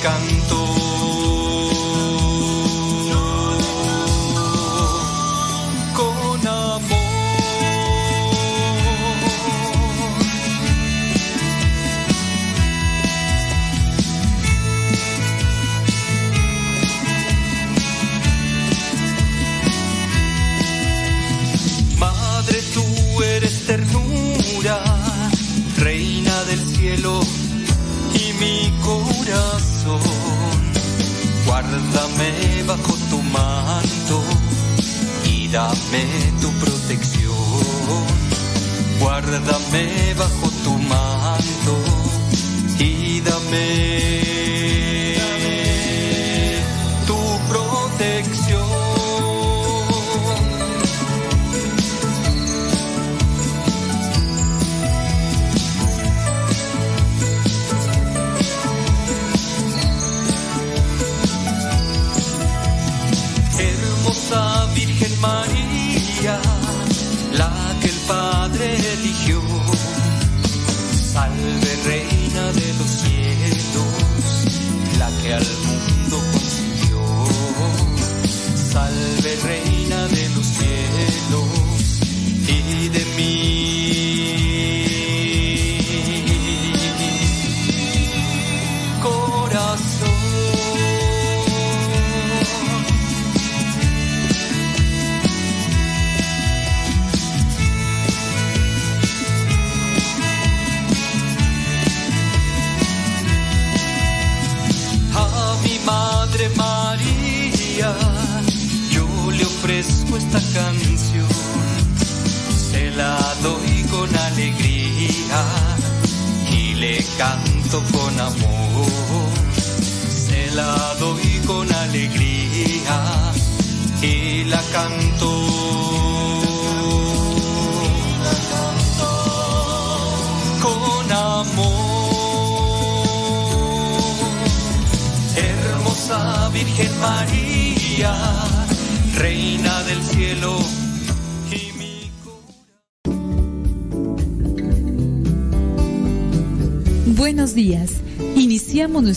感动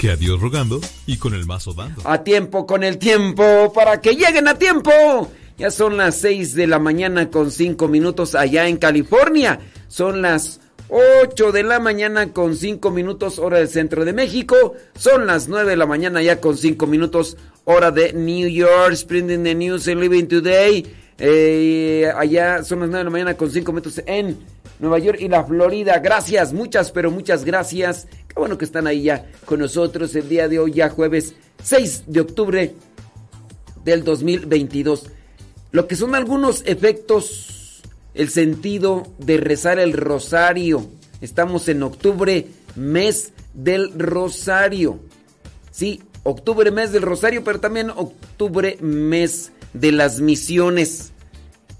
Que a Dios rogando y con el mazo dando. A tiempo, con el tiempo, para que lleguen a tiempo. Ya son las 6 de la mañana con 5 minutos allá en California. Son las 8 de la mañana con 5 minutos hora del centro de México. Son las 9 de la mañana ya con 5 minutos hora de New York. Spreading the news and living today. Eh, allá son las 9 de la mañana con 5 minutos en Nueva York y la Florida. Gracias, muchas, pero muchas gracias. Qué bueno que están ahí ya con nosotros el día de hoy, ya jueves 6 de octubre del 2022. Lo que son algunos efectos, el sentido de rezar el rosario. Estamos en octubre, mes del rosario. Sí, octubre, mes del rosario, pero también octubre, mes de las misiones.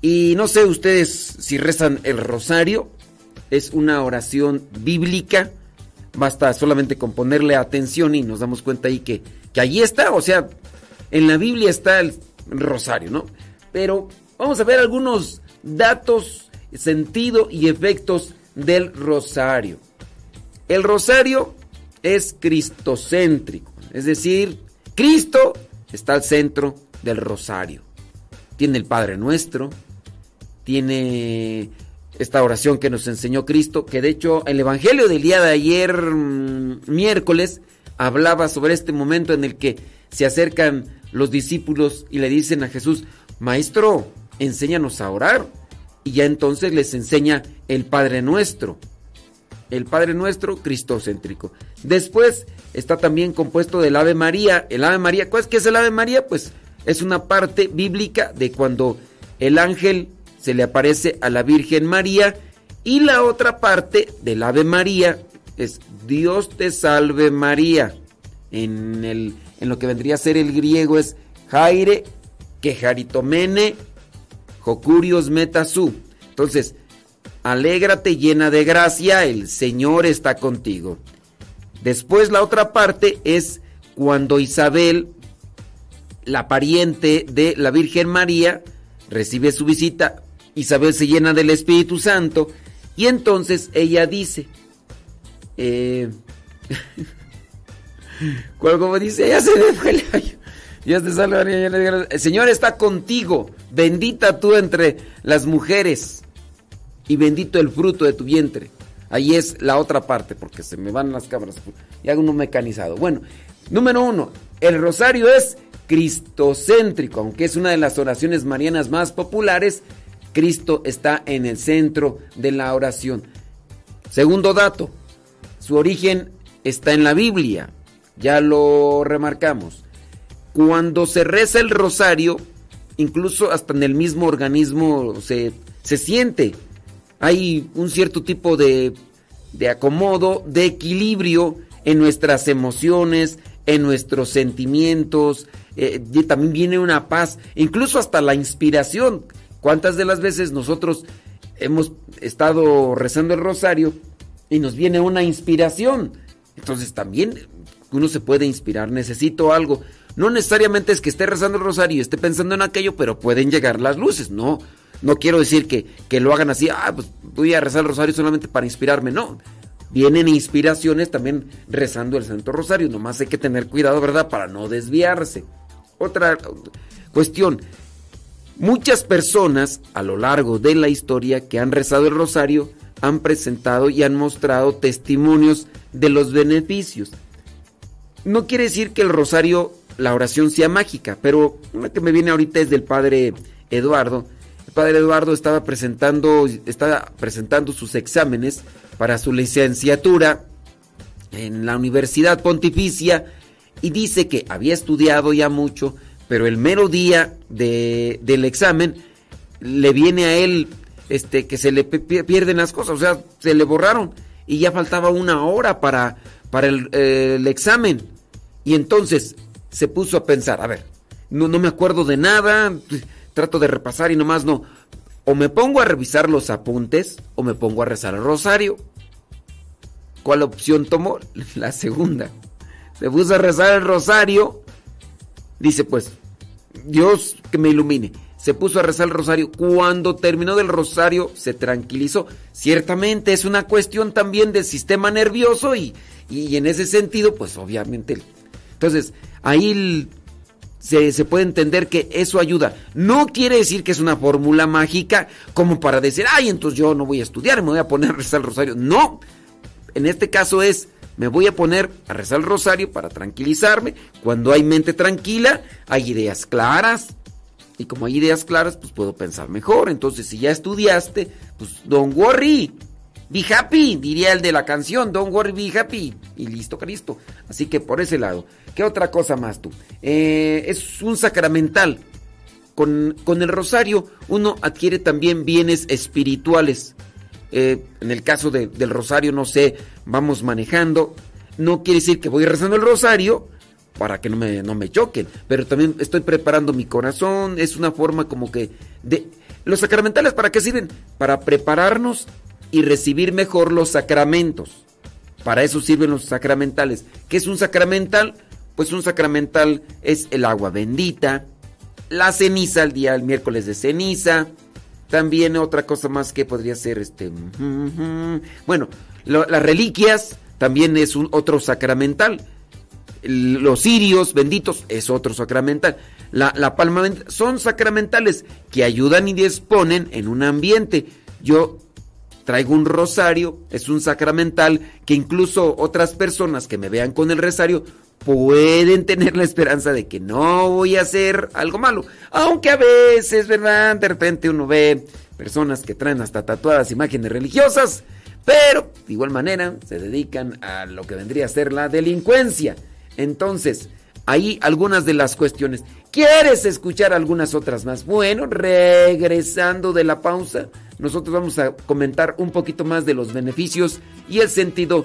Y no sé ustedes si rezan el rosario, es una oración bíblica, basta solamente con ponerle atención y nos damos cuenta ahí que, que allí está, o sea, en la Biblia está el rosario, ¿no? Pero vamos a ver algunos datos, sentido y efectos del rosario. El rosario es cristocéntrico, es decir, Cristo está al centro del rosario. Tiene el Padre Nuestro, tiene esta oración que nos enseñó Cristo, que de hecho el Evangelio del día de ayer, mm, miércoles, hablaba sobre este momento en el que se acercan los discípulos y le dicen a Jesús, Maestro, enséñanos a orar. Y ya entonces les enseña el Padre Nuestro. El Padre Nuestro cristocéntrico. Después está también compuesto del Ave María. El Ave María, ¿cuál es que es el Ave María? Pues es una parte bíblica de cuando el ángel se le aparece a la Virgen María y la otra parte del Ave María es Dios te salve María. En, el, en lo que vendría a ser el griego es Jaire Quejaritomene Jocurios Metasú. Entonces, alégrate llena de gracia, el Señor está contigo. Después la otra parte es cuando Isabel, la pariente de la Virgen María, recibe su visita, Isabel se llena del Espíritu Santo y entonces ella dice, eh, como dice, ya se el te El Señor está contigo, bendita tú entre las mujeres y bendito el fruto de tu vientre. Ahí es la otra parte, porque se me van las cámaras y hago uno mecanizado. Bueno, Número uno, el rosario es cristocéntrico, aunque es una de las oraciones marianas más populares, Cristo está en el centro de la oración. Segundo dato, su origen está en la Biblia, ya lo remarcamos. Cuando se reza el rosario, incluso hasta en el mismo organismo se, se siente. Hay un cierto tipo de, de acomodo, de equilibrio en nuestras emociones, en nuestros sentimientos. Eh, también viene una paz, incluso hasta la inspiración. ¿Cuántas de las veces nosotros hemos estado rezando el rosario y nos viene una inspiración? Entonces también uno se puede inspirar, necesito algo. No necesariamente es que esté rezando el rosario y esté pensando en aquello, pero pueden llegar las luces, ¿no? No quiero decir que, que lo hagan así, ah, pues voy a rezar el rosario solamente para inspirarme, no. Vienen inspiraciones también rezando el Santo Rosario, nomás hay que tener cuidado, ¿verdad? Para no desviarse. Otra cuestión, muchas personas a lo largo de la historia que han rezado el rosario han presentado y han mostrado testimonios de los beneficios. No quiere decir que el rosario, la oración sea mágica, pero una que me viene ahorita es del padre Eduardo. El padre Eduardo estaba presentando, estaba presentando sus exámenes para su licenciatura en la Universidad Pontificia y dice que había estudiado ya mucho, pero el mero día de, del examen le viene a él este, que se le pierden las cosas, o sea, se le borraron y ya faltaba una hora para, para el, el examen. Y entonces se puso a pensar, a ver, no, no me acuerdo de nada, trato de repasar y nomás no. O me pongo a revisar los apuntes o me pongo a rezar el rosario. ¿Cuál opción tomó? La segunda. Se puso a rezar el rosario. Dice pues, Dios que me ilumine. Se puso a rezar el rosario. Cuando terminó del rosario se tranquilizó. Ciertamente es una cuestión también del sistema nervioso y, y en ese sentido pues obviamente entonces, ahí se, se, puede entender que eso ayuda. No quiere decir que es una fórmula mágica como para decir, ay, entonces yo no voy a estudiar, me voy a poner a rezar el rosario. No, en este caso es, me voy a poner a rezar el rosario para tranquilizarme. Cuando hay mente tranquila, hay ideas claras. Y como hay ideas claras, pues puedo pensar mejor. Entonces, si ya estudiaste, pues don't worry. Be happy, diría el de la canción, don't worry, be happy. Y listo, Cristo. Así que por ese lado. ¿Qué otra cosa más tú? Eh, es un sacramental. Con, con, el rosario uno adquiere también bienes espirituales. Eh, en el caso de, del rosario, no sé, vamos manejando. No quiere decir que voy rezando el rosario para que no me, no me choquen. Pero también estoy preparando mi corazón. Es una forma como que... de ¿Los sacramentales para qué sirven? Para prepararnos y recibir mejor los sacramentos. Para eso sirven los sacramentales. ¿Qué es un sacramental? Pues un sacramental es el agua bendita, la ceniza el día el miércoles de ceniza, también otra cosa más que podría ser este bueno, las reliquias también es un otro sacramental. Los cirios benditos es otro sacramental. La, la palma son sacramentales que ayudan y disponen en un ambiente. Yo traigo un rosario, es un sacramental que incluso otras personas que me vean con el rosario pueden tener la esperanza de que no voy a hacer algo malo. Aunque a veces, ¿verdad? De repente uno ve personas que traen hasta tatuadas imágenes religiosas, pero de igual manera se dedican a lo que vendría a ser la delincuencia. Entonces, ahí algunas de las cuestiones. ¿Quieres escuchar algunas otras más? Bueno, regresando de la pausa, nosotros vamos a comentar un poquito más de los beneficios y el sentido.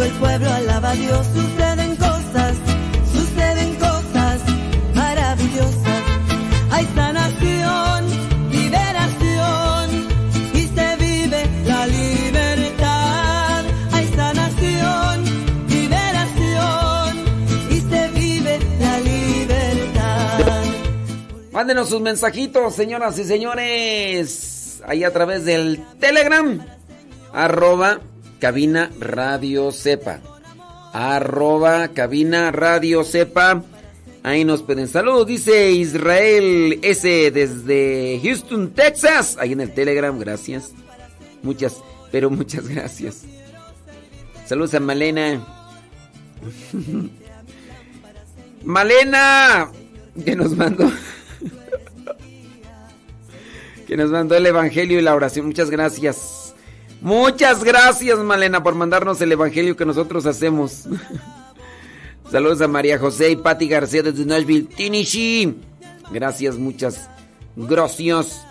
Cuando el pueblo alaba a Dios suceden cosas, suceden cosas maravillosas. Hay sanación, liberación y se vive la libertad. Hay sanación, liberación y se vive la libertad. Mándenos sus mensajitos, señoras y señores, ahí a través del Telegram, arroba cabina radio sepa, arroba cabina radio sepa. Ahí nos pueden saludos, dice Israel S desde Houston, Texas. Ahí en el Telegram, gracias. Muchas, pero muchas gracias. Saludos a Malena. Malena, que nos mandó. que nos mandó el Evangelio y la oración. Muchas gracias. Muchas gracias, Malena, por mandarnos el Evangelio que nosotros hacemos. Saludos a María José y Patti García desde Nashville, Tennessee. Gracias, muchas gracias.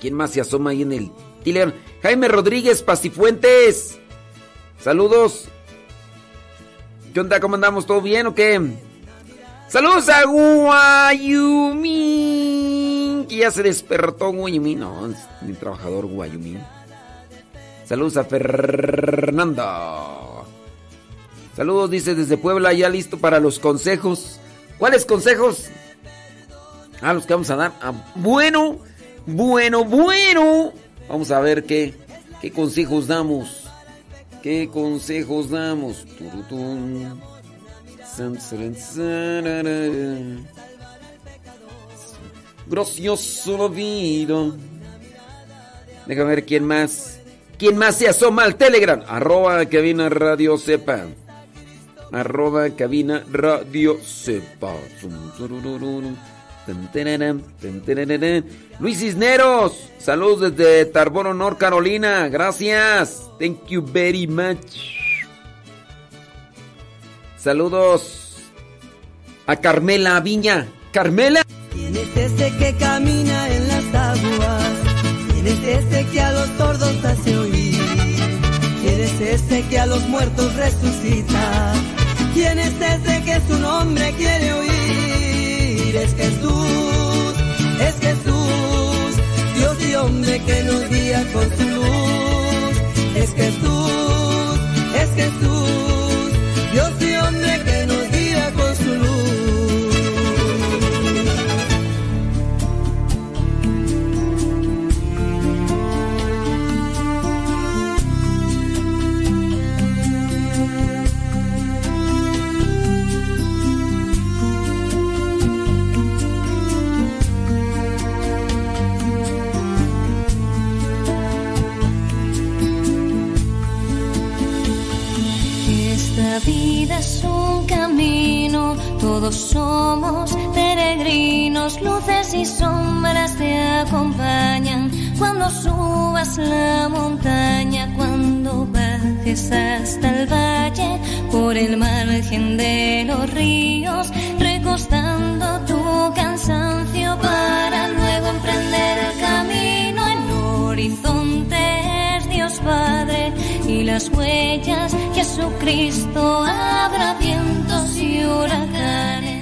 ¿Quién más se asoma ahí en el Telegram? Jaime Rodríguez Pacifuentes. Saludos. ¿Qué onda? ¿Cómo andamos? ¿Todo bien o qué? Saludos a Guayumín. Que ya se despertó Guayumín. No, mi trabajador Guayumín. Saludos a Fernanda. Saludos, dice desde Puebla, ya listo para los consejos. ¿Cuáles consejos? Ah, los que vamos a dar. Ah, bueno, bueno, bueno. Vamos a ver qué, qué consejos damos. ¿Qué consejos damos? Gracioso la vida. Déjame ver quién más. ¿Quién más se asoma al Telegram? Arroba cabina radio sepa. Arroba cabina radio sepa. Luis Cisneros. Saludos desde Tarboro, North Carolina. Gracias. Thank you very much. Saludos a Carmela Viña. Carmela. ¿Quién es ese que camina en las aguas? ¿Quién es ese que a los sordos hace oír? ¿Quién es ese que a los muertos resucita? ¿Quién es ese que su nombre quiere oír? Es Jesús, es Jesús, Dios y hombre que nos guía con su luz. Es Jesús, es Jesús, Esta vida es un camino, todos somos peregrinos, luces y sombras te acompañan. Cuando subas la montaña, cuando bajes hasta el valle, por el margen de los ríos, recostando tu cansancio para luego emprender el camino en horizonte Padre y las huellas Jesucristo habrá vientos y huracanes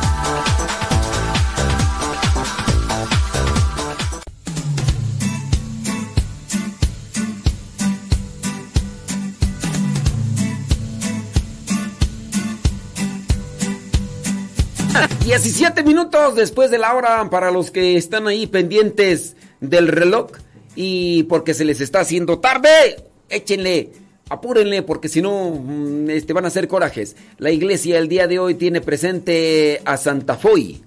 17 minutos después de la hora para los que están ahí pendientes del reloj y porque se les está haciendo tarde, échenle, apúrenle porque si no mm, este, van a hacer corajes. La iglesia el día de hoy tiene presente a Santa Foy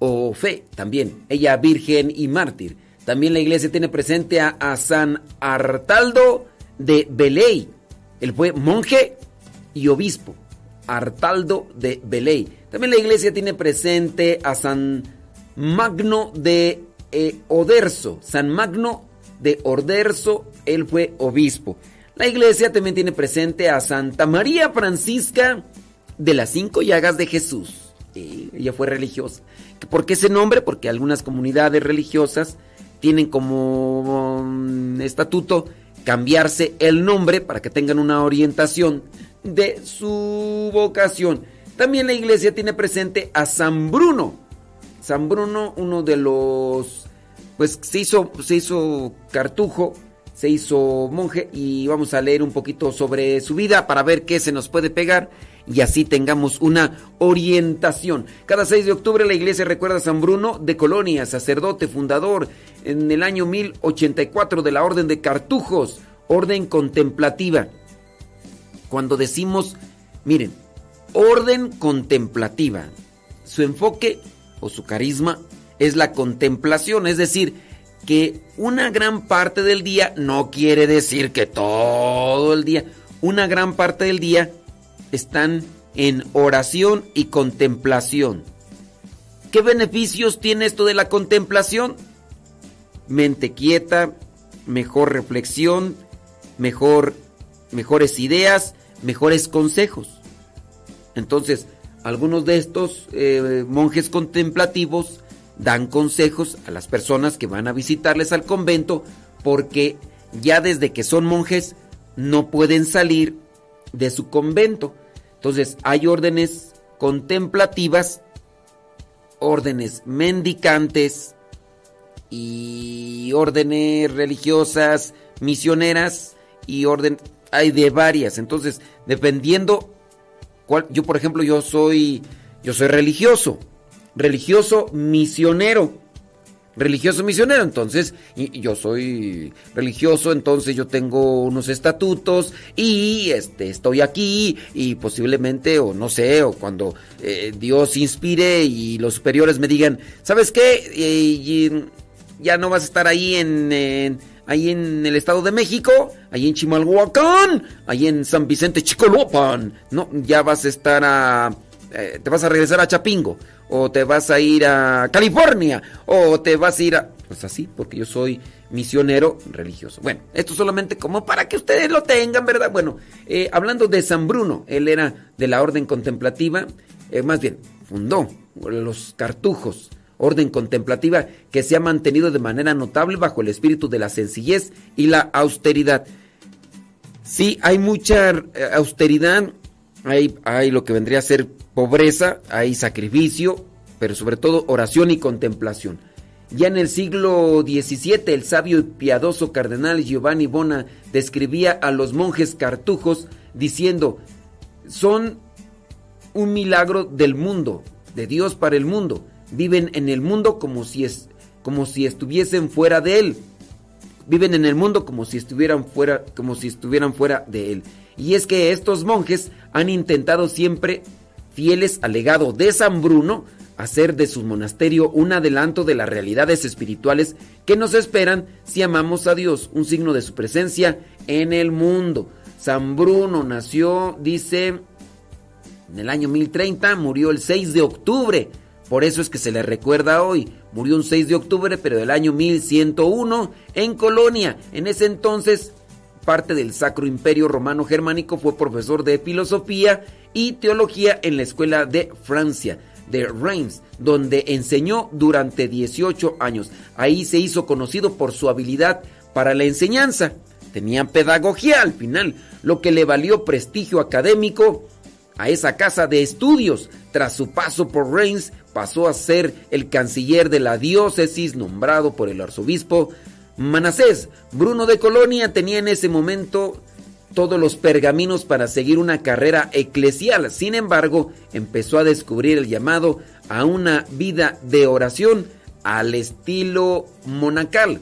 o Fe también, ella virgen y mártir. También la iglesia tiene presente a, a San Artaldo de Beley. Él fue monje y obispo, Artaldo de Beley. También la iglesia tiene presente a San Magno de eh, Oderzo, San Magno de Orderzo, él fue obispo. La iglesia también tiene presente a Santa María Francisca de las Cinco Llagas de Jesús. ella fue religiosa. ¿Por qué ese nombre? Porque algunas comunidades religiosas tienen como mm, estatuto cambiarse el nombre para que tengan una orientación de su vocación. También la iglesia tiene presente a San Bruno. San Bruno, uno de los, pues se hizo, se hizo cartujo, se hizo monje y vamos a leer un poquito sobre su vida para ver qué se nos puede pegar y así tengamos una orientación. Cada 6 de octubre la iglesia recuerda a San Bruno de Colonia, sacerdote fundador en el año 1084 de la Orden de Cartujos, orden contemplativa. Cuando decimos, miren, orden contemplativa, su enfoque o su carisma es la contemplación, es decir, que una gran parte del día no quiere decir que todo el día, una gran parte del día están en oración y contemplación. ¿Qué beneficios tiene esto de la contemplación? Mente quieta, mejor reflexión, mejor, mejores ideas, mejores consejos. Entonces, algunos de estos eh, monjes contemplativos dan consejos a las personas que van a visitarles al convento porque ya desde que son monjes no pueden salir de su convento. Entonces hay órdenes contemplativas, órdenes mendicantes y órdenes religiosas, misioneras y orden hay de varias. Entonces, dependiendo yo por ejemplo, yo soy yo soy religioso, religioso misionero religioso misionero. Entonces, yo soy religioso, entonces yo tengo unos estatutos y este, estoy aquí y posiblemente, o no sé, o cuando eh, Dios inspire y los superiores me digan, ¿sabes qué? ya no vas a estar ahí en, ahí en el Estado de México, ahí en Chimalhuacán, ahí en San Vicente Chicolopan. No, ya vas a estar a... Eh, te vas a regresar a Chapingo o te vas a ir a California, o te vas a ir a... Pues así, porque yo soy misionero religioso. Bueno, esto solamente como para que ustedes lo tengan, ¿verdad? Bueno, eh, hablando de San Bruno, él era de la orden contemplativa, eh, más bien, fundó los cartujos, orden contemplativa que se ha mantenido de manera notable bajo el espíritu de la sencillez y la austeridad. Sí, hay mucha eh, austeridad, hay, hay lo que vendría a ser pobreza, hay sacrificio, pero sobre todo oración y contemplación. Ya en el siglo XVII, el sabio y piadoso cardenal Giovanni Bona describía a los monjes cartujos diciendo, son un milagro del mundo, de Dios para el mundo. Viven en el mundo como si, es, como si estuviesen fuera de él. Viven en el mundo como si estuvieran fuera, como si estuvieran fuera de él. Y es que estos monjes han intentado siempre fieles al legado de San Bruno, hacer de su monasterio un adelanto de las realidades espirituales que nos esperan si amamos a Dios, un signo de su presencia en el mundo. San Bruno nació, dice, en el año 1030, murió el 6 de octubre. Por eso es que se le recuerda hoy. Murió un 6 de octubre, pero del año 1101 en Colonia. En ese entonces, parte del Sacro Imperio Romano Germánico, fue profesor de filosofía y teología en la Escuela de Francia de Reims, donde enseñó durante 18 años. Ahí se hizo conocido por su habilidad para la enseñanza. Tenía pedagogía al final, lo que le valió prestigio académico a esa casa de estudios. Tras su paso por Reims, pasó a ser el canciller de la diócesis nombrado por el arzobispo Manasés. Bruno de Colonia tenía en ese momento todos los pergaminos para seguir una carrera eclesial. Sin embargo, empezó a descubrir el llamado a una vida de oración al estilo monacal.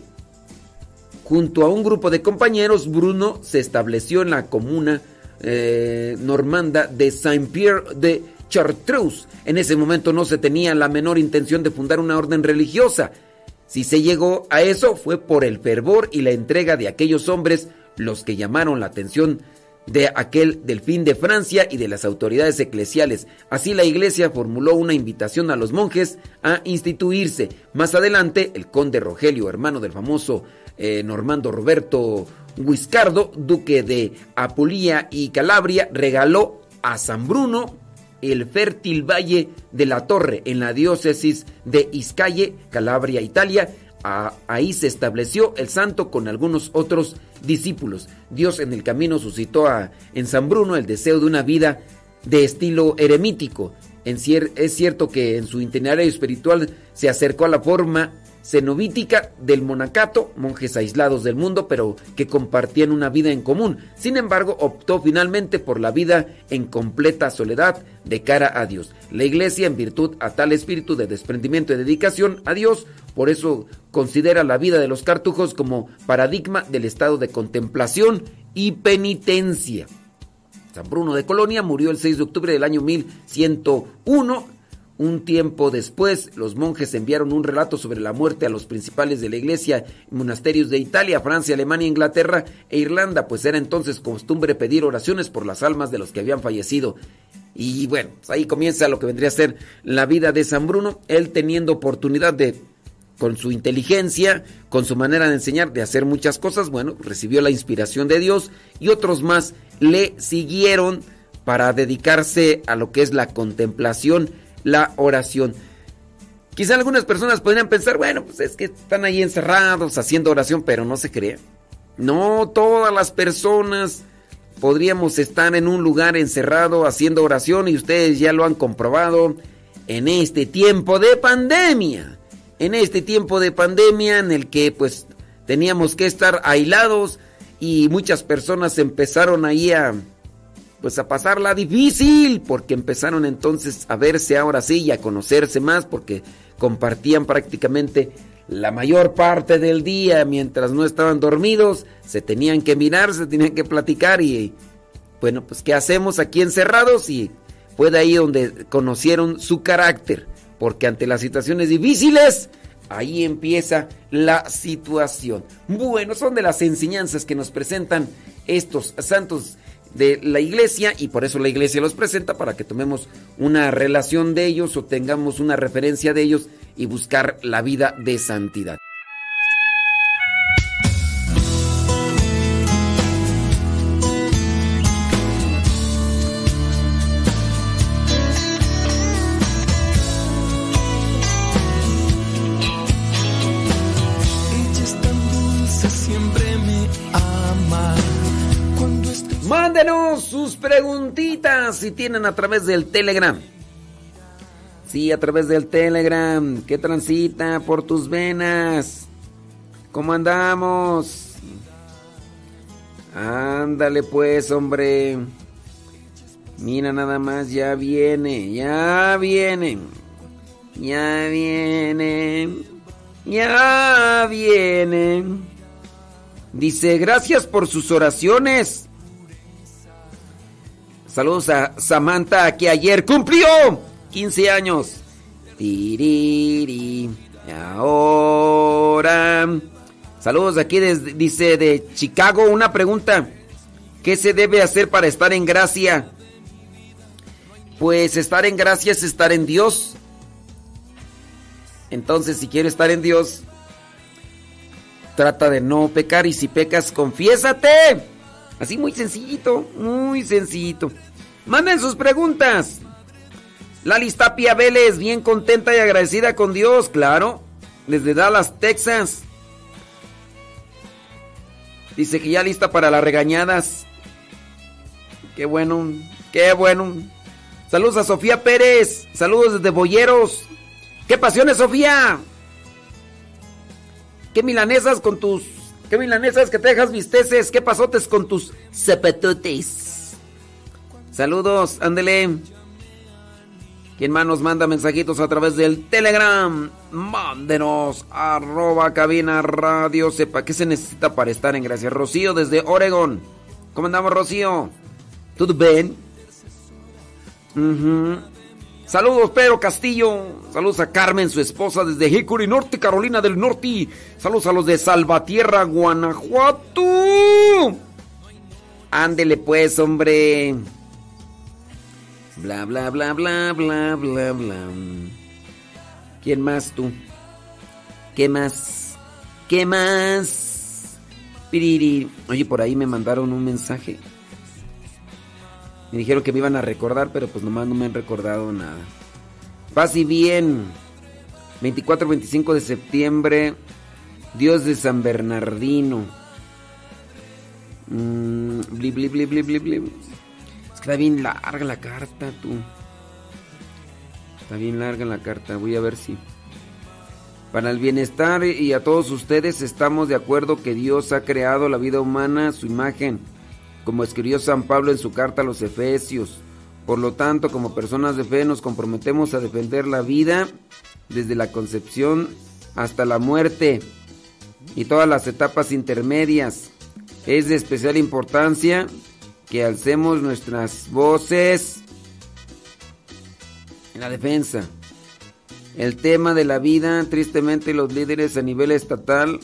Junto a un grupo de compañeros, Bruno se estableció en la comuna eh, normanda de Saint-Pierre de Chartreuse. En ese momento no se tenía la menor intención de fundar una orden religiosa. Si se llegó a eso fue por el fervor y la entrega de aquellos hombres los que llamaron la atención de aquel del fin de Francia y de las autoridades eclesiales. Así la iglesia formuló una invitación a los monjes a instituirse. Más adelante, el conde Rogelio, hermano del famoso eh, Normando Roberto Guiscardo, duque de Apulia y Calabria, regaló a San Bruno el fértil valle de la Torre en la diócesis de Iscalle, Calabria, Italia. ahí se estableció el santo con algunos otros discípulos. Dios en el camino suscitó en San Bruno el deseo de una vida de estilo eremítico. Es cierto que en su itinerario espiritual se acercó a la forma cenobítica del monacato, monjes aislados del mundo, pero que compartían una vida en común. Sin embargo, optó finalmente por la vida en completa soledad de cara a Dios. La iglesia, en virtud a tal espíritu de desprendimiento y dedicación a Dios, por eso considera la vida de los cartujos como paradigma del estado de contemplación y penitencia. San Bruno de Colonia murió el 6 de octubre del año 1101 un tiempo después, los monjes enviaron un relato sobre la muerte a los principales de la iglesia monasterios de Italia, Francia, Alemania, Inglaterra e Irlanda, pues era entonces costumbre pedir oraciones por las almas de los que habían fallecido. Y bueno, pues ahí comienza lo que vendría a ser la vida de San Bruno, él teniendo oportunidad de, con su inteligencia, con su manera de enseñar, de hacer muchas cosas, bueno, recibió la inspiración de Dios y otros más le siguieron para dedicarse a lo que es la contemplación la oración. Quizá algunas personas podrían pensar, bueno, pues es que están ahí encerrados haciendo oración, pero no se crea. No todas las personas podríamos estar en un lugar encerrado haciendo oración y ustedes ya lo han comprobado en este tiempo de pandemia. En este tiempo de pandemia en el que pues teníamos que estar aislados y muchas personas empezaron ahí a pues a pasarla difícil, porque empezaron entonces a verse ahora sí y a conocerse más, porque compartían prácticamente la mayor parte del día mientras no estaban dormidos, se tenían que mirar, se tenían que platicar y bueno, pues ¿qué hacemos aquí encerrados? Y fue de ahí donde conocieron su carácter, porque ante las situaciones difíciles, ahí empieza la situación. Bueno, son de las enseñanzas que nos presentan estos santos de la iglesia y por eso la iglesia los presenta para que tomemos una relación de ellos o tengamos una referencia de ellos y buscar la vida de santidad. Preguntitas si tienen a través del Telegram. Sí, a través del Telegram. ¿Qué transita por tus venas? ¿Cómo andamos? Ándale pues, hombre. Mira nada más, ya viene, ya viene. Ya viene. Ya viene. Dice, gracias por sus oraciones. Saludos a Samantha que ayer cumplió 15 años. Tiriri. Ahora. Saludos aquí dice de Chicago. Una pregunta. ¿Qué se debe hacer para estar en gracia? Pues estar en gracia es estar en Dios. Entonces, si quieres estar en Dios, trata de no pecar y si pecas, confiésate. Así muy sencillito, muy sencillito. Manden sus preguntas. Lali Tapia Vélez, bien contenta y agradecida con Dios, claro. Desde Dallas, Texas. Dice que ya lista para las regañadas. Qué bueno, qué bueno. Saludos a Sofía Pérez. Saludos desde Boyeros. ¿Qué pasiones, Sofía? ¿Qué milanesas con tus... ¿Qué milanesas que te dejas visteces? ¿Qué pasotes con tus cepetotes? Saludos, ándele. ¿Quién más nos manda mensajitos a través del Telegram? Mándenos arroba cabina radio. Sepa qué se necesita para estar en Gracias. Rocío desde Oregón. ¿Cómo andamos, Rocío? ¿Todo bien? Saludos, Pedro Castillo. Saludos a Carmen, su esposa, desde Hickory Norte, Carolina del Norte. Saludos a los de Salvatierra, Guanajuato. Ándele pues, hombre. Bla, bla, bla, bla, bla, bla, bla. ¿Quién más tú? ¿Qué más? ¿Qué más? Piriri. Oye, por ahí me mandaron un mensaje. Me dijeron que me iban a recordar, pero pues nomás no me han recordado nada. Paz y bien. 24-25 de septiembre. Dios de San Bernardino. Mm, bli, bli, bli, está bien larga la carta, tú. Está bien larga la carta. Voy a ver si. Para el bienestar y a todos ustedes estamos de acuerdo que Dios ha creado la vida humana a su imagen, como escribió San Pablo en su carta a los Efesios. Por lo tanto, como personas de fe nos comprometemos a defender la vida desde la concepción hasta la muerte y todas las etapas intermedias. Es de especial importancia que alcemos nuestras voces en la defensa. El tema de la vida, tristemente los líderes a nivel estatal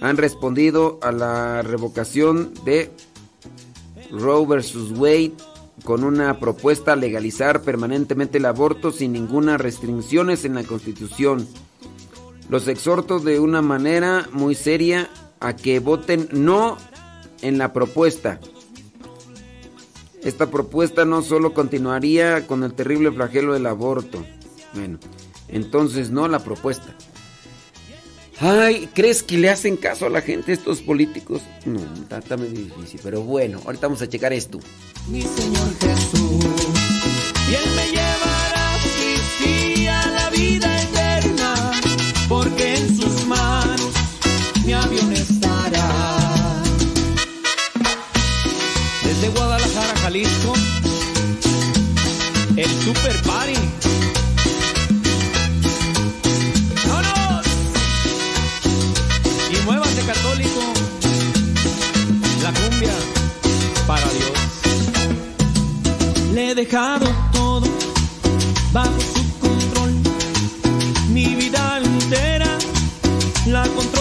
han respondido a la revocación de Roe vs. Wade con una propuesta legalizar permanentemente el aborto sin ninguna restricciones en la Constitución. Los exhorto de una manera muy seria a que voten no en la propuesta. Esta propuesta no solo continuaría con el terrible flagelo del aborto. Bueno, entonces no la propuesta. Ay, ¿crees que le hacen caso a la gente estos políticos? No, está, está muy difícil, pero bueno, ahorita vamos a checar esto. mi Señor Jesús. Y El Super Party. ¡Vámonos! Y muévase católico, la cumbia para Dios. Le he dejado todo bajo su control. Mi vida entera la controlará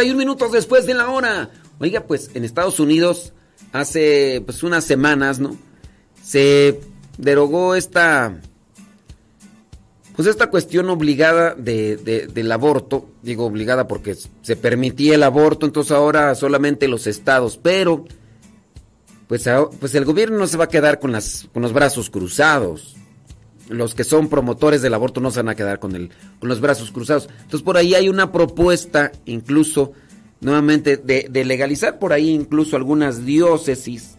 51 minutos después de la hora. Oiga, pues en Estados Unidos hace pues unas semanas, ¿no? Se derogó esta pues esta cuestión obligada de, del aborto, digo obligada porque se permitía el aborto, entonces ahora solamente los estados, pero pues, pues el gobierno no se va a quedar con, las, con los brazos cruzados. Los que son promotores del aborto no se van a quedar con, el, con los brazos cruzados. Entonces por ahí hay una propuesta incluso nuevamente de, de legalizar por ahí incluso algunas diócesis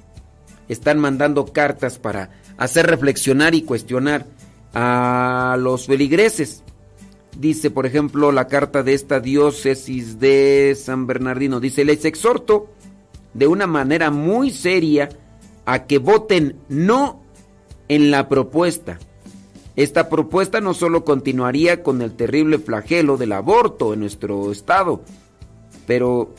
están mandando cartas para hacer reflexionar y cuestionar a los feligreses. Dice, por ejemplo, la carta de esta diócesis de San Bernardino. Dice, les exhorto de una manera muy seria a que voten no en la propuesta. Esta propuesta no solo continuaría con el terrible flagelo del aborto en nuestro estado, pero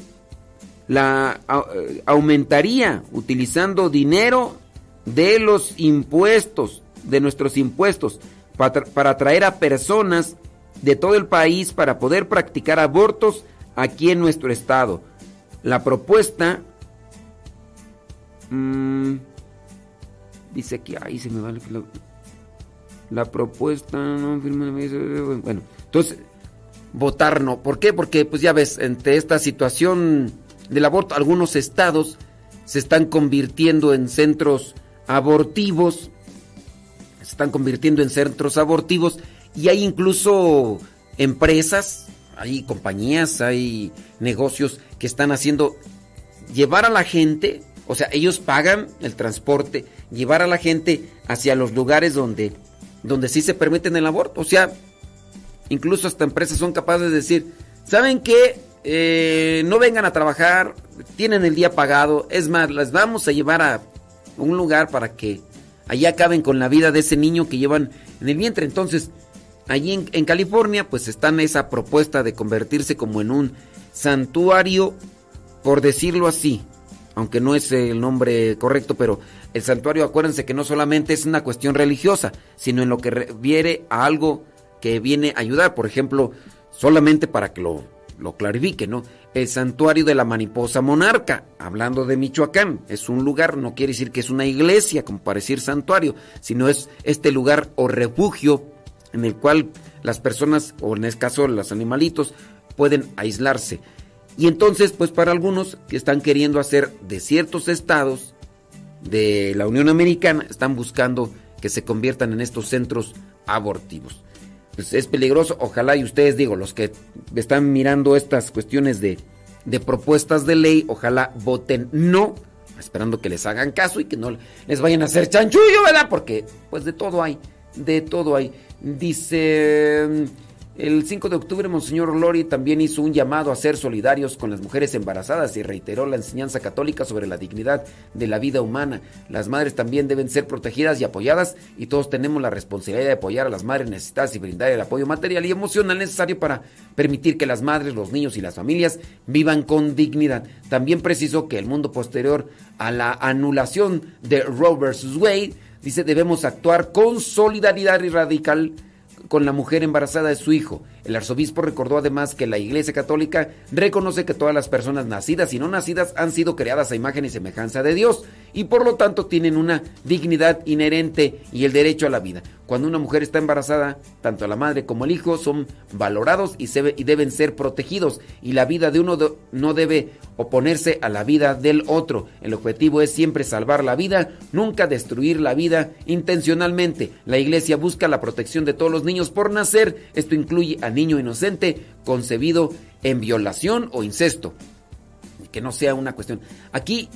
la eh, aumentaría utilizando dinero de los impuestos, de nuestros impuestos, para, para atraer a personas de todo el país para poder practicar abortos aquí en nuestro estado. La propuesta mm, dice que ahí se me va el La propuesta no Bueno, entonces, votar no. ¿Por qué? Porque, pues ya ves, entre esta situación del aborto, algunos estados se están convirtiendo en centros abortivos. Se están convirtiendo en centros abortivos. Y hay incluso empresas, hay compañías, hay negocios que están haciendo llevar a la gente, o sea, ellos pagan el transporte, llevar a la gente hacia los lugares donde, donde sí se permiten el aborto. O sea, incluso hasta empresas son capaces de decir, ¿saben qué? Eh, no vengan a trabajar, tienen el día pagado, es más, las vamos a llevar a un lugar para que allá acaben con la vida de ese niño que llevan en el vientre. Entonces, allí en, California, pues están esa propuesta de convertirse como en un santuario, por decirlo así, aunque no es el nombre correcto, pero el santuario, acuérdense que no solamente es una cuestión religiosa, sino en lo que refiere a algo que viene a ayudar, por ejemplo, solamente para que lo, lo clarifique, ¿no? El santuario de la mariposa monarca, hablando de Michoacán, es un lugar, no quiere decir que es una iglesia, como para decir santuario, sino es este lugar o refugio en el cual las personas, o en este caso los animalitos, pueden aislarse. Y entonces, pues para algunos que están queriendo hacer de ciertos estados de la Unión Americana, están buscando que se conviertan en estos centros abortivos. Pues es peligroso, ojalá y ustedes digo, los que están mirando estas cuestiones de, de propuestas de ley, ojalá voten no, esperando que les hagan caso y que no les vayan a hacer chanchullo, ¿verdad? Porque pues de todo hay, de todo hay. Dice el 5 de octubre, Monseñor Lori también hizo un llamado a ser solidarios con las mujeres embarazadas y reiteró la enseñanza católica sobre la dignidad de la vida humana. Las madres también deben ser protegidas y apoyadas y todos tenemos la responsabilidad de apoyar a las madres necesitadas y brindar el apoyo material y emocional necesario para permitir que las madres, los niños y las familias vivan con dignidad. También precisó que el mundo posterior a la anulación de Roe vs. Wade dice debemos actuar con solidaridad y radical con la mujer embarazada de su hijo. El arzobispo recordó además que la Iglesia Católica reconoce que todas las personas nacidas y no nacidas han sido creadas a imagen y semejanza de Dios y por lo tanto tienen una dignidad inherente y el derecho a la vida. Cuando una mujer está embarazada, tanto la madre como el hijo son valorados y, deben ser protegidos y la vida de uno no debe oponerse a la vida del otro. El objetivo es siempre salvar la vida, nunca destruir la vida intencionalmente. La iglesia busca la protección de todos los niños por nacer. Esto incluye a niño inocente concebido en violación o incesto. Que no sea una cuestión. Aquí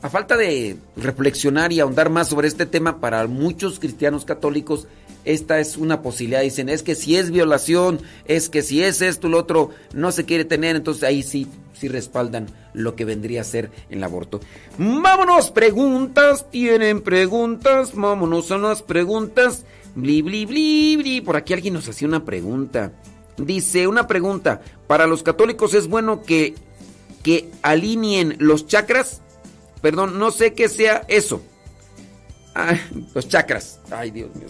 a falta de reflexionar y ahondar más sobre este tema, para muchos cristianos católicos, esta es una posibilidad. Dicen, es que si es violación, es que si es esto, lo otro, no se quiere tener, entonces ahí sí, sí respaldan lo que vendría a ser el aborto. Vámonos, preguntas, tienen preguntas, vámonos a las preguntas. Bli, bli, bli, bli. Por aquí alguien nos hacía una pregunta. Dice, una pregunta, ¿para los católicos es bueno que, que alineen los chakras? Perdón, no sé qué sea eso. los chakras. Ay, Dios mío.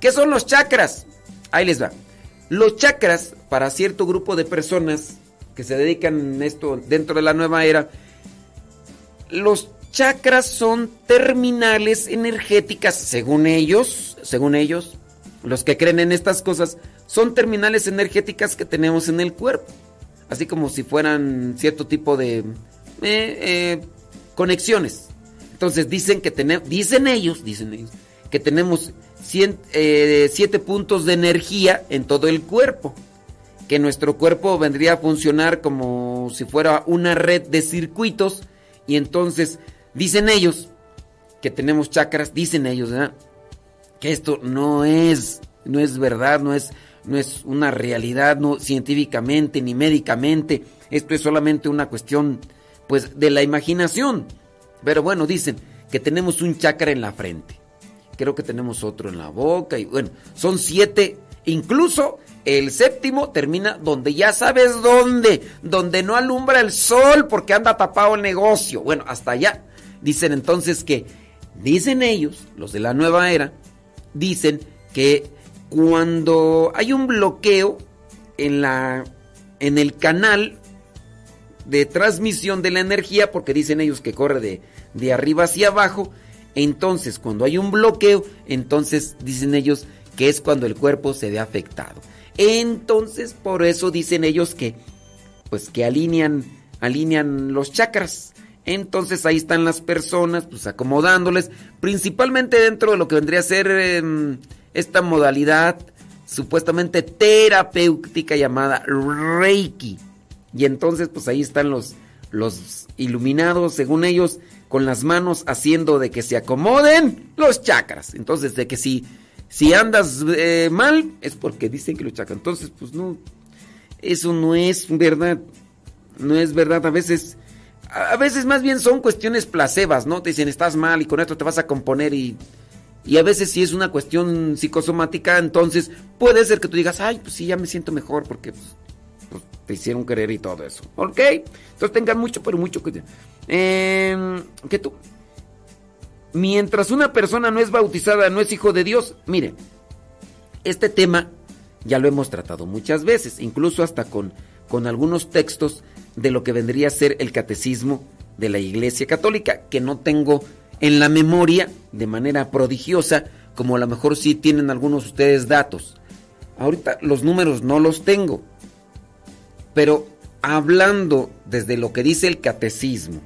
¿Qué son los chakras? Ahí les va. Los chakras, para cierto grupo de personas que se dedican a esto dentro de la nueva era, los chakras son terminales energéticas, según ellos, según ellos, los que creen en estas cosas, son terminales energéticas que tenemos en el cuerpo. Así como si fueran cierto tipo de eh, eh, conexiones. Entonces dicen que tenemos, dicen ellos, dicen ellos, que tenemos eh, siete puntos de energía en todo el cuerpo. Que nuestro cuerpo vendría a funcionar como si fuera una red de circuitos. Y entonces dicen ellos que tenemos chakras, dicen ellos, que esto no es, no es verdad, no es, no es una realidad, no científicamente ni médicamente. Esto es solamente una cuestión pues de la imaginación. Pero bueno, dicen que tenemos un chakra en la frente. Creo que tenemos otro en la boca y bueno, son siete. Incluso el séptimo termina donde ya sabes dónde, donde no alumbra el sol porque anda tapado el negocio. Bueno, hasta allá. Dicen entonces que, dicen ellos, los de la nueva era, dicen que cuando hay un bloqueo en la en el canal de transmisión de la energía, porque dicen ellos que corre de, de arriba hacia abajo. Entonces, cuando hay un bloqueo, entonces dicen ellos que es cuando el cuerpo se ve afectado. Entonces, por eso dicen ellos que, pues que alinean, alinean los chakras. Entonces ahí están las personas, pues acomodándoles, principalmente dentro de lo que vendría a ser em, esta modalidad supuestamente terapéutica llamada Reiki. Y entonces, pues ahí están los, los iluminados, según ellos, con las manos haciendo de que se acomoden los chakras. Entonces, de que si, si andas eh, mal, es porque dicen que los chakras. Entonces, pues no, eso no es verdad. No es verdad. A veces, a veces más bien son cuestiones placebas, ¿no? Te dicen, estás mal y con esto te vas a componer y... Y a veces si es una cuestión psicosomática, entonces puede ser que tú digas, ay, pues sí, ya me siento mejor porque pues, pues, te hicieron querer y todo eso. ¿Ok? Entonces tengan mucho, pero mucho cuidado. Eh, que tú. Mientras una persona no es bautizada, no es hijo de Dios, mire, este tema ya lo hemos tratado muchas veces, incluso hasta con, con algunos textos de lo que vendría a ser el catecismo de la Iglesia Católica, que no tengo en la memoria de manera prodigiosa, como a lo mejor sí tienen algunos de ustedes datos. Ahorita los números no los tengo, pero hablando desde lo que dice el catecismo,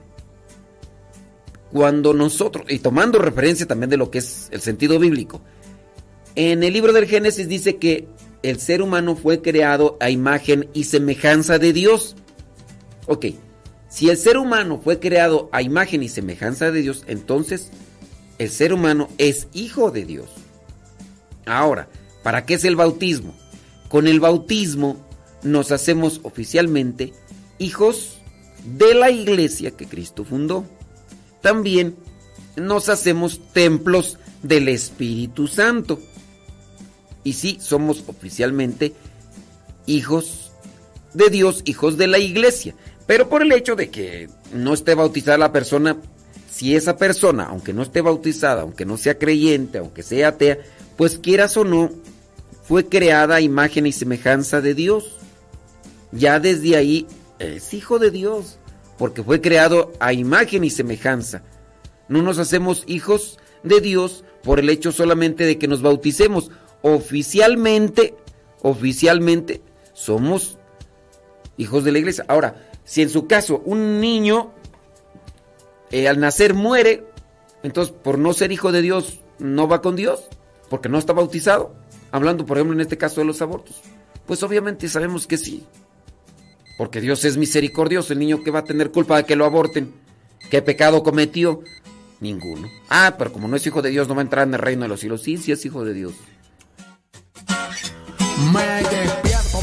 cuando nosotros, y tomando referencia también de lo que es el sentido bíblico, en el libro del Génesis dice que el ser humano fue creado a imagen y semejanza de Dios. Ok, si el ser humano fue creado a imagen y semejanza de Dios, entonces el ser humano es hijo de Dios. Ahora, ¿para qué es el bautismo? Con el bautismo nos hacemos oficialmente hijos de la iglesia que Cristo fundó. También nos hacemos templos del Espíritu Santo. Y sí, somos oficialmente hijos de Dios, hijos de la iglesia. Pero por el hecho de que no esté bautizada la persona, si esa persona, aunque no esté bautizada, aunque no sea creyente, aunque sea atea, pues quieras o no, fue creada a imagen y semejanza de Dios. Ya desde ahí es hijo de Dios, porque fue creado a imagen y semejanza. No nos hacemos hijos de Dios por el hecho solamente de que nos bauticemos. Oficialmente, oficialmente somos hijos de la iglesia. Ahora, si en su caso un niño eh, al nacer muere, entonces por no ser hijo de Dios no va con Dios, porque no está bautizado. Hablando, por ejemplo, en este caso de los abortos. Pues obviamente sabemos que sí. Porque Dios es misericordioso. El niño que va a tener culpa de que lo aborten. ¿Qué pecado cometió? Ninguno. Ah, pero como no es hijo de Dios, no va a entrar en el reino de los cielos. Sí, sí es hijo de Dios.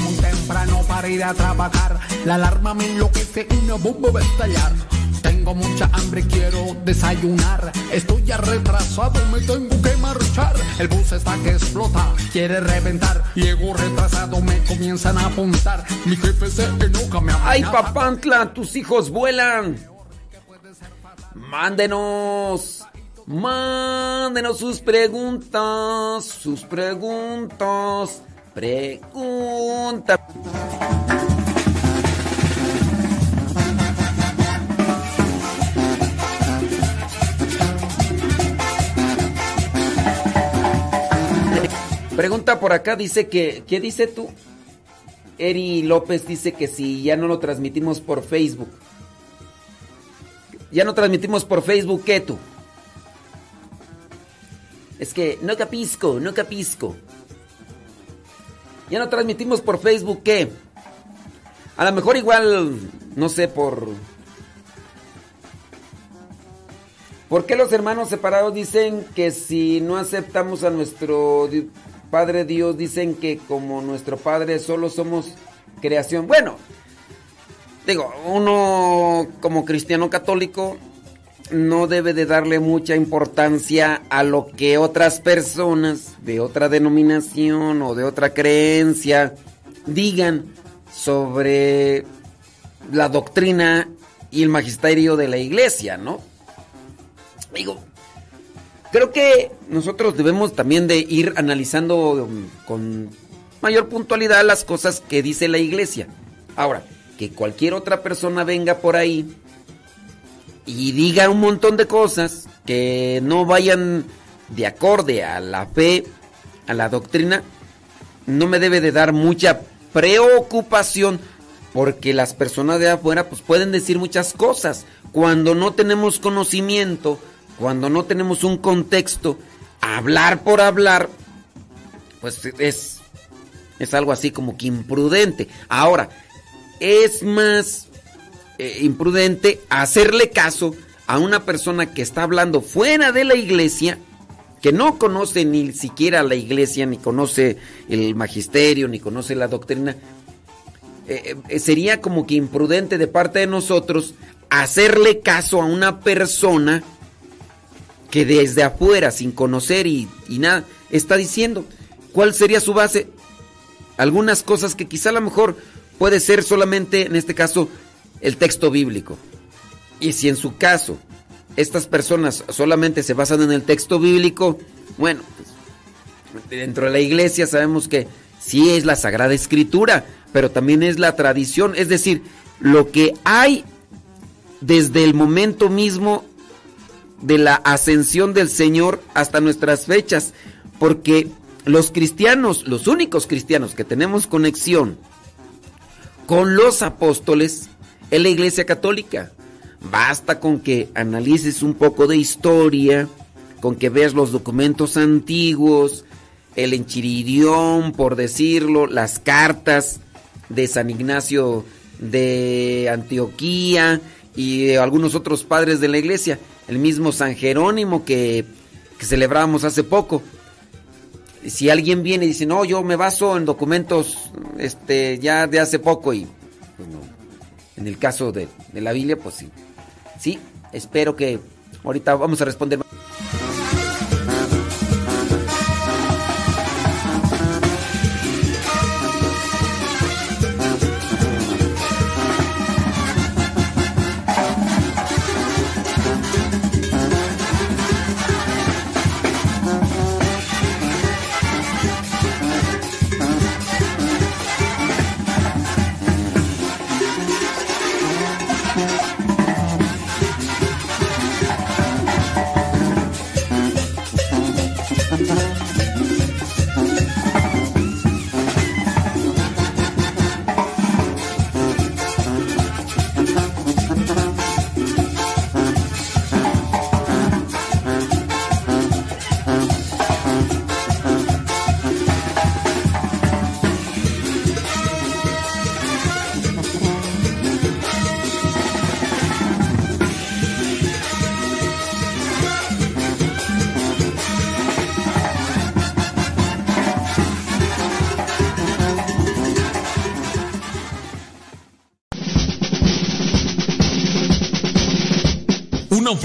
Muy temprano para ir a trabajar. La alarma me enloquece y una bomba va a estallar. Tengo mucha hambre, quiero desayunar. Estoy ya retrasado, me tengo que marchar. El bus está que explota, quiere reventar. Llego retrasado, me comienzan a apuntar. Mi jefe se enoja, me ¡Ay, amenaza. papantla! ¡Tus hijos vuelan! Mándenos. Mándenos sus preguntas. Sus preguntas. Pregunta. Pregunta por acá, dice que, ¿qué dice tú? Eri López dice que si ya no lo transmitimos por Facebook. Ya no transmitimos por Facebook, ¿qué tú? Es que no capisco, no capisco. Ya no transmitimos por Facebook, ¿qué? A lo mejor igual, no sé, por... ¿Por qué los hermanos separados dicen que si no aceptamos a nuestro Padre Dios, dicen que como nuestro Padre solo somos creación? Bueno, digo, uno como cristiano católico no debe de darle mucha importancia a lo que otras personas de otra denominación o de otra creencia digan sobre la doctrina y el magisterio de la iglesia, ¿no? Digo, creo que nosotros debemos también de ir analizando um, con mayor puntualidad las cosas que dice la iglesia. Ahora, que cualquier otra persona venga por ahí y diga un montón de cosas que no vayan de acorde a la fe a la doctrina, no me debe de dar mucha preocupación porque las personas de afuera pues pueden decir muchas cosas. Cuando no tenemos conocimiento, cuando no tenemos un contexto, hablar por hablar, pues es, es algo así como que imprudente. Ahora, es más eh, imprudente hacerle caso a una persona que está hablando fuera de la iglesia, que no conoce ni siquiera la iglesia, ni conoce el magisterio, ni conoce la doctrina, eh, eh, sería como que imprudente de parte de nosotros hacerle caso a una persona que desde afuera, sin conocer y, y nada, está diciendo. ¿Cuál sería su base? Algunas cosas que quizá a lo mejor puede ser solamente, en este caso, el texto bíblico. Y si en su caso estas personas solamente se basan en el texto bíblico, bueno, pues, dentro de la iglesia sabemos que sí es la Sagrada Escritura, pero también es la tradición, es decir, lo que hay desde el momento mismo de la ascensión del Señor hasta nuestras fechas, porque los cristianos, los únicos cristianos que tenemos conexión con los apóstoles, es la Iglesia Católica. Basta con que analices un poco de historia, con que veas los documentos antiguos, el enchiridión, por decirlo, las cartas de San Ignacio de Antioquía y de algunos otros padres de la iglesia, el mismo San Jerónimo que, que celebramos hace poco. Si alguien viene y dice, no, yo me baso en documentos este, ya de hace poco y pues. En el caso de, de la Biblia, pues sí. Sí, espero que ahorita vamos a responder.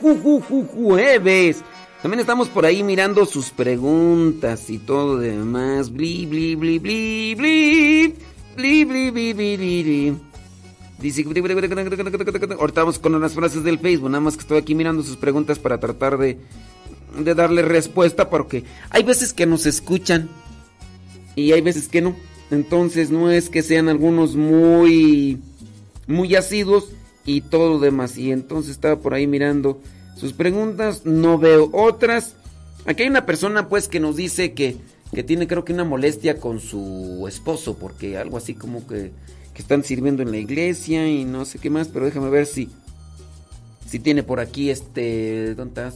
Ju, ju, ju, ju, jueves. También estamos por ahí mirando sus preguntas y todo demás. Bli, bli, bli, bli. Bli, bli, bli, bli, bli, bli. Dice, ahorita vamos con las frases del Facebook, nada más que estoy aquí mirando sus preguntas para tratar de, de darle respuesta, porque hay veces que nos escuchan y hay veces que no. Entonces no es que sean algunos muy, muy asiduos y todo lo demás. Y entonces estaba por ahí mirando sus preguntas, no veo otras. Aquí hay una persona pues que nos dice que, que tiene creo que una molestia con su esposo, porque algo así como que, que están sirviendo en la iglesia y no sé qué más, pero déjame ver si... Si tiene por aquí este. ¿Dónde.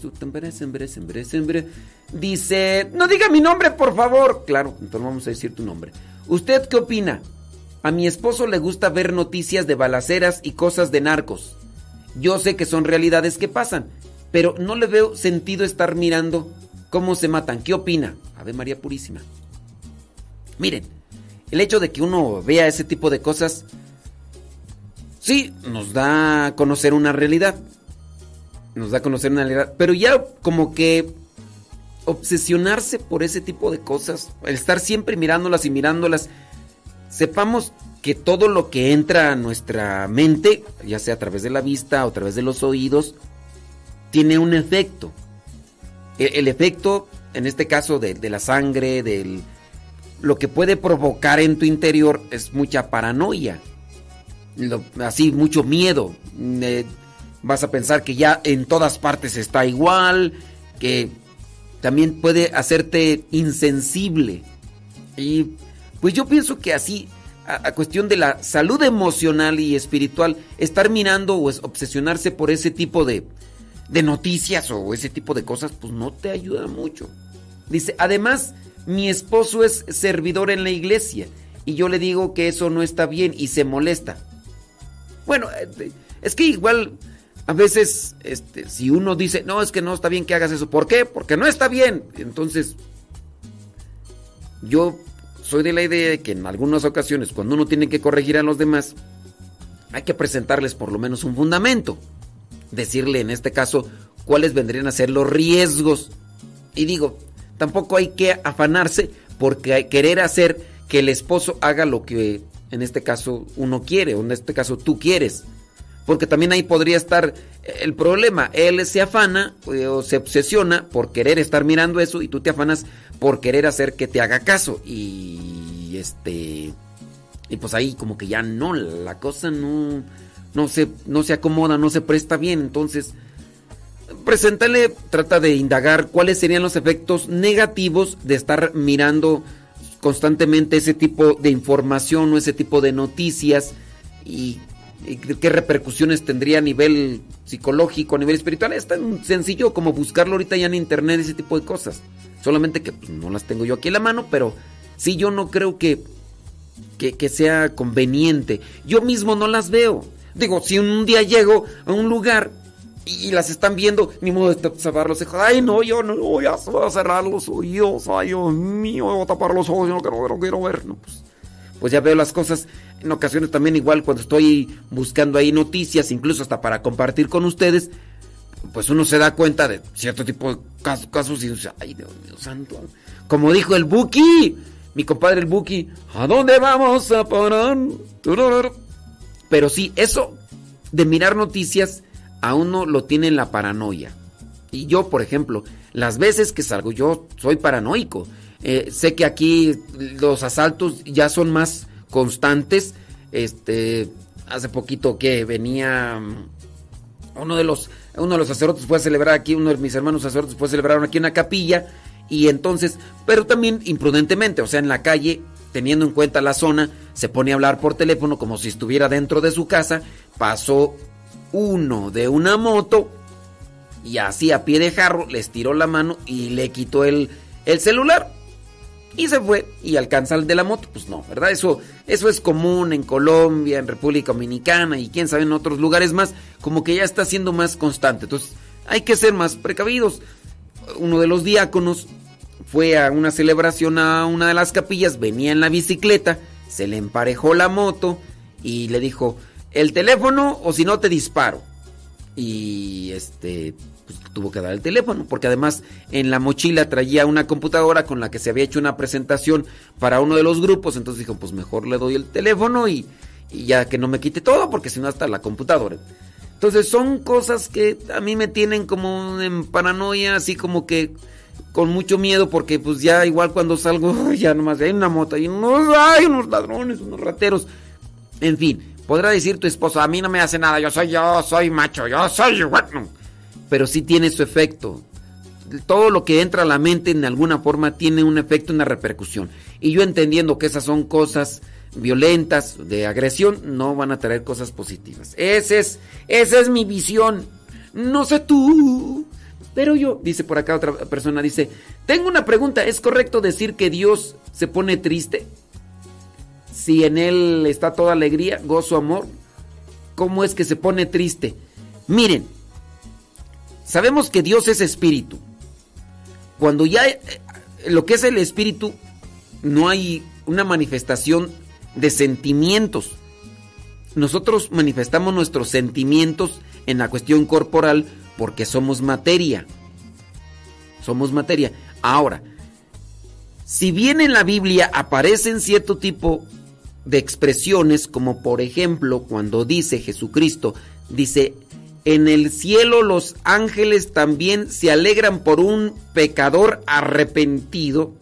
Dice. No diga mi nombre, por favor. Claro, entonces vamos a decir tu nombre. ¿Usted qué opina? A mi esposo le gusta ver noticias de balaceras y cosas de narcos. Yo sé que son realidades que pasan, pero no le veo sentido estar mirando cómo se matan. ¿Qué opina? Ave María Purísima. Miren, el hecho de que uno vea ese tipo de cosas, sí, nos da a conocer una realidad. Nos da a conocer una realidad. Pero ya como que obsesionarse por ese tipo de cosas, el estar siempre mirándolas y mirándolas, sepamos que todo lo que entra a nuestra mente, ya sea a través de la vista o a través de los oídos, tiene un efecto. El, el efecto, en este caso, de, la sangre, del, lo que puede provocar en tu interior es mucha paranoia. Así, mucho miedo. Vas a pensar que ya en todas partes está igual, que también puede hacerte insensible. Y pues yo pienso que así, a, cuestión de la salud emocional y espiritual, estar mirando o es- obsesionarse por ese tipo de, de noticias o ese tipo de cosas, pues no te ayuda mucho. Dice, además, mi esposo es servidor en la iglesia y yo le digo que eso no está bien y se molesta. Bueno, eh, es que igual a veces, este, si uno dice, no, es que no está bien que hagas eso, ¿por qué? Porque no está bien. Entonces, yo soy de la idea de que en algunas ocasiones, cuando uno tiene que corregir a los demás, hay que presentarles por lo menos un fundamento. Decirle en este caso cuáles vendrían a ser los riesgos. Y digo, tampoco hay que afanarse porque querer hacer que el esposo haga lo que en este caso uno quiere, o en este caso tú quieres. Porque también ahí podría estar el problema. Él se afana eh, o se obsesiona por querer estar mirando eso y tú te afanas por querer hacer que te haga caso. Y este. Y pues ahí como que ya no, la cosa no, no, se, no se acomoda, no se presta bien. Entonces, preséntale, trata de indagar cuáles serían los efectos negativos de estar mirando constantemente ese tipo de información o ese tipo de noticias y, qué repercusiones tendría a nivel psicológico, a nivel espiritual. Es tan sencillo como buscarlo ahorita ya en internet, ese tipo de cosas. Solamente que pues, no las tengo yo aquí en la mano, pero sí yo no creo que, que, sea conveniente. Yo mismo no las veo. Digo, si un día llego a un lugar y las están viendo, ni modo de cerrar los ojos. Ay, no, yo no voy a, cerrar los oídos. Ay, Dios mío, voy a tapar los ojos, yo no quiero, no quiero ver. Pues, pues ya veo las cosas. En ocasiones también igual cuando estoy buscando ahí noticias, incluso hasta para compartir con ustedes, pues uno se da cuenta de cierto tipo de casos, casos y dice, ay, Dios mío santo. Como dijo el Buki, mi compadre el Buki, ¿a dónde vamos a parar? Pero sí, eso de mirar noticias a uno lo tiene en la paranoia. Y yo, por ejemplo, las veces que salgo, yo soy paranoico. Eh, sé que aquí los asaltos ya son más constantes. Este, hace poquito que venía mm, uno de los uno de los sacerdotes fue a celebrar aquí, uno de mis hermanos sacerdotes fue celebrar aquí una capilla y entonces, pero también imprudentemente, o sea, en la calle, teniendo en cuenta la zona, se pone a hablar por teléfono como si estuviera dentro de su casa, pasó uno de una moto y así a pie de jarro les tiró la mano y le quitó el, el celular. Y se fue y alcanza el de la moto. Pues no, ¿verdad? Eso, eso es común en Colombia, en República Dominicana y quién sabe en otros lugares más. Como que ya está siendo más constante. Entonces hay que ser más precavidos. Uno de los diáconos fue a una celebración a una de las capillas, venía en la bicicleta, se le emparejó la moto y le dijo, el teléfono o si no te disparo. Y este, pues tuvo que dar el teléfono, porque además en la mochila traía una computadora con la que se había hecho una presentación para uno de los grupos, entonces dijo, pues mejor le doy el teléfono y, ya que no me quite todo, porque si no hasta la computadora. Entonces son cosas que a mí me tienen como en paranoia, así como que con mucho miedo, porque pues ya igual cuando salgo, ya nomás hay una moto y unos, hay unos ladrones, unos rateros. En fin, podrá decir tu esposo, a mí no me hace nada, yo soy yo, soy macho, yo soy bueno. Pero sí tiene su efecto. Todo lo que entra a la mente en alguna forma tiene un efecto, una repercusión. Y yo entendiendo que esas son cosas violentas, de agresión, no van a traer cosas positivas. Ese es, esa es mi visión. No sé tú. Pero yo, dice por acá otra persona, dice, tengo una pregunta, ¿es correcto decir que Dios se pone triste? Si en Él está toda alegría, gozo, amor, ¿cómo es que se pone triste? Miren, sabemos que Dios es espíritu. Cuando ya eh, lo que es el espíritu, no hay una manifestación de sentimientos. Nosotros manifestamos nuestros sentimientos en la cuestión corporal porque somos materia. Somos materia. Ahora, si bien en la Biblia aparecen cierto tipo de expresiones, como por ejemplo cuando dice Jesucristo, dice, en el cielo los ángeles también se alegran por un pecador arrepentido,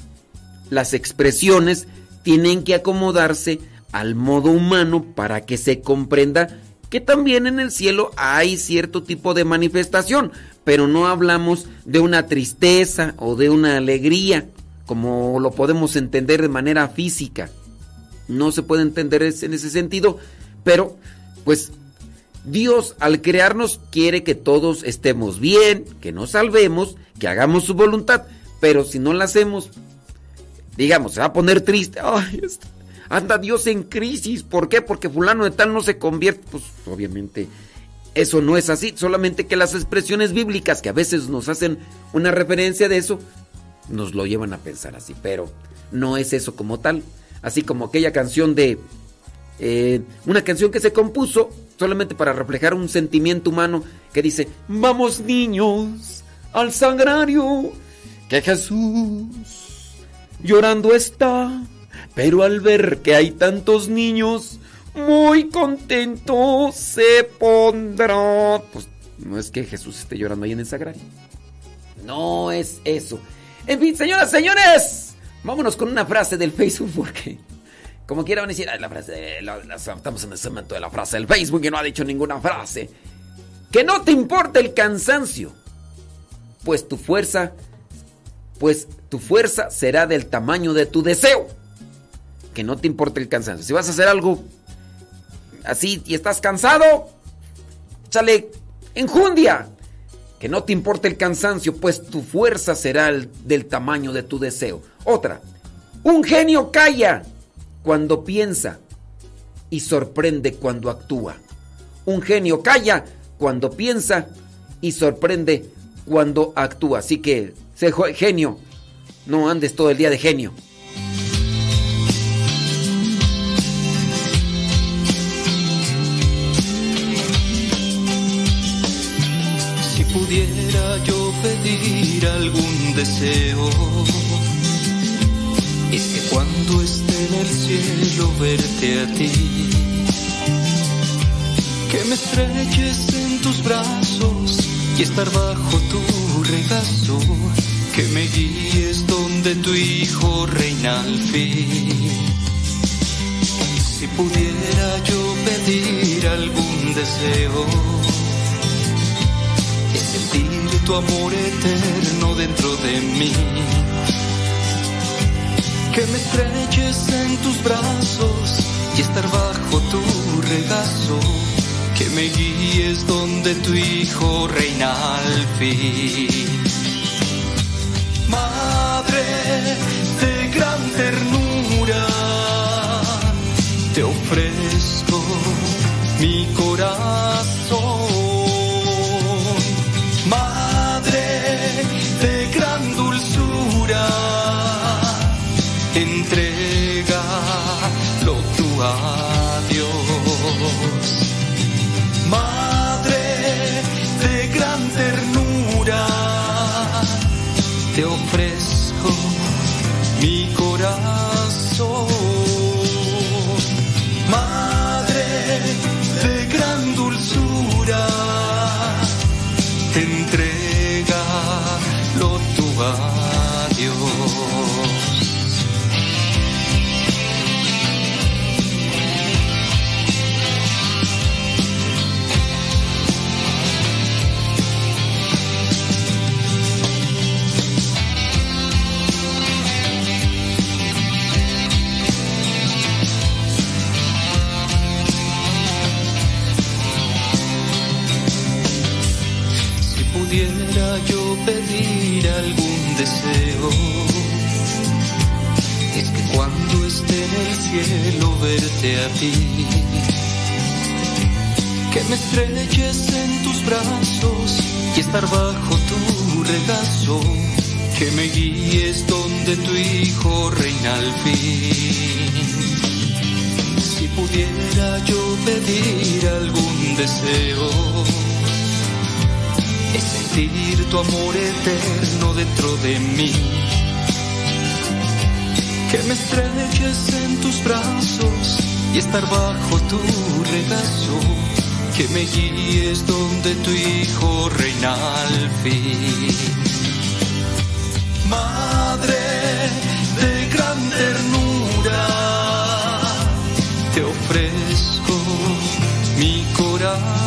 las expresiones tienen que acomodarse al modo humano para que se comprenda que también en el cielo hay cierto tipo de manifestación, pero no hablamos de una tristeza o de una alegría como lo podemos entender de manera física. No se puede entender en ese sentido, pero pues Dios al crearnos quiere que todos estemos bien, que nos salvemos, que hagamos su voluntad, pero si no la hacemos, digamos, se va a poner triste. Ay, anda Dios en crisis. ¿Por qué? Porque fulano de tal no se convierte. Pues obviamente eso no es así. Solamente que las expresiones bíblicas que a veces nos hacen una referencia de eso, nos lo llevan a pensar así. Pero no es eso como tal. Así como aquella canción de... Eh, una canción que se compuso solamente para reflejar un sentimiento humano que dice, vamos niños al sagrario, que Jesús llorando está pero al ver que hay tantos niños, muy contento se pondrá. Pues no es que Jesús esté llorando ahí en el sagrario. No es eso. En fin, señoras, señores, vámonos con una frase del Facebook porque, como quieran decir, la frase, estamos en el momento de la frase del Facebook y no ha dicho ninguna frase. Que no te importe el cansancio, pues tu fuerza, pues tu fuerza será del tamaño de tu deseo que no te importe el cansancio. Si vas a hacer algo así y estás cansado, échale enjundia. Que no te importe el cansancio, pues tu fuerza será el, del tamaño de tu deseo. Otra, un genio calla cuando piensa y sorprende cuando actúa. Un genio calla cuando piensa y sorprende cuando actúa. Así que, sé genio, no andes todo el día de genio. pudiera yo pedir algún deseo, es que cuando esté en el cielo verte a ti, que me estreches en tus brazos y estar bajo tu regazo, que me guíes donde tu hijo reina al fin. Si pudiera yo pedir algún deseo, tu amor eterno dentro de mí. Que me estreches en tus brazos y estar bajo tu regazo. Que me guíes donde tu hijo reina al fin. Madre de gran ternura, te ofrezco mi corazón es que cuando esté en el cielo verte a ti, que me estreches en tus brazos y estar bajo tu regazo, que me guíes donde tu hijo reina al fin. Si pudiera yo pedir algún deseo, es sentir tu amor eterno dentro de mí. Que me estreches en tus brazos y estar bajo tu regazo. Que me guíes donde tu hijo reina al fin. Madre de gran ternura, te ofrezco mi corazón.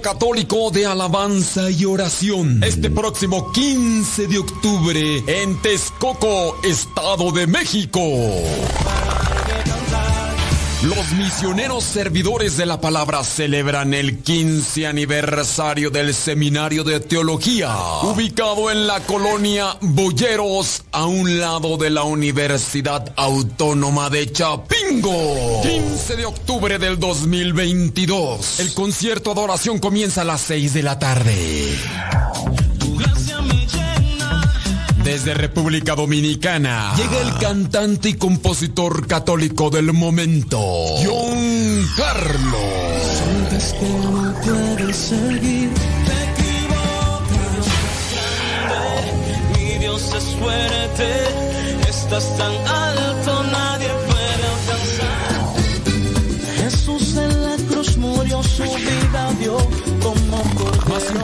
Católico de alabanza y oración. Este próximo 15 de octubre en Texcoco, Estado de México. Los misioneros servidores de la palabra celebran el 15 aniversario del Seminario de Teología, ubicado en la colonia Boyeros, a un lado de la Universidad Autónoma de Chapingo. 15 de octubre del 2022. El concierto adoración comienza a las 6 de la tarde. Desde República Dominicana llega el cantante y compositor católico del momento, John Carlos. Mi Dios es fuerte, estás tan alto,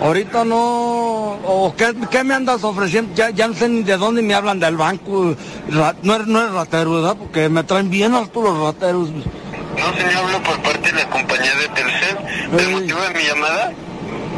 ahorita no, o ¿qué, qué me andas ofreciendo? Ya, ya no sé ni de dónde me hablan del banco, Ra- no es, no es ratero, ¿verdad? Porque me traen bien altos los rateros. No, señor, hablo por parte de la compañía de Telcel. El motivo de mi llamada,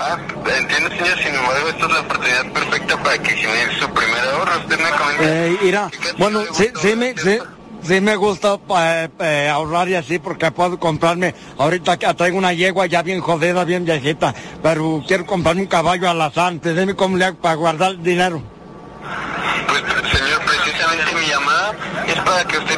Ah, entiendo, señor. Sin embargo, esta es la oportunidad perfecta para que genere su primer ahorro. Usted me comenta. Eh, mira, bueno, sí, sí me, sí, sí me gusta eh, eh, ahorrar y así porque puedo comprarme, ahorita que traigo una yegua ya bien jodida, bien viejita, pero quiero comprarme un caballo alazán, dime cómo le hago para guardar el dinero. Pues, señor, precisamente mi llamada es para que usted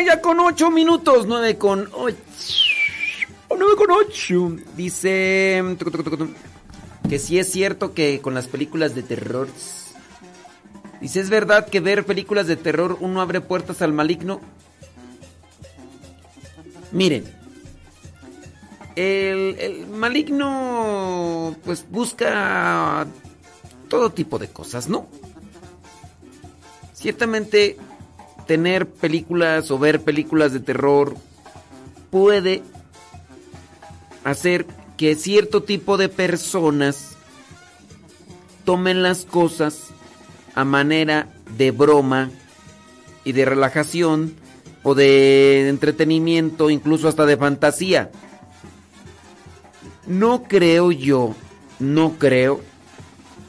Ya con 8 minutos. 9 con 8. 9 con 8. Dice que sí es cierto que con las películas de terror... Dice, ¿es verdad que ver películas de terror uno abre puertas al maligno? Miren, el, el maligno pues busca todo tipo de cosas, ¿no? Ciertamente tener películas o ver películas de terror puede hacer que cierto tipo de personas tomen las cosas a manera de broma y de relajación o de entretenimiento, incluso hasta de fantasía. No creo yo, no creo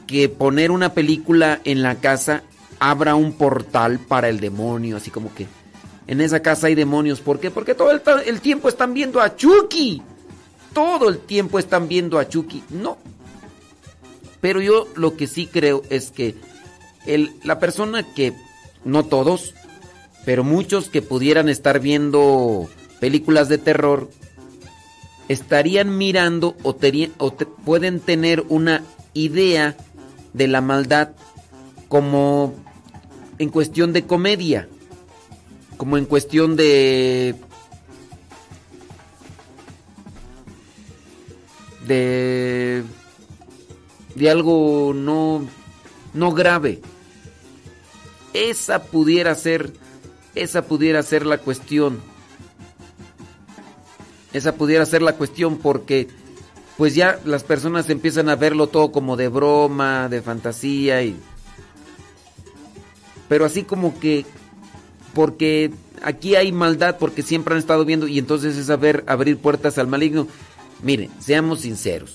que poner una película en la casa abra un portal para el demonio, así como que en esa casa hay demonios. ¿Por qué? Porque todo el, tiempo están viendo a Chucky. Todo el tiempo están viendo a Chucky. No. Pero yo lo que sí creo es que la persona que, no todos, pero muchos que pudieran estar viendo películas de terror, estarían mirando o, o pueden tener una idea de la maldad como en cuestión de comedia, como en cuestión de de de algo no no grave. Esa pudiera ser esa pudiera ser la cuestión. Esa pudiera ser la cuestión porque pues ya las personas empiezan a verlo todo como de broma, de fantasía y pero así como que porque aquí hay maldad porque siempre han estado viendo y entonces es saber abrir puertas al maligno. Miren, seamos sinceros.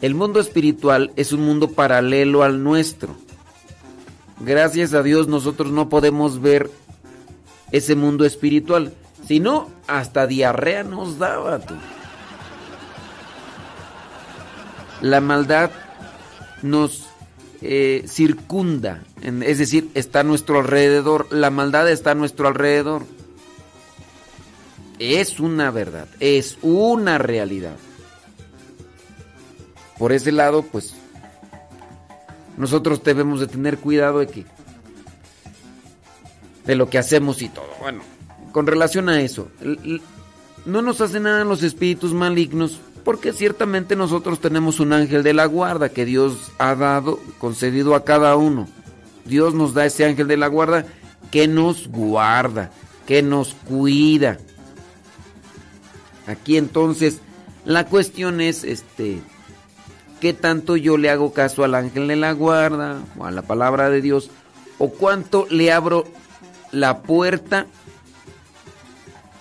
El mundo espiritual es un mundo paralelo al nuestro. Gracias a Dios nosotros no podemos ver ese mundo espiritual. Si no, hasta diarrea nos daba tú. La maldad nos eh, circunda, es decir, está a nuestro alrededor, la maldad está a nuestro alrededor. Es una verdad, es una realidad. Por ese lado, pues, nosotros debemos de tener cuidado de que de lo que hacemos y todo. Bueno, con relación a eso, no nos hacen nada los espíritus malignos porque ciertamente nosotros tenemos un ángel de la guarda que Dios ha dado, concedido a cada uno. Dios nos da ese ángel de la guarda que nos guarda, que nos cuida. Aquí entonces la cuestión es este qué tanto yo le hago caso al ángel de la guarda o a la palabra de Dios o cuánto le abro la puerta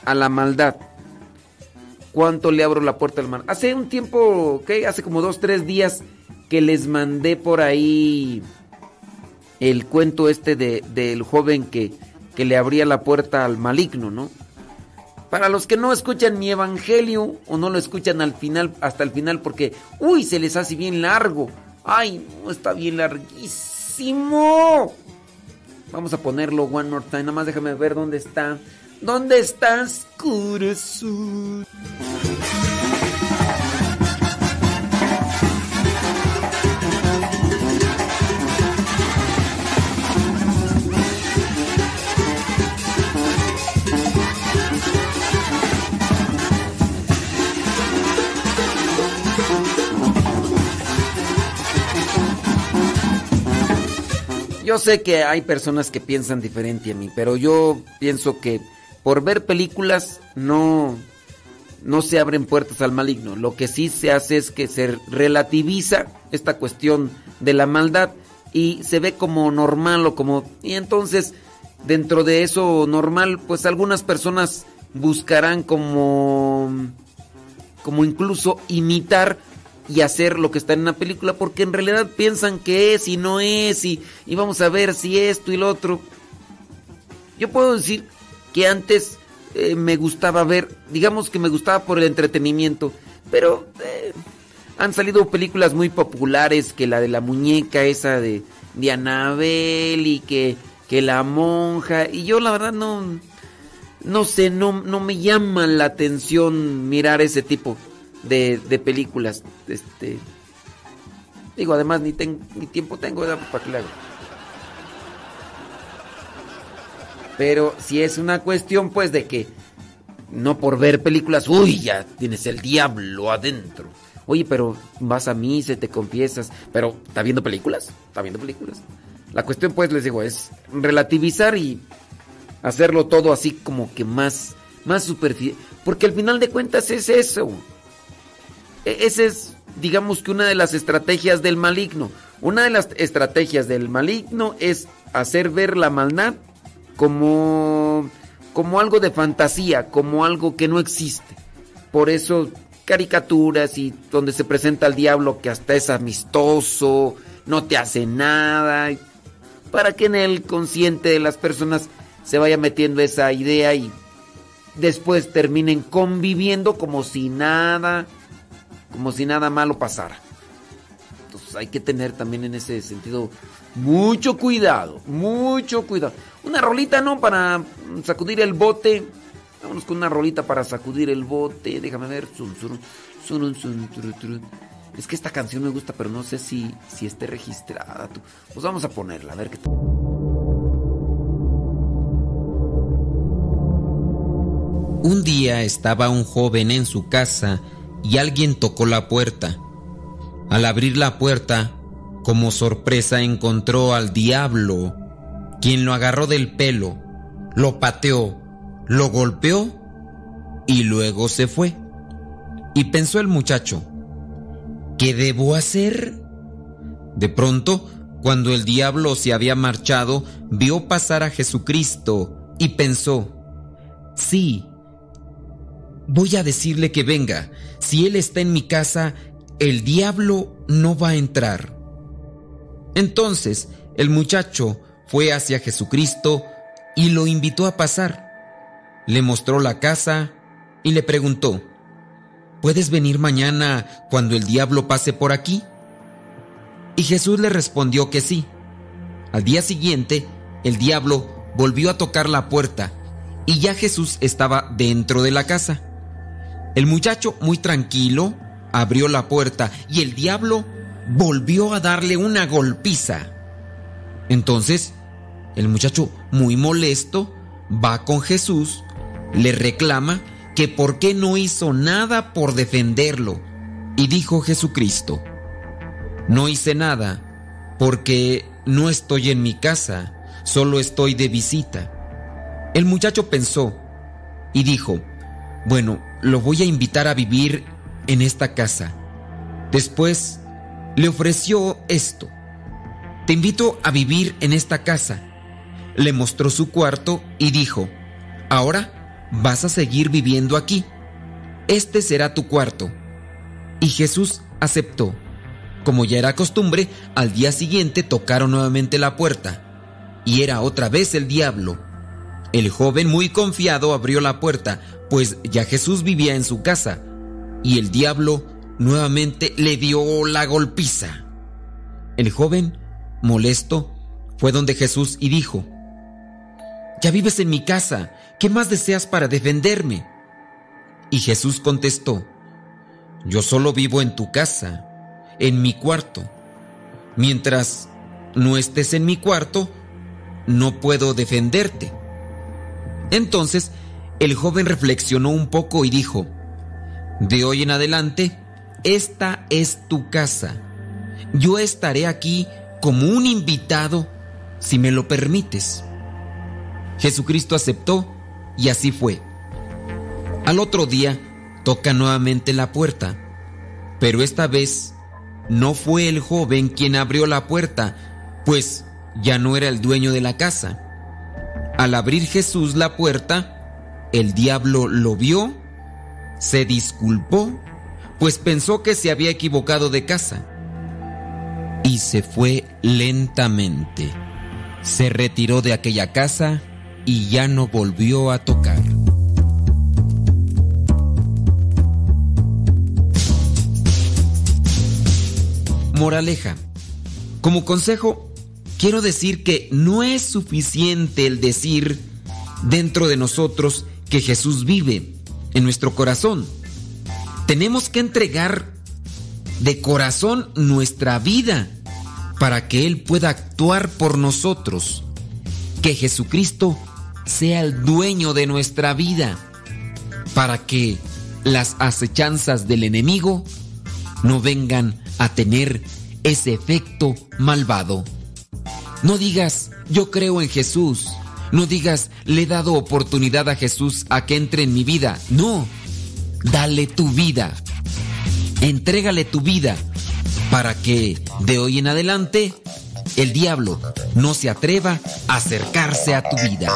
a la maldad cuánto le abro la puerta al mar. Hace un tiempo, ¿qué? Hace como dos, tres días que les mandé por ahí el cuento este de, del joven que, que le abría la puerta al maligno, ¿no? Para los que no escuchan mi evangelio o no lo escuchan al final, hasta el final, porque, uy, se les hace bien largo. Ay, no, está bien larguísimo. Vamos a ponerlo one more time. Nada más déjame ver dónde está. ¿Dónde estás, corazón? Yo sé que hay personas que piensan diferente a mí, pero yo pienso que por ver películas no, no se abren puertas al maligno. Lo que sí se hace es que se relativiza esta cuestión de la maldad y se ve como normal o como... Y entonces, dentro de eso normal, pues algunas personas buscarán como... como incluso imitar y hacer lo que está en una película porque en realidad piensan que es y no es y, y vamos a ver si esto y lo otro. Yo puedo decir que antes eh, me gustaba ver, digamos que me gustaba por el entretenimiento, pero eh, han salido películas muy populares, que la de la muñeca esa de, de Anabel y que que la monja. Y yo la verdad no, no sé, no, no me llama la atención mirar ese tipo de, de películas. Este, digo, además ni, ni tiempo tengo, ¿Para qué le hago? Pero si es una cuestión pues de que no por ver películas, uy, ya tienes el diablo adentro. Oye, pero vas a misa, te confiesas, pero ¿está viendo películas? ¿Está viendo películas? La cuestión pues les digo es relativizar y hacerlo todo así como que más más superficial, porque al final de cuentas es eso. E, esa es digamos que una de las estrategias del maligno. Una de las estrategias del maligno es hacer ver la maldad como, como algo de fantasía, como algo que no existe. Por eso caricaturas y donde se presenta al diablo que hasta es amistoso, no te hace nada, para que en el consciente de las personas se vaya metiendo esa idea y después terminen conviviendo como si nada, como si nada malo pasara. Entonces hay que tener también en ese sentido mucho cuidado, mucho cuidado. Una rolita, ¿no? Para sacudir el bote. Vámonos con una rolita para sacudir el bote. Déjame ver. Es que esta canción me gusta, pero no sé si, si esté registrada. Pues vamos a ponerla, a ver qué tal. Un día estaba un joven en su casa y alguien tocó la puerta. Al abrir la puerta, como sorpresa encontró al diablo, quien lo agarró del pelo, lo pateó, lo golpeó y luego se fue. Y pensó el muchacho, ¿qué debo hacer? De pronto, cuando el diablo se había marchado, vio pasar a Jesucristo y pensó, sí, voy a decirle que venga, si él está en mi casa, el diablo no va a entrar. Entonces el muchacho fue hacia Jesucristo y lo invitó a pasar. Le mostró la casa y le preguntó, ¿puedes venir mañana cuando el diablo pase por aquí? Y Jesús le respondió que sí. Al día siguiente, el diablo volvió a tocar la puerta y ya Jesús estaba dentro de la casa. El muchacho, muy tranquilo, abrió la puerta y el diablo volvió a darle una golpiza. Entonces, el muchacho, muy molesto, va con Jesús, le reclama que por qué no hizo nada por defenderlo. Y dijo Jesucristo, no hice nada porque no estoy en mi casa, solo estoy de visita. El muchacho pensó y dijo, bueno, lo voy a invitar a vivir en esta casa. Después le ofreció esto. Te invito a vivir en esta casa. Le mostró su cuarto y dijo, ahora vas a seguir viviendo aquí. Este será tu cuarto. Y Jesús aceptó. Como ya era costumbre, al día siguiente tocaron nuevamente la puerta. Y era otra vez el diablo. El joven muy confiado abrió la puerta, pues ya Jesús vivía en su casa. Y el diablo nuevamente le dio la golpiza. El joven, molesto, fue donde Jesús y dijo, Ya vives en mi casa, ¿qué más deseas para defenderme? Y Jesús contestó, Yo solo vivo en tu casa, en mi cuarto. Mientras no estés en mi cuarto, no puedo defenderte. Entonces el joven reflexionó un poco y dijo, De hoy en adelante, esta es tu casa. Yo estaré aquí como un invitado si me lo permites. Jesucristo aceptó y así fue. Al otro día toca nuevamente la puerta, pero esta vez no fue el joven quien abrió la puerta, pues ya no era el dueño de la casa. Al abrir Jesús la puerta, el diablo lo vio, se disculpó pues pensó que se había equivocado de casa. Y se fue lentamente. Se retiró de aquella casa y ya no volvió a tocar. Moraleja. Como consejo, quiero decir que no es suficiente el decir dentro de nosotros que Jesús vive en nuestro corazón. Tenemos que entregar de corazón nuestra vida para que Él pueda actuar por nosotros. Que Jesucristo sea el dueño de nuestra vida para que las acechanzas del enemigo no vengan a tener ese efecto malvado. No digas, yo creo en Jesús. No digas, le he dado oportunidad a Jesús a que entre en mi vida. No, dale tu vida. Entrégale tu vida para que de hoy en adelante el diablo no se atreva a acercarse a tu vida.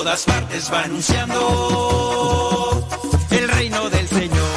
Todas partes va anunciando el reino del Señor.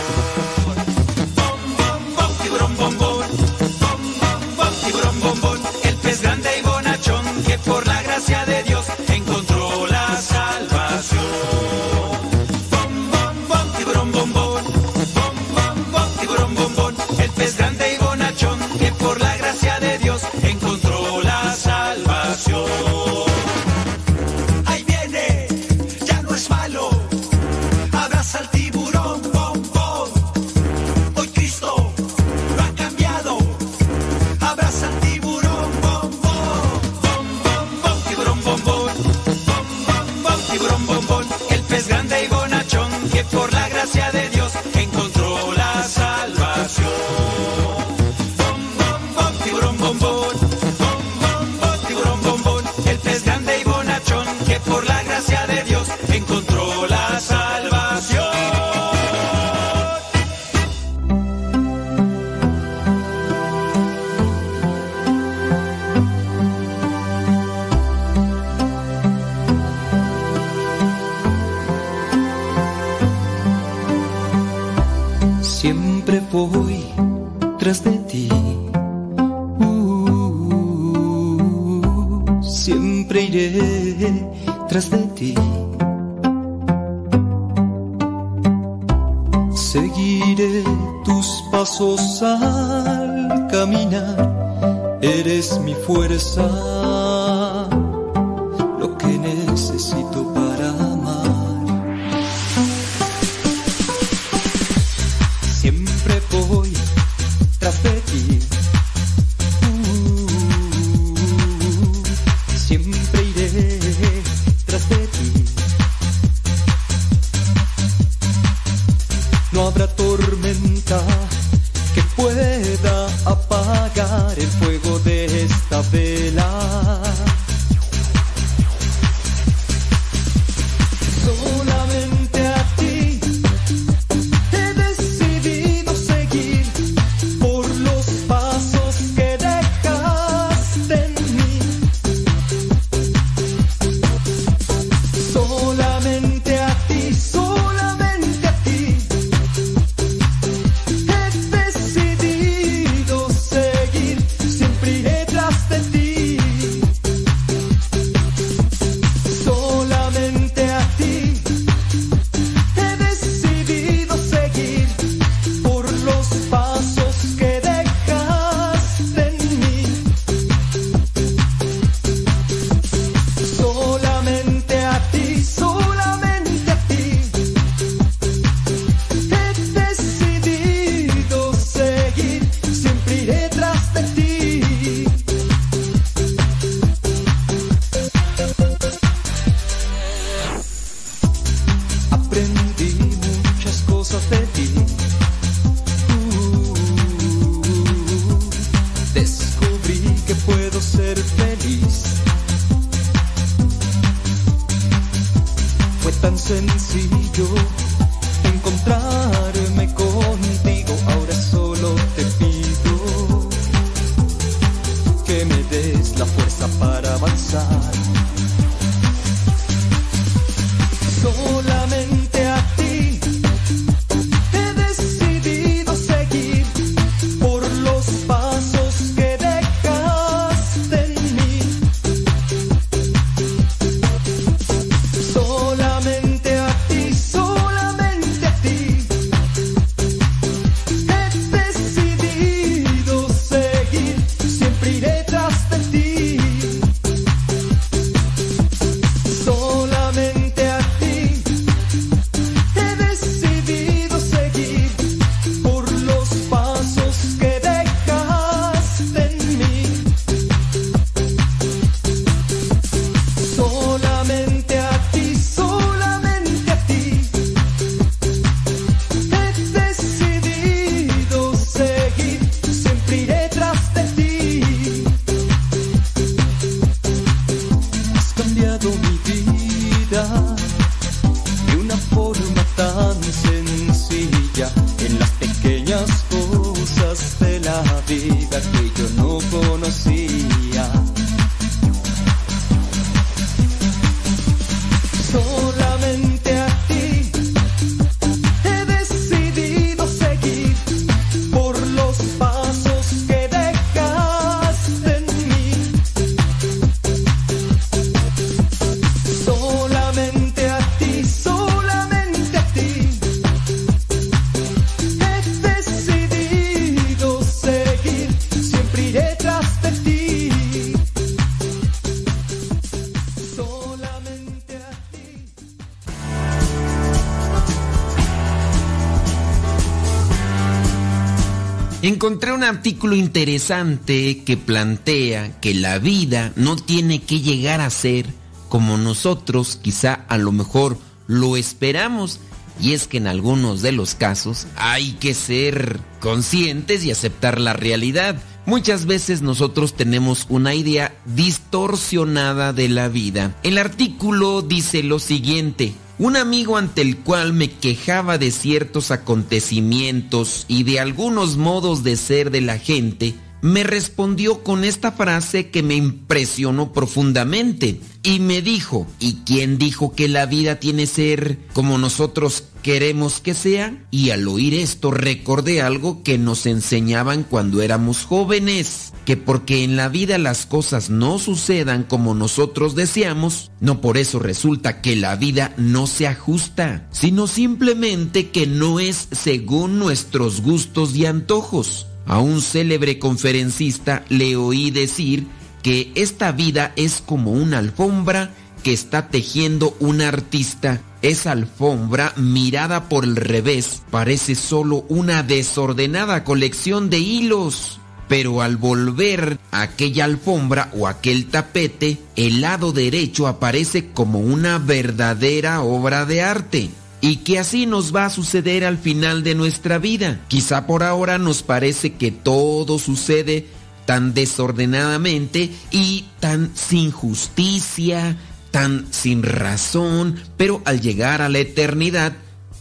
Encontré un artículo interesante que plantea que la vida no tiene que llegar a ser como nosotros quizá a lo mejor lo esperamos. Y es que en algunos de los casos hay que ser conscientes y aceptar la realidad. Muchas veces nosotros tenemos una idea distorsionada de la vida. El artículo dice lo siguiente. Un amigo ante el cual me quejaba de ciertos acontecimientos y de algunos modos de ser de la gente, me respondió con esta frase que me impresionó profundamente y me dijo, ¿y quién dijo que la vida tiene ser como nosotros queremos que sea? Y al oír esto recordé algo que nos enseñaban cuando éramos jóvenes, que porque en la vida las cosas no sucedan como nosotros deseamos, no por eso resulta que la vida no se ajusta, sino simplemente que no es según nuestros gustos y antojos. A un célebre conferencista le oí decir que esta vida es como una alfombra que está tejiendo un artista. Esa alfombra, mirada por el revés, parece solo una desordenada colección de hilos. Pero al volver aquella alfombra o aquel tapete, el lado derecho aparece como una verdadera obra de arte. Y que así nos va a suceder al final de nuestra vida. Quizá por ahora nos parece que todo sucede tan desordenadamente y tan sin justicia, tan sin razón, pero al llegar a la eternidad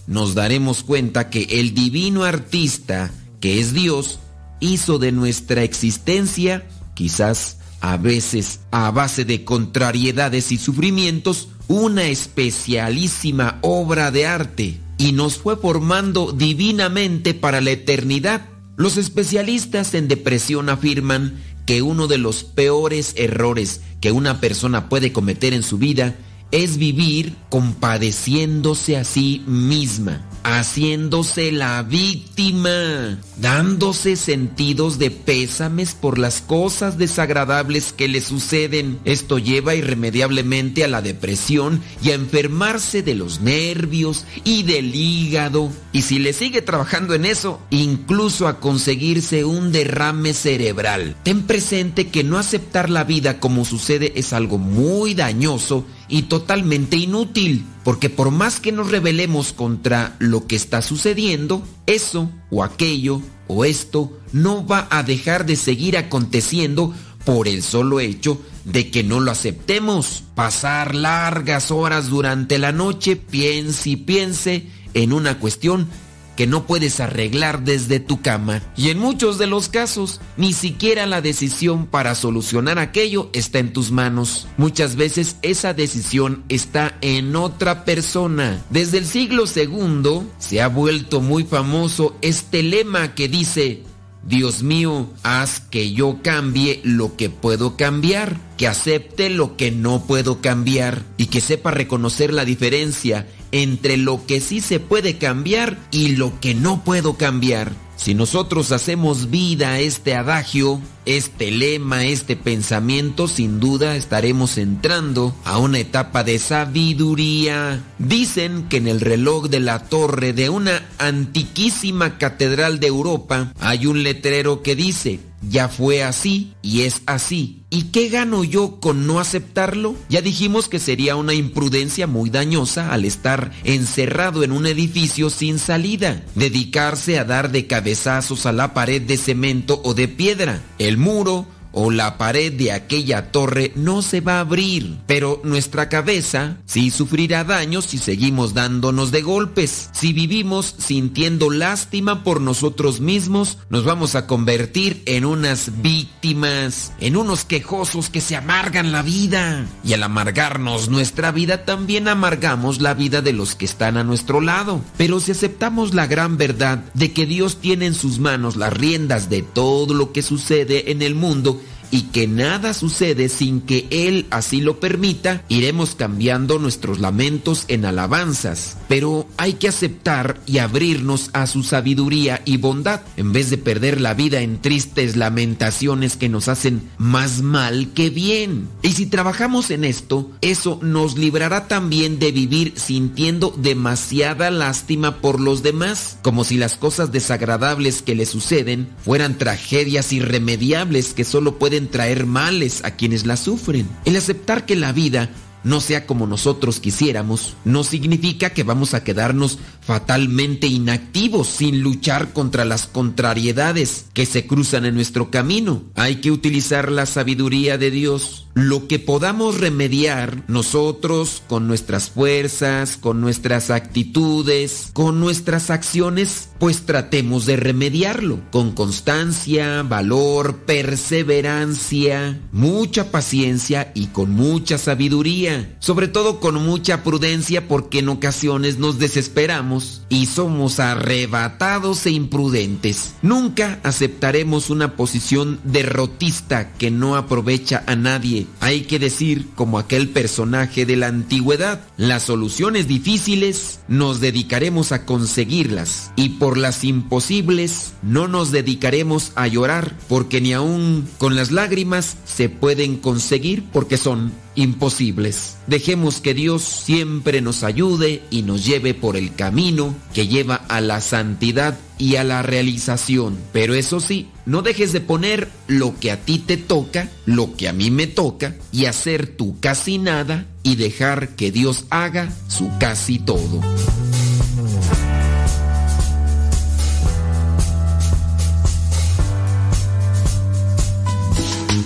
nos daremos cuenta que el divino artista, que es Dios, hizo de nuestra existencia, quizás a veces a base de contrariedades y sufrimientos, una especialísima obra de arte y nos fue formando divinamente para la eternidad. Los especialistas en depresión afirman que uno de los peores errores que una persona puede cometer en su vida es vivir compadeciéndose a sí misma, haciéndose la víctima, dándose sentidos de pésames por las cosas desagradables que le suceden. Esto lleva irremediablemente a la depresión y a enfermarse de los nervios y del hígado. Y si le sigue trabajando en eso, incluso a conseguirse un derrame cerebral. Ten presente que no aceptar la vida como sucede es algo muy dañoso y totalmente inútil, porque por más que nos rebelemos contra lo que está sucediendo, eso o aquello o esto no va a dejar de seguir aconteciendo por el solo hecho de que no lo aceptemos. Pasar largas horas durante la noche, piense y piense en una cuestión que no puedes arreglar desde tu cama. Y en muchos de los casos, ni siquiera la decisión para solucionar aquello está en tus manos. Muchas veces esa decisión está en otra persona. Desde el siglo II se ha vuelto muy famoso este lema que dice, Dios mío, haz que yo cambie lo que puedo cambiar, que acepte lo que no puedo cambiar y que sepa reconocer la diferencia entre lo que sí se puede cambiar y lo que no puedo cambiar. Si nosotros hacemos vida a este adagio, este lema, este pensamiento, sin duda estaremos entrando a una etapa de sabiduría. Dicen que en el reloj de la torre de una antiquísima catedral de Europa hay un letrero que dice, ya fue así y es así. ¿Y qué gano yo con no aceptarlo? Ya dijimos que sería una imprudencia muy dañosa al estar encerrado en un edificio sin salida, dedicarse a dar de cabezazos a la pared de cemento o de piedra. Muro o la pared de aquella torre no se va a abrir, pero nuestra cabeza sí sufrirá daños si seguimos dándonos de golpes. Si vivimos sintiendo lástima por nosotros mismos, nos vamos a convertir en unas víctimas, en unos quejosos que se amargan la vida. Y al amargarnos nuestra vida, también amargamos la vida de los que están a nuestro lado. Pero si aceptamos la gran verdad de que Dios tiene en sus manos las riendas de todo lo que sucede en el mundo, y que nada sucede sin que Él así lo permita, iremos cambiando nuestros lamentos en alabanzas. Pero hay que aceptar y abrirnos a su sabiduría y bondad, en vez de perder la vida en tristes lamentaciones que nos hacen más mal que bien. Y si trabajamos en esto, eso nos librará también de vivir sintiendo demasiada lástima por los demás, como si las cosas desagradables que le suceden fueran tragedias irremediables que solo pueden traer males a quienes la sufren. El aceptar que la vida no sea como nosotros quisiéramos, no significa que vamos a quedarnos fatalmente inactivos sin luchar contra las contrariedades que se cruzan en nuestro camino. Hay que utilizar la sabiduría de Dios. Lo que podamos remediar nosotros con nuestras fuerzas, con nuestras actitudes, con nuestras acciones, pues tratemos de remediarlo con constancia, valor, perseverancia, mucha paciencia y con mucha sabiduría, sobre todo con mucha prudencia porque en ocasiones nos desesperamos y somos arrebatados e imprudentes. Nunca aceptaremos una posición derrotista que no aprovecha a nadie hay que decir como aquel personaje de la antigüedad, las soluciones difíciles nos dedicaremos a conseguirlas y por las imposibles no nos dedicaremos a llorar porque ni aun con las lágrimas se pueden conseguir porque son imposibles. Dejemos que Dios siempre nos ayude y nos lleve por el camino que lleva a la santidad y a la realización. Pero eso sí, no dejes de poner lo que a ti te toca, lo que a mí me toca, y hacer tu casi nada y dejar que Dios haga su casi todo.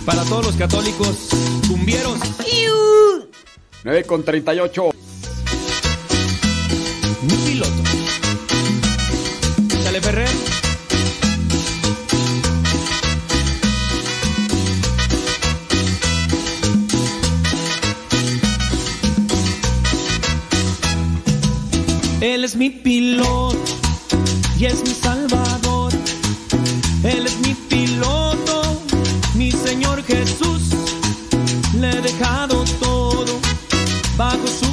Para todos los católicos, cumbieros. 9 con 38. Él es mi piloto y es mi salvador. Él es mi piloto, mi Señor Jesús. Le he dejado todo bajo su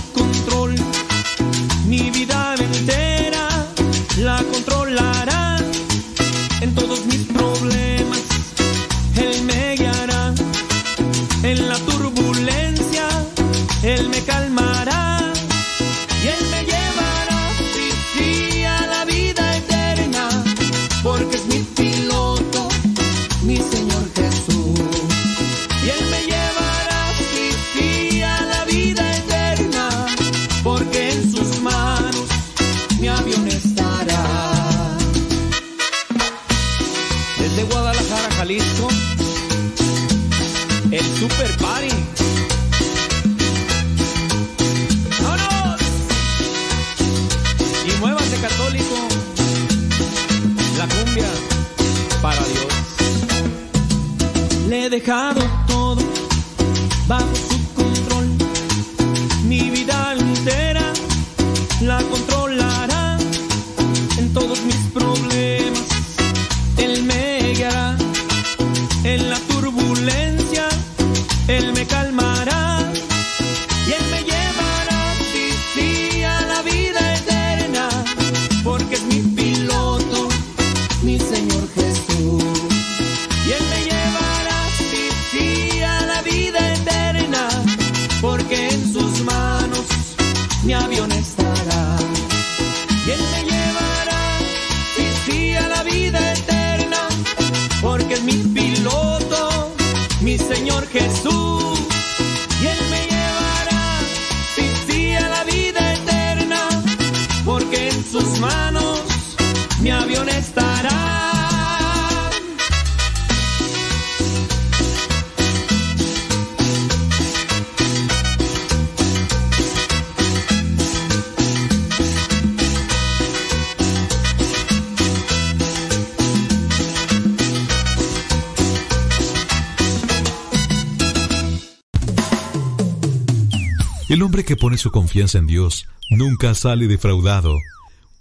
su confianza en Dios nunca sale defraudado.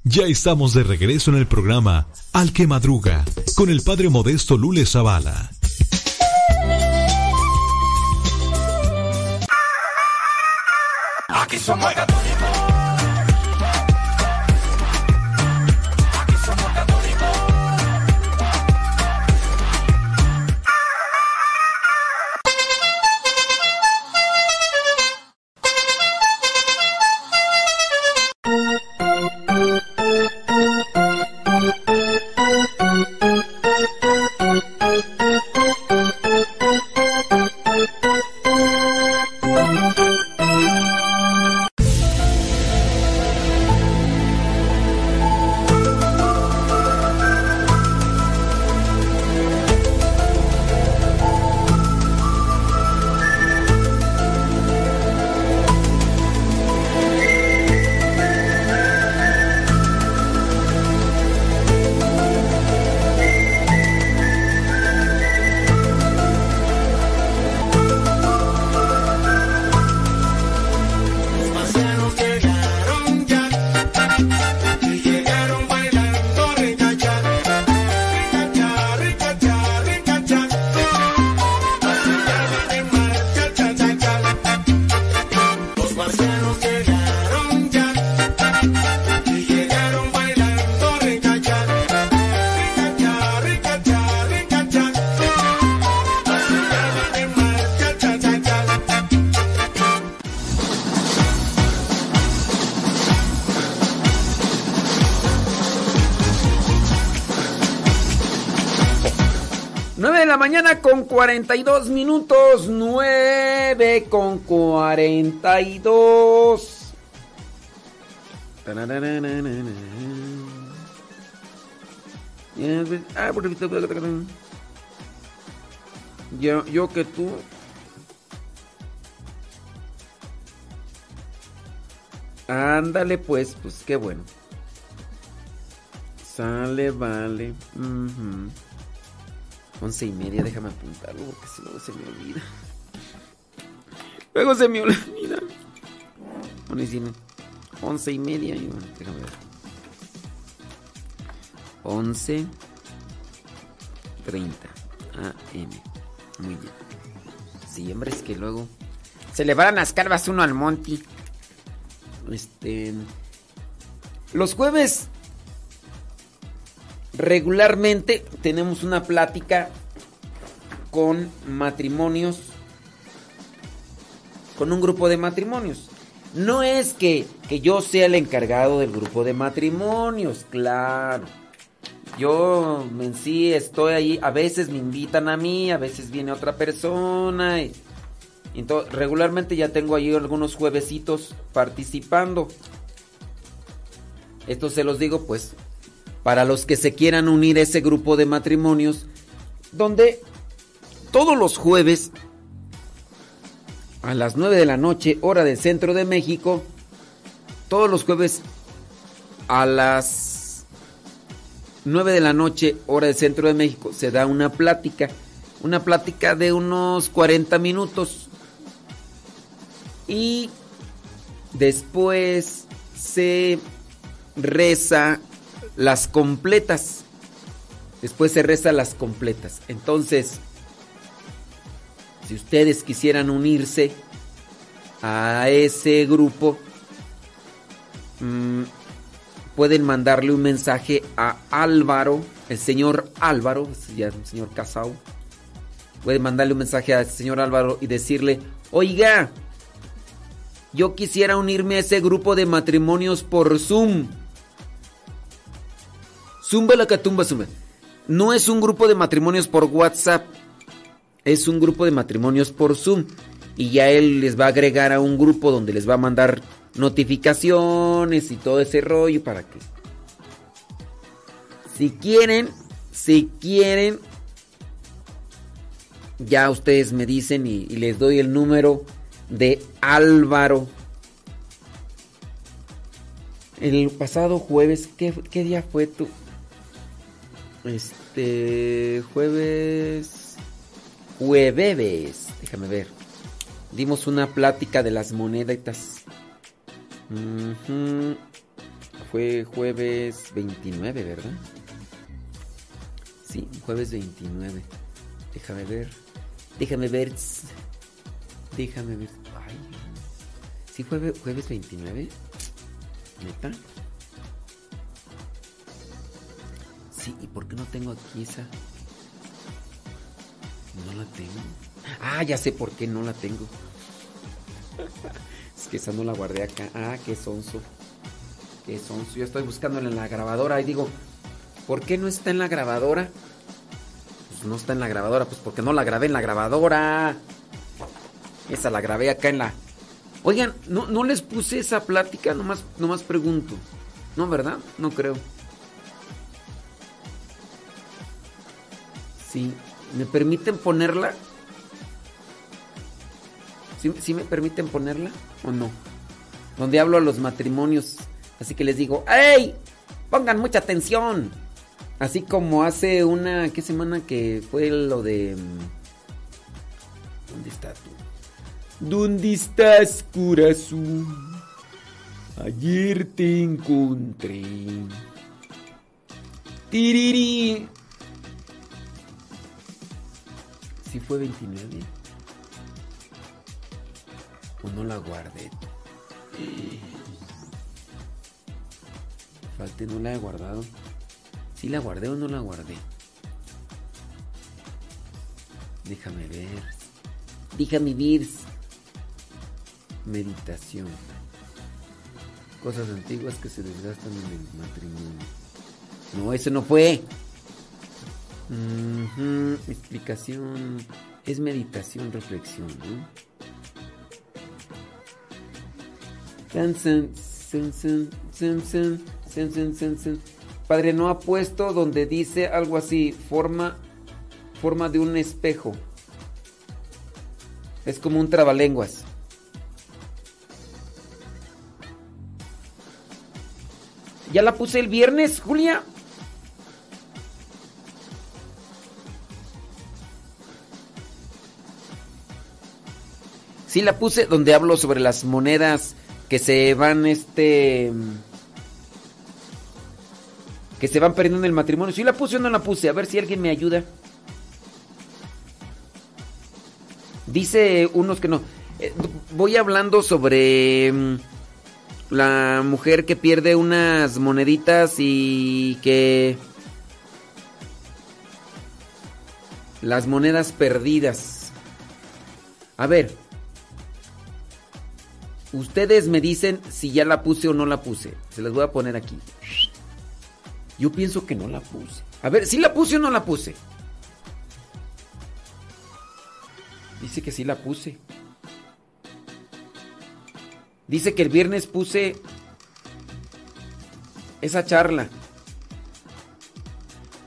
Ya estamos de regreso en el programa Al que Madruga con el padre modesto Lule Zavala. Aquí 42 minutos. 9 con 42. Ah, Yo, yo que tú. Ándale pues, pues qué bueno. Sale, vale. Ujú. Once y media, déjame apuntarlo porque si no se me olvida. Luego se me olvida. Bueno, y Once y media, y bueno, déjame ver. Once treinta AM. Muy bien. Sí, hombre, es que luego se le van las carvas uno al Monty. Este. Los jueves regularmente tenemos una plática con matrimonios, con un grupo de matrimonios. No es que, que yo sea el encargado del grupo de matrimonios, claro. Yo en sí estoy ahí, a veces me invitan a mí, a veces viene otra persona. Entonces, regularmente ya tengo ahí algunos juevesitos participando. Esto se los digo pues para los que se quieran unir a ese grupo de matrimonios, donde todos los jueves a las 9 de la noche, hora del centro de México, todos los jueves a las 9 de la noche, hora del centro de México, se da una plática, una plática de unos 40 minutos. Y después se reza las completas. Después se reza las completas. Entonces, si ustedes quisieran unirse a ese grupo, mmm, pueden mandarle un mensaje a Álvaro, el señor Álvaro, ya un señor casado. Pueden mandarle un mensaje al señor Álvaro y decirle, oiga, yo quisiera unirme a ese grupo de matrimonios por Zoom. Zumba la catumba, zumba. No es un grupo de matrimonios por WhatsApp. Es un grupo de matrimonios por Zoom. Y ya él les va a agregar a un grupo donde les va a mandar notificaciones y todo ese rollo para que... Si quieren, si quieren, ya ustedes me dicen y, les doy el número de Álvaro. El pasado jueves, ¿qué, qué día fue tu? Este. Jueves. Jueves. Déjame ver. Dimos una plática de las monedas. Fue jueves 29, ¿verdad? Sí, jueves 29. Déjame ver. Déjame ver. Déjame ver. Ay. ¿Sí fue jueves 29? ¿Neta? Sí, ¿y por qué no tengo aquí esa? No la tengo. Ah, ya sé por qué no la tengo. Es que esa no la guardé acá. Ah, qué sonso. Qué sonso. Yo estoy buscándola en la grabadora y digo, ¿por qué no está en la grabadora? Pues no está en la grabadora, pues porque no la grabé en la grabadora. Esa la grabé acá en la... Oigan, no, no les puse esa plática, nomás, nomás pregunto. No, ¿verdad? No creo. Sí, ¿me permiten ponerla? ¿Sí, me permiten ponerla o no? Donde hablo a los matrimonios, así que les digo, ¡Ey! Pongan mucha atención. Así como hace una, ¿qué semana que fue lo de... ¿Dónde está tú? ¿Dónde estás, corazón? Ayer te encontré. Tiriri. ¿Sí fue 29? ¿O no la guardé? Falte, no la he guardado. ¿Sí la guardé o no la guardé? Déjame ver. Déjame ver. Meditación. Cosas antiguas que se desgastan en el matrimonio. No, eso no fue. Explicación es meditación, reflexión. ¿no? Padre no ha puesto donde dice algo así, forma, forma de un espejo. Es como un trabalenguas. ¿Ya la puse el viernes, Julia? Sí, la puse donde hablo sobre las monedas que se van, este. que se van perdiendo en el matrimonio. ¿Sí la puse o no la puse? A ver si alguien me ayuda. Dice unos que no. Eh, voy hablando sobre mm, la mujer que pierde unas moneditas y que. Las monedas perdidas. A ver. Ustedes me dicen si ya la puse o no la puse. Se las voy a poner aquí. Yo pienso que no la puse. A ver, ¿sí la puse o no la puse? Dice que sí la puse. Dice que el viernes puse esa charla.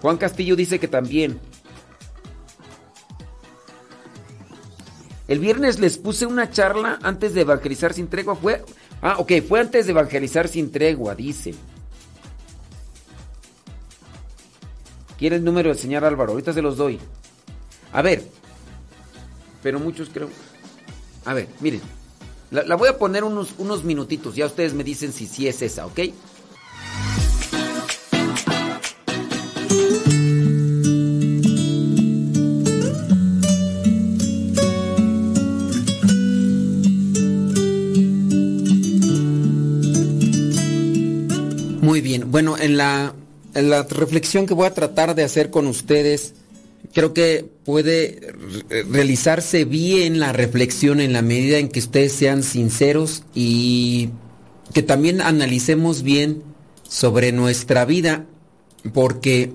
Juan Castillo dice que también. El viernes les puse una charla antes de evangelizar sin tregua. Fue. Ah, ok, fue antes de evangelizar sin tregua, dice. ¿Quiere el número del señor Álvaro? Ahorita se los doy. A ver. Pero muchos creo. A ver, miren. La, voy a poner unos, unos minutitos. Ya ustedes me dicen si sí es esa, ¿ok? Bueno, en la, en la reflexión que voy a tratar de hacer con ustedes, creo que puede re- realizarse bien la reflexión en la medida en que ustedes sean sinceros y que también analicemos bien sobre nuestra vida, porque,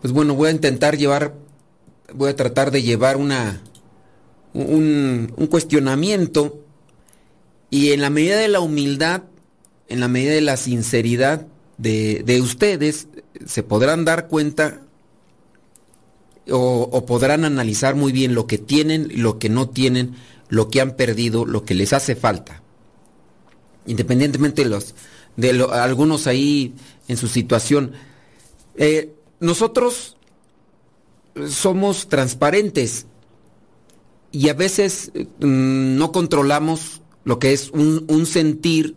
pues bueno, voy a intentar llevar, voy a tratar de llevar una, un, un cuestionamiento y en la medida de la humildad, en la medida de la sinceridad de, de ustedes, se podrán dar cuenta o, podrán analizar muy bien lo que tienen, lo que no tienen, lo que han perdido, lo que les hace falta. Independientemente de los de algunos ahí en su situación. Eh, nosotros somos transparentes y a veces mm, no controlamos lo que es un sentir,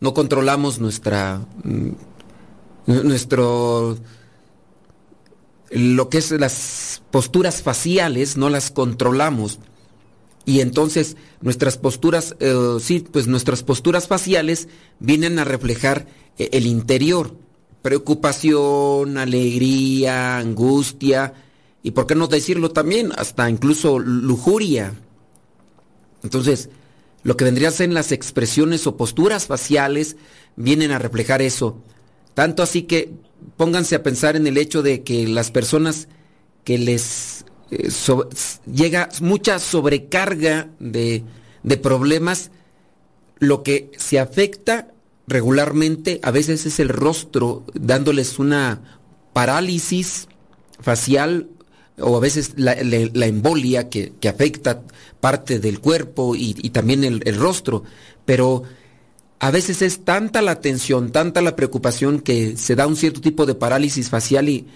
no controlamos nuestra mm, nu- nuestro lo que es las posturas faciales no las controlamos. Y entonces nuestras posturas eh, sí pues nuestras posturas faciales vienen a reflejar eh, el interior. Preocupación alegría angustia y por qué no decirlo también hasta incluso lujuria. Entonces lo que vendría a ser las expresiones o posturas faciales vienen a reflejar eso. Tanto así que pónganse a pensar en el hecho de que las personas que les eh, llega mucha sobrecarga de, de problemas, lo que se afecta regularmente a veces es el rostro, dándoles una parálisis facial o a veces la, embolia que, que afecta parte del cuerpo y, y también el, el rostro. Pero a veces es tanta la tensión, tanta la preocupación que se da un cierto tipo de parálisis facial y,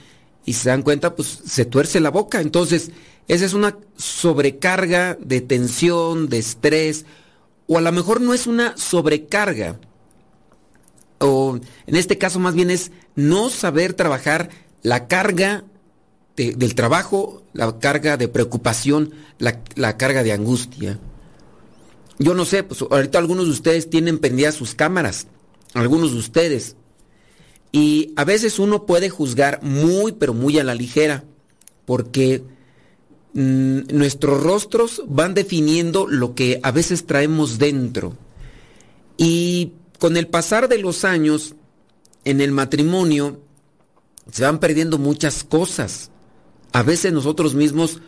y se dan cuenta, pues se tuerce la boca. Entonces, esa es una sobrecarga de tensión, de estrés, o a lo mejor no es una sobrecarga, o en este caso más bien es no saber trabajar la carga de- del trabajo, la carga de preocupación, la, la carga de angustia. Yo no sé, pues ahorita algunos de ustedes tienen prendidas sus cámaras, algunos de ustedes. Y a veces uno puede juzgar muy, pero muy a la ligera, porque mm, nuestros rostros van definiendo lo que a veces traemos dentro. Y con el pasar de los años, en el matrimonio, se van perdiendo muchas cosas. A veces nosotros mismos,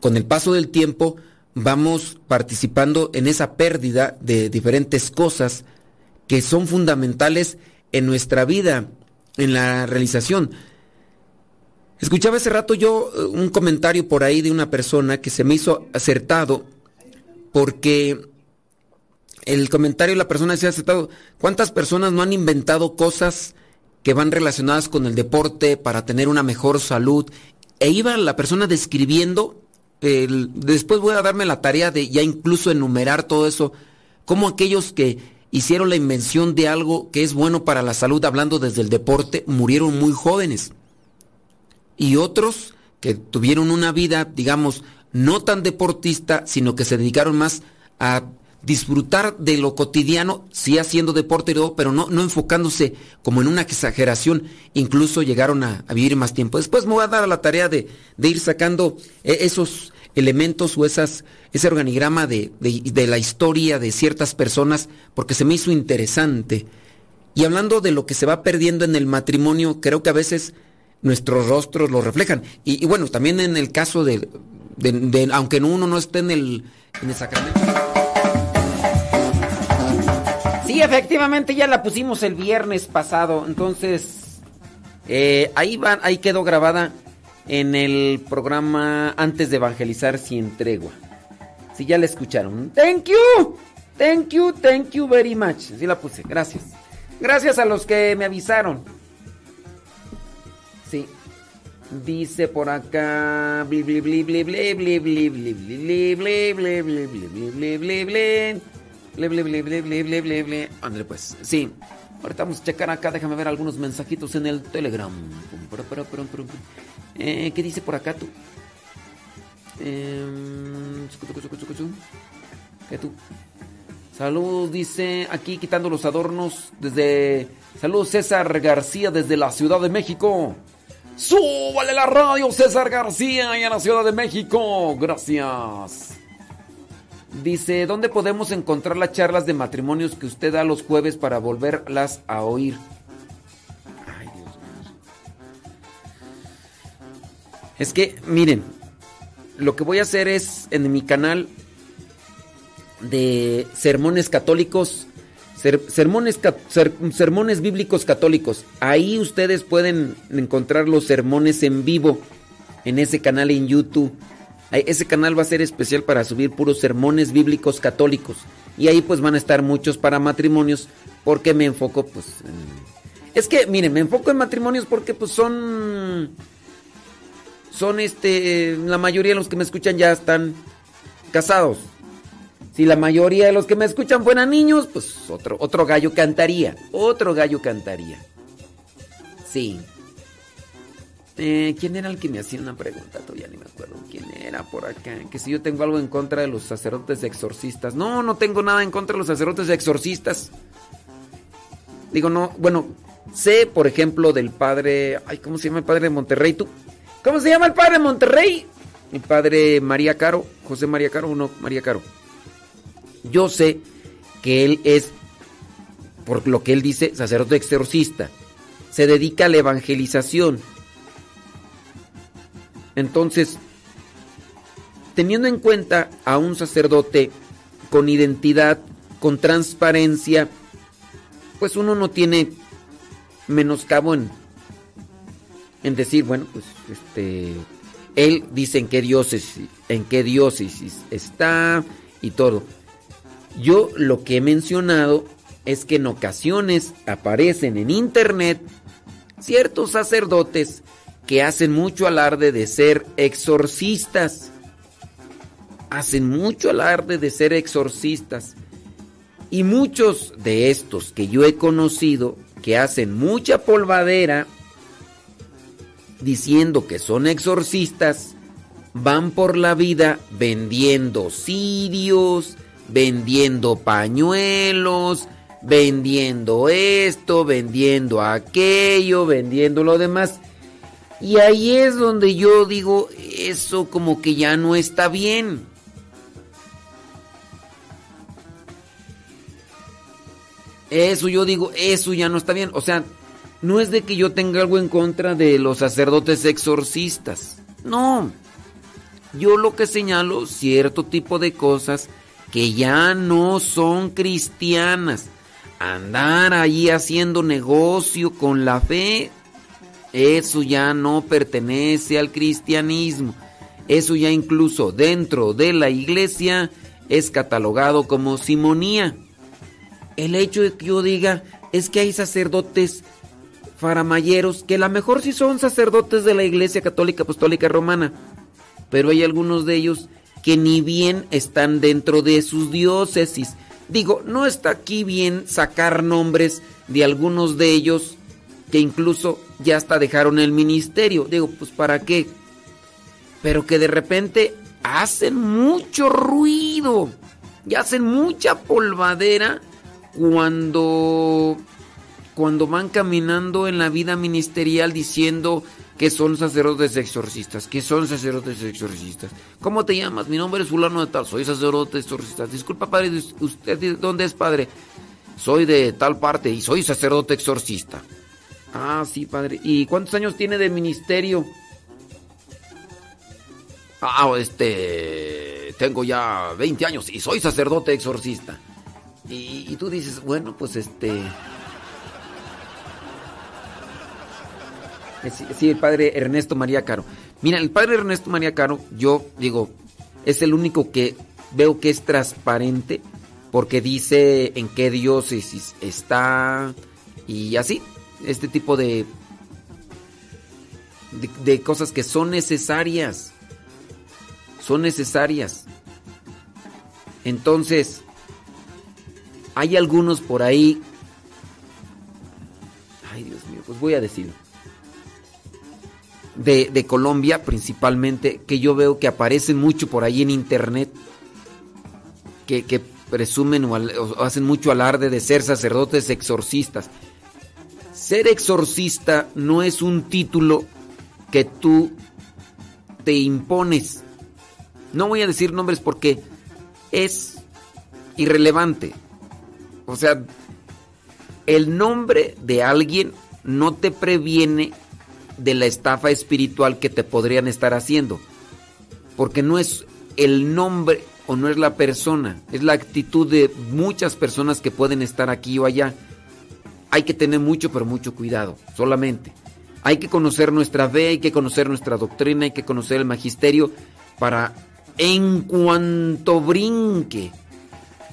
con el paso del tiempo, vamos participando en esa pérdida de diferentes cosas que son fundamentales en nuestra vida, en la realización. Escuchaba hace rato yo eh, un comentario por ahí de una persona que se me hizo acertado porque el comentario de la persona decía acertado, ¿cuántas personas no han inventado cosas que van relacionadas con el deporte para tener una mejor salud? E iba la persona describiendo, después voy a darme la tarea de ya incluso enumerar todo eso, como aquellos que hicieron la invención de algo que es bueno para la salud, hablando desde el deporte, murieron muy jóvenes. Y otros que tuvieron una vida, digamos, no tan deportista, sino que se dedicaron más a disfrutar de lo cotidiano, sí haciendo deporte pero no, no enfocándose como en una exageración, incluso llegaron a, vivir más tiempo. Después me voy a dar a la tarea de, de ir sacando eh, esos elementos o esas, ese organigrama de, de- la historia de ciertas personas, porque se me hizo interesante. Y hablando de lo que se va perdiendo en el matrimonio, creo que a veces nuestros rostros lo reflejan. Y, y bueno, también en el caso de, de- de- aunque uno no esté en el, en el sacramento. Sí, efectivamente, ya la pusimos el viernes pasado. Entonces, eh, ahí, va, ahí quedó grabada en el programa Antes de Evangelizar Sin Tregua. Sí, ya la escucharon. Thank you. Thank you, thank you very much. Sí la puse, gracias. Gracias a los que me avisaron. Sí. Dice por acá. Ble, ble, André, pues, sí. Ahorita vamos a checar acá, déjame ver algunos mensajitos en el Telegram. Eh, ¿Qué dice por acá tú? Eh, ¿Qué tú? Saludos, dice aquí quitando los adornos desde... Saludos César García desde la Ciudad de México. Súbale la radio César García allá en la Ciudad de México. Gracias. Dice, ¿dónde podemos encontrar las charlas de matrimonios que usted da los jueves para volverlas a oír? Ay, Dios mío. Es que, miren, lo que voy a hacer es en mi canal de sermones católicos, ser- sermones, sermones bíblicos católicos. Ahí ustedes pueden encontrar los sermones en vivo en ese canal en YouTube. Ese canal va a ser especial para subir puros sermones bíblicos católicos. Y ahí pues van a estar muchos para matrimonios porque me enfoco pues... Es que, miren, me enfoco en matrimonios porque pues son... Son este... La mayoría de los que me escuchan ya están casados. Si la mayoría de los que me escuchan fueran niños, pues otro, otro gallo cantaría. Otro gallo cantaría. Sí. Eh, ¿Quién era el que me hacía una pregunta? Todavía ni me acuerdo quién era por acá. Que si yo tengo algo en contra de los sacerdotes exorcistas. No, no tengo nada en contra de los sacerdotes exorcistas. Digo, no, bueno, sé, por ejemplo, del padre. Ay, ¿cómo se llama el padre de Monterrey? ¿Tú? ¿Cómo se llama el padre de Monterrey? Mi padre María Caro. José María Caro o no, María Caro. Yo sé que él es, por lo que él dice, sacerdote exorcista. Se dedica a la evangelización. Entonces, teniendo en cuenta a un sacerdote con identidad, con transparencia, pues uno no tiene menoscabo en, en decir, bueno, pues este, él dice en qué diócesis, en qué diócesis está y todo. Yo lo que he mencionado es que en ocasiones aparecen en internet ciertos sacerdotes que hacen mucho alarde de ser exorcistas. Hacen mucho alarde de ser exorcistas. Y muchos de estos que yo he conocido, que hacen mucha polvadera, diciendo que son exorcistas, van por la vida vendiendo cirios, vendiendo pañuelos, vendiendo esto, vendiendo aquello, vendiendo lo demás. Y ahí es donde yo digo, eso como que ya no está bien. Eso yo digo, eso ya no está bien. O sea, no es de que yo tenga algo en contra de los sacerdotes exorcistas. No. Yo lo que señalo, cierto tipo de cosas que ya no son cristianas. Andar ahí haciendo negocio con la fe, eso ya no pertenece al cristianismo. Eso ya incluso dentro de la iglesia es catalogado como simonía. El hecho de que yo diga es que hay sacerdotes faramayeros que a lo mejor sí son sacerdotes de la iglesia católica apostólica romana, pero hay algunos de ellos que ni bien están dentro de sus diócesis. Digo, no está aquí bien sacar nombres de algunos de ellos que incluso ya hasta dejaron el ministerio. Digo, pues para qué. Pero que de repente hacen mucho ruido y hacen mucha polvadera cuando cuando van caminando en la vida ministerial diciendo que son sacerdotes exorcistas, que son sacerdotes exorcistas. ¿Cómo te llamas? Mi nombre es fulano de tal, soy sacerdote exorcista. Disculpa, padre, ¿usted de dónde es, padre? Soy de tal parte y soy sacerdote exorcista. Ah, sí, padre. ¿Y cuántos años tiene de ministerio? Ah, este, tengo ya 20 años y soy sacerdote exorcista. Y, tú dices, bueno, pues este... Sí, el padre Ernesto María Caro. Mira, el padre Ernesto María Caro, yo digo, es el único que veo que es transparente porque dice en qué diócesis está y así, este tipo de, de, cosas que son necesarias. Son necesarias. Entonces, hay algunos por ahí. Ay, Dios mío, pues voy a decirlo de, Colombia principalmente, que yo veo que aparecen mucho por ahí en internet, que, presumen o, o, hacen mucho alarde de ser sacerdotes exorcistas. Ser exorcista no es un título que tú te impones. No voy a decir nombres porque es irrelevante. O sea, el nombre de alguien no te previene de la estafa espiritual que te podrían estar haciendo. Porque no es el nombre o no es la persona, es la actitud de muchas personas que pueden estar aquí o allá. Hay que tener mucho, pero mucho cuidado, solamente. Hay que conocer nuestra fe, hay que conocer nuestra doctrina, hay que conocer el magisterio para en cuanto brinque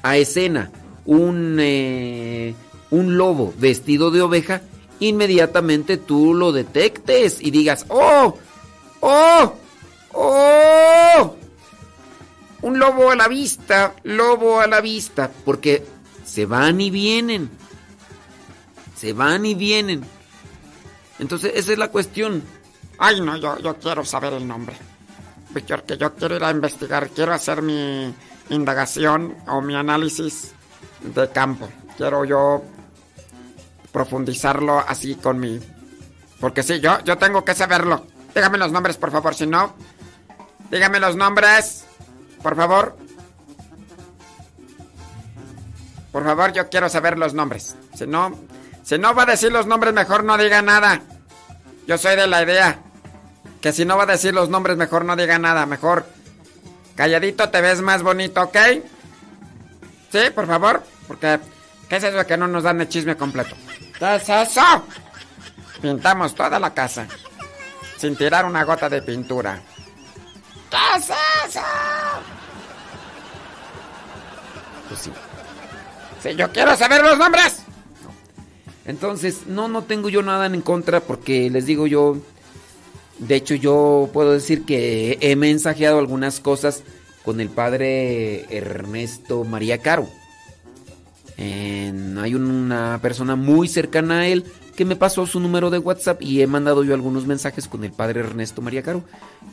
a escena un, eh, un lobo vestido de oveja, inmediatamente tú lo detectes y digas, ¡oh! ¡oh! ¡oh! Un lobo a la vista, lobo a la vista, porque se van y vienen. Se van y vienen. Entonces, esa es la cuestión. Ay, no, yo, yo quiero saber el nombre. Porque yo quiero ir a investigar, quiero hacer mi indagación o mi análisis de campo. Quiero yo profundizarlo así con mi... Porque sí, yo, yo tengo que saberlo. Dígame los nombres, por favor, si no... Dígame los nombres, por favor. Por favor, yo quiero saber los nombres. Si no, si no va a decir los nombres, mejor no diga nada. Yo soy de la idea que si no va a decir los nombres, mejor no diga nada. Mejor calladito te ves más bonito, ¿ok? Sí, por favor, porque ¿qué es eso que no nos dan el chisme completo? ¿Qué es eso? Pintamos toda la casa sin tirar una gota de pintura. ¿Qué es eso? Pues sí. Si yo quiero saber los nombres. Entonces, no, no tengo yo nada en contra porque les digo yo, de hecho yo puedo decir que he mensajeado algunas cosas con el padre Ernesto María Caro. En, hay una persona muy cercana a él que me pasó su número de WhatsApp y he mandado yo algunos mensajes con el padre Ernesto María Caro.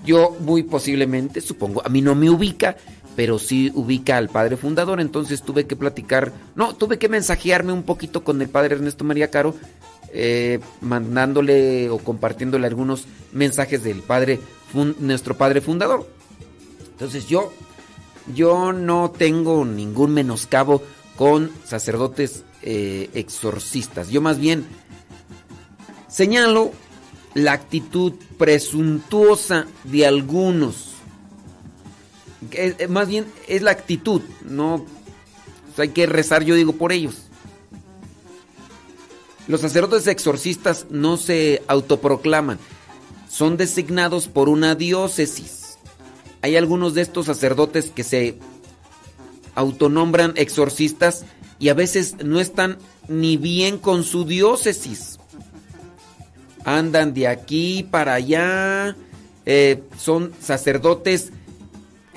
Yo muy posiblemente, supongo, a mí no me ubica, pero sí ubica al padre fundador, entonces tuve que platicar, no, tuve que mensajearme un poquito con el padre Ernesto María Caro, eh, mandándole o compartiéndole algunos mensajes del padre, nuestro padre fundador. Entonces yo, yo no tengo ningún menoscabo con sacerdotes eh, exorcistas. Yo más bien Señalo la actitud presuntuosa de algunos. Más bien es la actitud, no hay que rezar, yo digo, por ellos. Los sacerdotes exorcistas no se autoproclaman, son designados por una diócesis. Hay algunos de estos sacerdotes que se autonombran exorcistas y a veces no están ni bien con su diócesis. Andan de aquí para allá, eh, son sacerdotes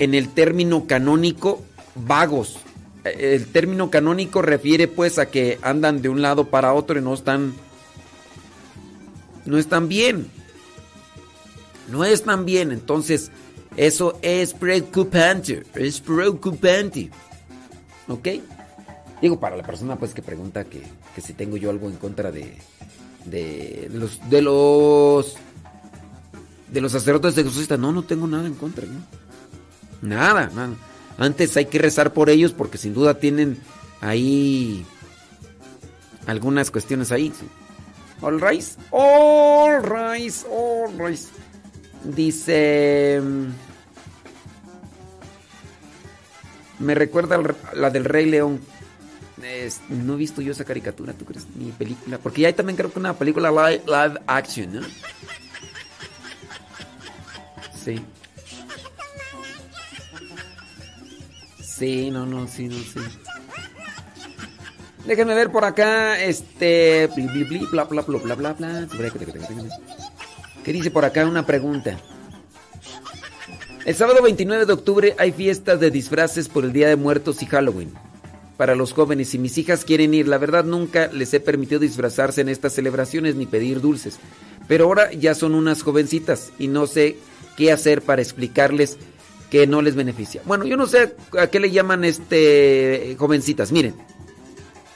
en el término canónico vagos. El término canónico refiere pues a que andan de un lado para otro y no están no están bien. No están bien, entonces eso es preocupante, es preocupante. ¿Ok? Digo, para la persona pues que pregunta que, que si tengo yo algo en contra de, de los de los de los sacerdotes exorcistas, no, no tengo nada en contra, ¿no? Nada, nada. Antes hay que rezar por ellos porque sin duda tienen ahí algunas cuestiones ahí. All right, all right, all right. Dice me recuerda la del Rey León. No he visto yo esa caricatura, ¿tú crees? Ni película. Porque ya hay también creo que una película live, live action, ¿no? Sí. Sí, no, no, sí, no, sí. Déjenme ver por acá, este... bla, bla, bla, bla, bla, bla. ¿Qué dice por acá? Una pregunta. El sábado 29 de octubre hay fiestas de disfraces por el Día de Muertos y Halloween. Para los jóvenes y mis hijas quieren ir. La verdad nunca les he permitido disfrazarse en estas celebraciones ni pedir dulces. Pero ahora ya son unas jovencitas y no sé qué hacer para explicarles que no les beneficia. Bueno, yo no sé a qué le llaman este jovencitas. Miren,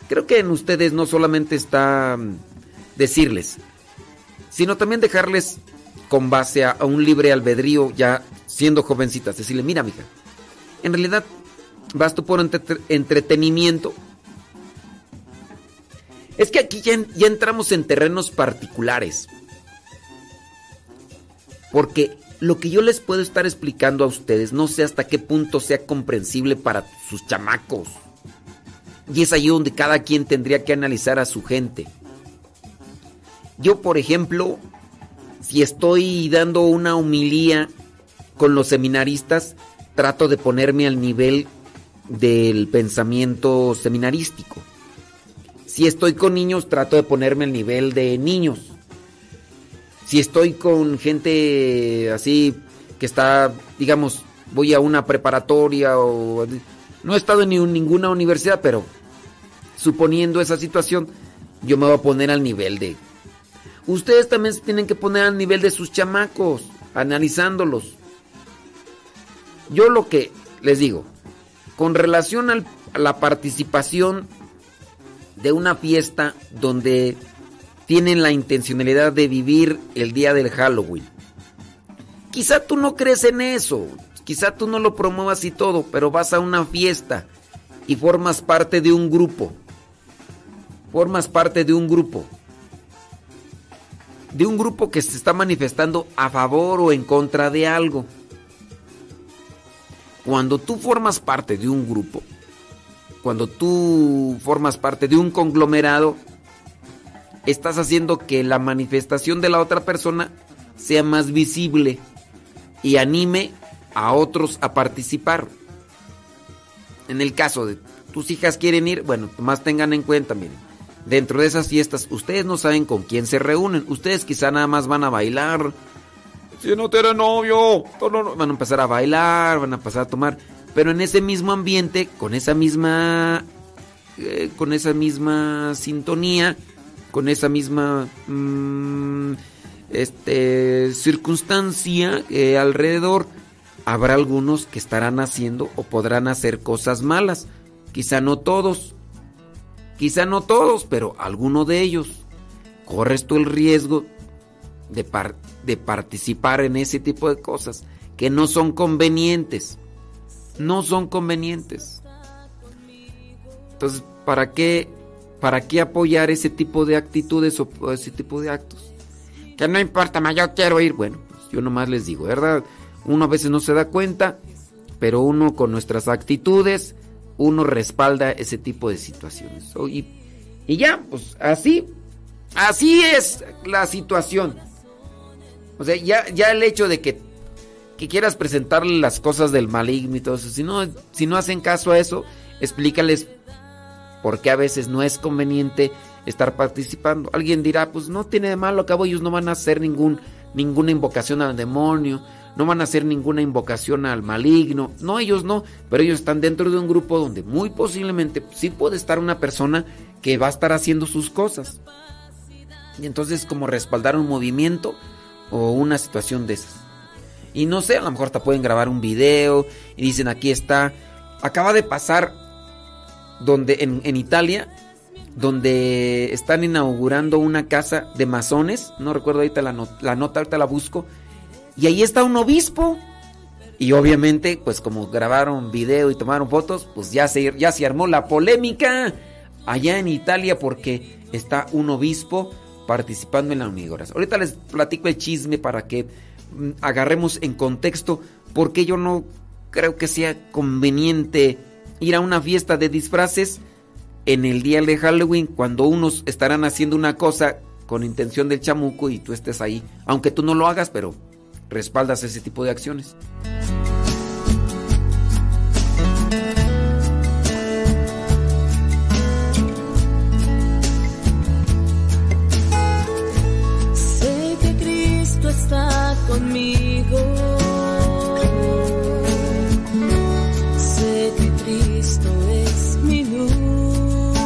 creo que en ustedes no solamente está mm, decirles, sino también dejarles con base a, un libre albedrío ya siendo jovencitas. Decirle, mira, mija, en realidad vas tú por entre- entretenimiento. Es que aquí ya entramos en terrenos particulares. Porque lo que yo les puedo estar explicando a ustedes no sé hasta qué punto sea comprensible para sus chamacos. Y es ahí donde cada quien tendría que analizar a su gente. Yo, por ejemplo, si estoy dando una humilía con los seminaristas, trato de ponerme al nivel del pensamiento seminarístico. Si estoy con niños, trato de ponerme al nivel de niños. Si estoy con gente así que está, digamos, voy a una preparatoria o no he estado en ni- ninguna universidad, pero suponiendo esa situación, yo me voy a poner al nivel de Ustedes también se tienen que poner al nivel de sus chamacos, analizándolos. Yo lo que les digo, con relación a la participación de una fiesta donde tienen la intencionalidad de vivir el día del Halloween. Quizá tú no crees en eso, quizá tú no lo promuevas y todo, pero vas a una fiesta y formas parte de un grupo. Formas parte de un grupo de un grupo que se está manifestando a favor o en contra de algo. Cuando tú formas parte de un grupo, cuando tú formas parte de un conglomerado, estás haciendo que la manifestación de la otra persona sea más visible y anime a otros a participar. En el caso de tus hijas quieren ir, bueno, más tengan en cuenta, miren, dentro de esas fiestas, ustedes no saben con quién se reúnen. Ustedes quizá nada más van a bailar. Si no tiene novio, no, no, no, van a empezar a bailar, van a empezar a tomar. Pero en ese mismo ambiente, con esa misma. eh, con esa misma sintonía, con esa misma. mm, este. circunstancia eh, alrededor, habrá algunos que estarán haciendo o podrán hacer cosas malas. Quizá no todos. Quizá no todos, pero alguno de ellos. Corres tú el riesgo de, par- de participar en ese tipo de cosas que no son convenientes. No son convenientes. Entonces, ¿para qué, ¿para qué apoyar ese tipo de actitudes o, ese tipo de actos? Que no importa, ma, yo quiero ir. Bueno, pues yo nomás les digo, ¿verdad? Uno a veces no se da cuenta, pero uno con nuestras actitudes, uno respalda ese tipo de situaciones. Y, y ya, pues así, así es la situación. O sea, ya, ya el hecho de que, que quieras presentarle las cosas del maligno y todo eso, si no, si no hacen caso a eso, explícales por qué a veces no es conveniente estar participando. Alguien dirá, pues no tiene de malo, cabo ellos no van a hacer ningún, ninguna invocación al demonio, no van a hacer ninguna invocación al maligno. No, ellos no, pero ellos están dentro de un grupo donde muy posiblemente sí puede estar una persona que va a estar haciendo sus cosas. Y entonces como respaldar un movimiento o una situación de esas. Y no sé, a lo mejor hasta pueden grabar un video y dicen aquí está. Acaba de pasar donde en, Italia, donde están inaugurando una casa de masones. No recuerdo ahorita la, la nota, ahorita la busco. Y ahí está un obispo. Y obviamente, pues como grabaron video y tomaron fotos, pues ya se, ya se armó la polémica allá en Italia porque está un obispo participando en la inauguración. Ahorita les platico el chisme para que mm, agarremos en contexto porque yo no creo que sea conveniente ir a una fiesta de disfraces en el día de Halloween cuando unos estarán haciendo una cosa con intención del chamuco y tú estés ahí, aunque tú no lo hagas, pero respaldas ese tipo de acciones. Sé que Cristo está conmigo. Cristo es mi luz.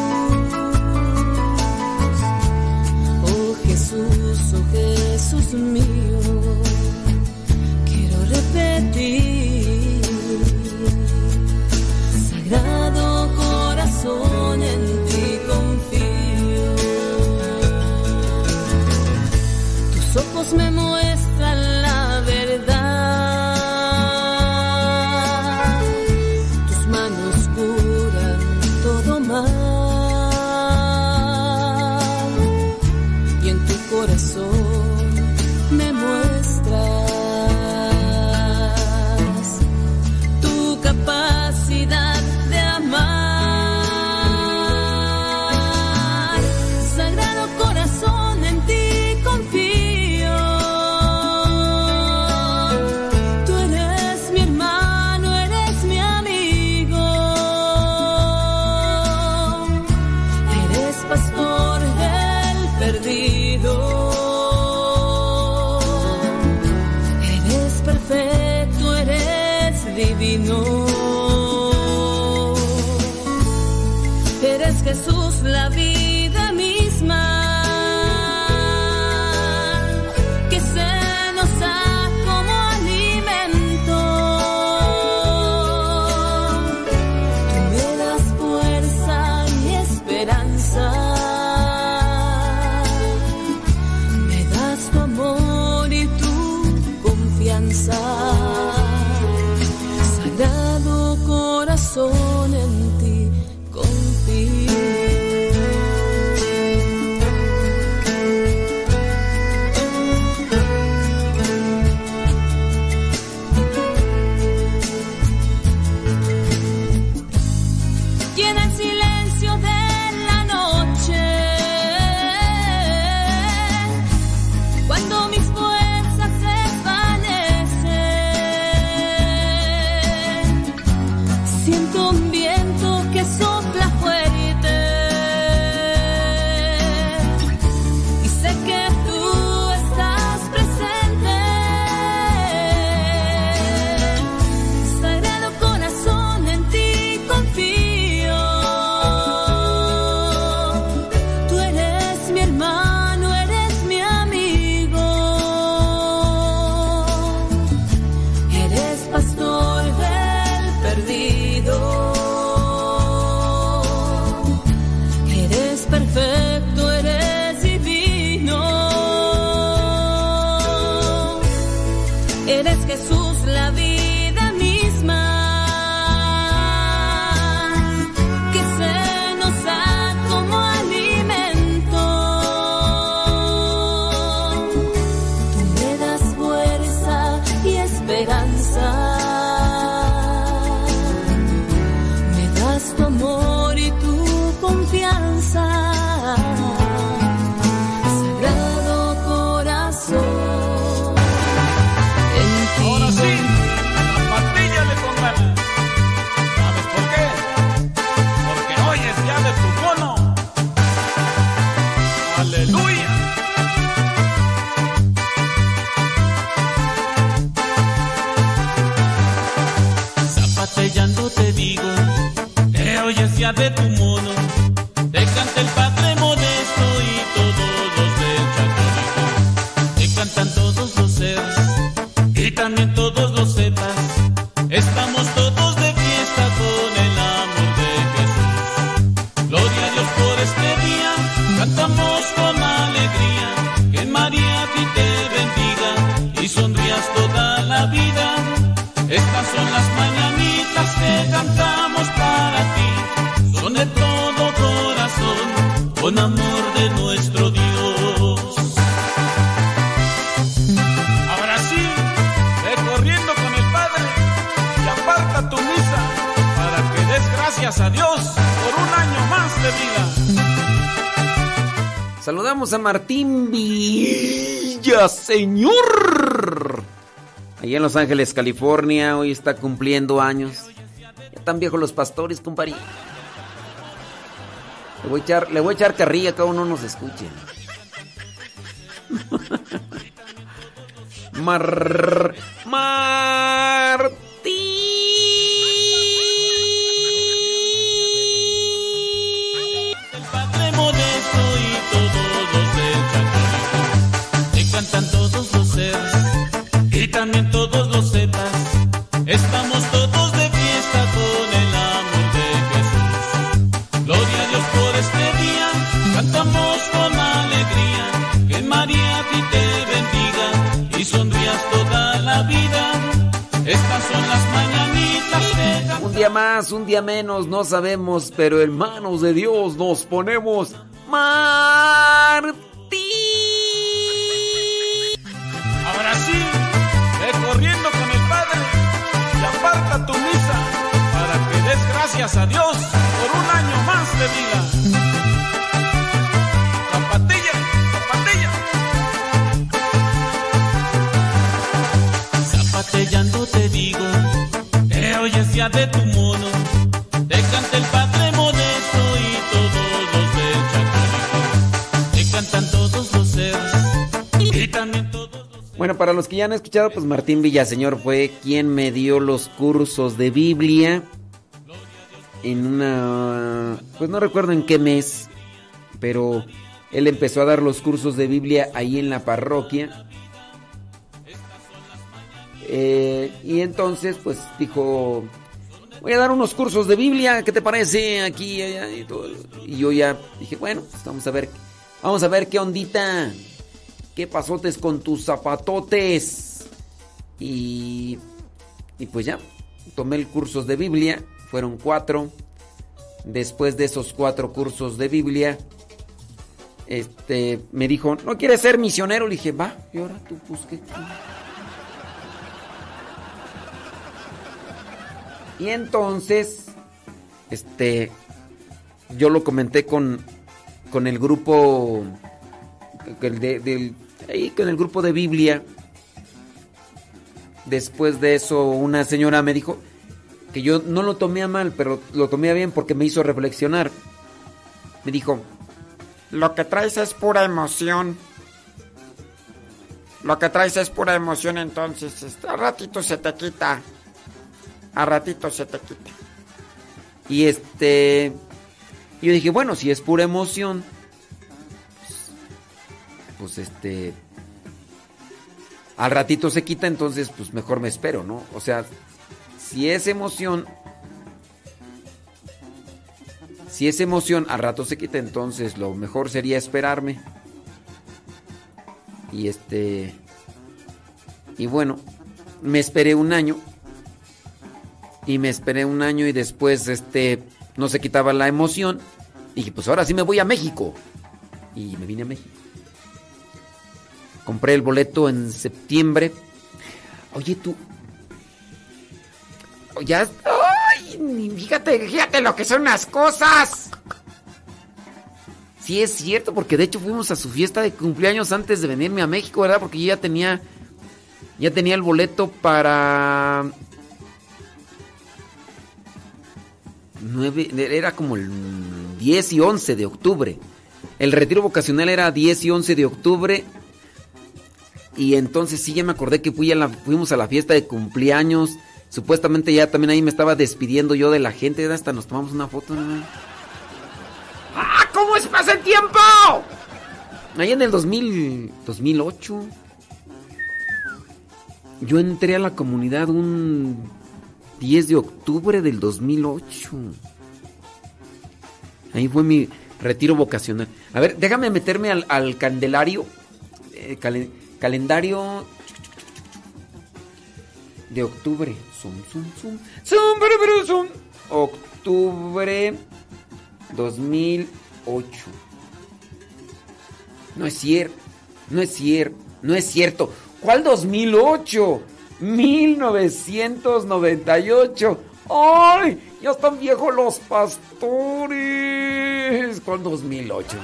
Oh Jesús, oh Jesús mío, quiero repetir. Sagrado corazón en ti confío. Tus ojos me muestran señor. Allá en Los Ángeles, California, hoy está cumpliendo años. Ya están viejos los pastores, compadre. Le voy a echar, le voy a echar carrilla, cada uno nos escuche. Mar... menos, no sabemos, pero en manos de Dios nos ponemos ya han escuchado, pues Martín Villaseñor fue quien me dio los cursos de Biblia en una... Pues no recuerdo en qué mes, pero él empezó a dar los cursos de Biblia ahí en la parroquia. Eh, y entonces, pues dijo, voy a dar unos cursos de Biblia, ¿qué te parece? Aquí, allá y todo. Y yo ya dije, bueno, pues vamos a ver, vamos a ver qué ondita, qué pasotes con tus zapatotes. Y, y pues ya, tomé el cursos de Biblia, fueron cuatro. Después de esos cuatro cursos de Biblia, este, me dijo, ¿no quieres ser misionero? Le dije, va, y ahora tú, pues, ¿qué? Y entonces, este, yo lo comenté con, con el grupo, el de- del, ahí con el grupo de Biblia. Después de eso, una señora me dijo que yo no lo tomé a mal, pero lo tomé a bien porque me hizo reflexionar. Me dijo, Lo que traes es pura emoción. Lo que traes es pura emoción, entonces este, a ratito se te quita. A ratito se te quita. Y este. Yo dije, bueno, si es pura emoción. Pues, este. Al ratito se quita, entonces pues mejor me espero, ¿no? O sea, si es emoción. Si es emoción, al rato se quita, entonces lo mejor sería esperarme. Y este. Y bueno, me esperé un año. Y me esperé un año y después este no se quitaba la emoción. Y dije, pues ahora sí me voy a México. Y me vine a México. Compré el boleto en septiembre. Oye, tú. Oh, Ya. ¡Ay! Fíjate, fíjate lo que son las cosas. Sí es cierto, porque de hecho fuimos a su fiesta de cumpleaños antes de venirme a México, ¿verdad? Porque yo ya tenía ya tenía el boleto para era como el 10 y 11 de octubre. El retiro vocacional era 10 y 11 de octubre. Y entonces sí, ya me acordé que fui a la- fuimos a la fiesta de cumpleaños Supuestamente ya también ahí me estaba despidiendo yo de la gente. Hasta nos tomamos una foto. ¡Ah! ¿Cómo es pasa el tiempo? Ahí en el 2000, 2008. Yo entré a la comunidad un 10 de octubre del 2008. Ahí fue mi retiro vocacional. A ver, déjame meterme al, candelario. eh, calendario de octubre. Zum, zum. Zum, bru, bru, zum. Octubre 2008. No es cierto. No es cierto. No es cierto. ¿Cuál 2008? 1998. ¡Ay! Ya están viejos los pastores. ¿Cuál 2008?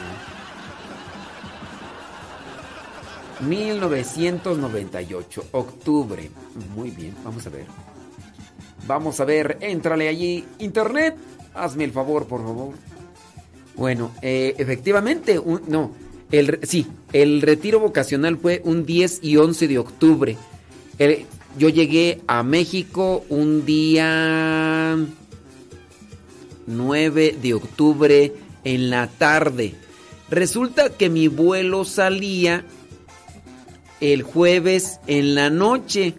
1998, octubre. Muy bien, vamos a ver. Vamos a ver, éntrale allí, internet. Hazme el favor, por favor. Bueno, eh, efectivamente, no, el, sí, el retiro vocacional fue un 10 y 11 de octubre. Yo llegué a México un día 9 de octubre en la tarde. Resulta que mi vuelo salía el jueves en la noche,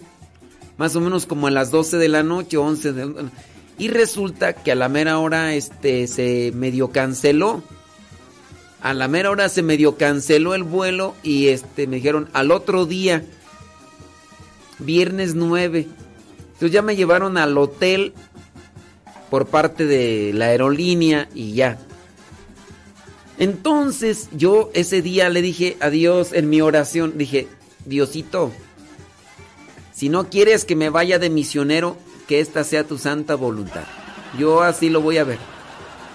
más o menos como a las 12 de la noche, 11 de y resulta que a la mera hora este se medio canceló. A la mera hora se medio canceló el vuelo y este me dijeron al otro día viernes 9. Entonces ya me llevaron al hotel por parte de la aerolínea y ya. Entonces yo ese día le dije a Dios en mi oración, dije, Diosito, si no quieres que me vaya de misionero, que esta sea tu santa voluntad. Yo así lo voy a ver.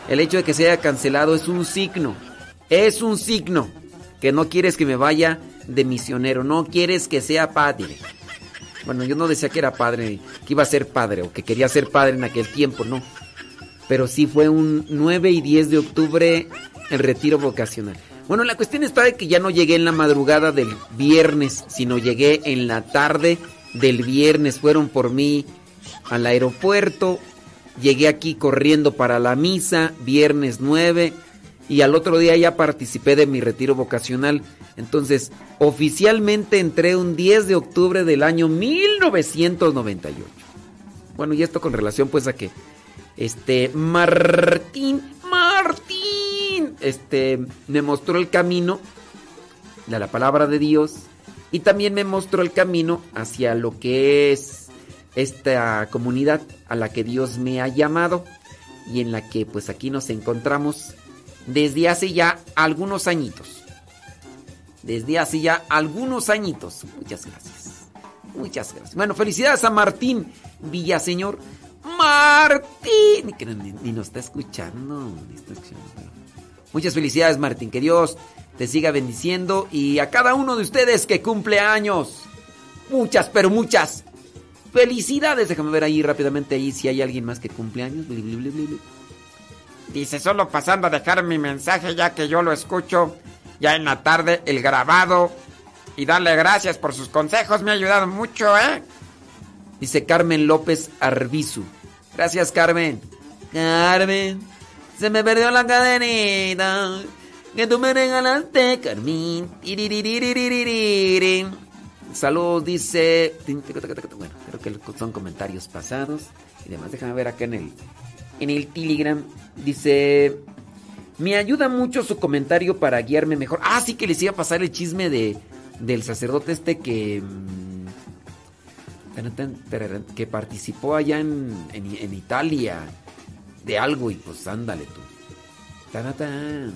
El hecho de que se haya cancelado es un signo, es un signo que no quieres que me vaya de misionero, no quieres que sea padre. Bueno, yo no decía que era padre, que iba a ser padre o que quería ser padre en aquel tiempo, no. Pero sí fue un 9 y 10 de octubre el retiro vocacional. Bueno, la cuestión está de que ya no llegué en la madrugada del viernes, sino llegué en la tarde del viernes. Fueron por mí al aeropuerto, llegué aquí corriendo para la misa, viernes 9, y al otro día ya participé de mi retiro vocacional. Entonces, oficialmente entré un 10 de octubre del año 1998. Bueno, y esto con relación pues a que este Martín, Martín, este me mostró el camino de la palabra de Dios y también me mostró el camino hacia lo que es esta comunidad a la que Dios me ha llamado y en la que pues aquí nos encontramos desde hace ya algunos añitos. Desde hace ya algunos añitos. Muchas gracias. Muchas gracias. Bueno, felicidades a Martín Villaseñor. Martín, que ni, ni nos está escuchando. ni está escuchando, Muchas felicidades, Martín. Que Dios te siga bendiciendo y a cada uno de ustedes que cumple años. Muchas, pero muchas felicidades. Déjame ver ahí rápidamente ahí si hay alguien más que cumple años. Dice, solo pasando a dejar mi mensaje ya que yo lo escucho ya en la tarde, el grabado. Y darle gracias por sus consejos, me ha ayudado mucho, ¿eh? Dice Carmen López Arbizu. Gracias, Carmen. Carmen, se me perdió la cadenita que tú me regalaste, Carmín. Saludos, dice. Bueno, creo que son comentarios pasados y demás. Déjame ver acá en el, en el Telegram. Dice. Me ayuda mucho su comentario para guiarme mejor. Ah, sí que les iba a pasar el chisme de, del sacerdote este que. Mm, que participó allá en, en, en Italia de algo y pues ándale tú. Tatán,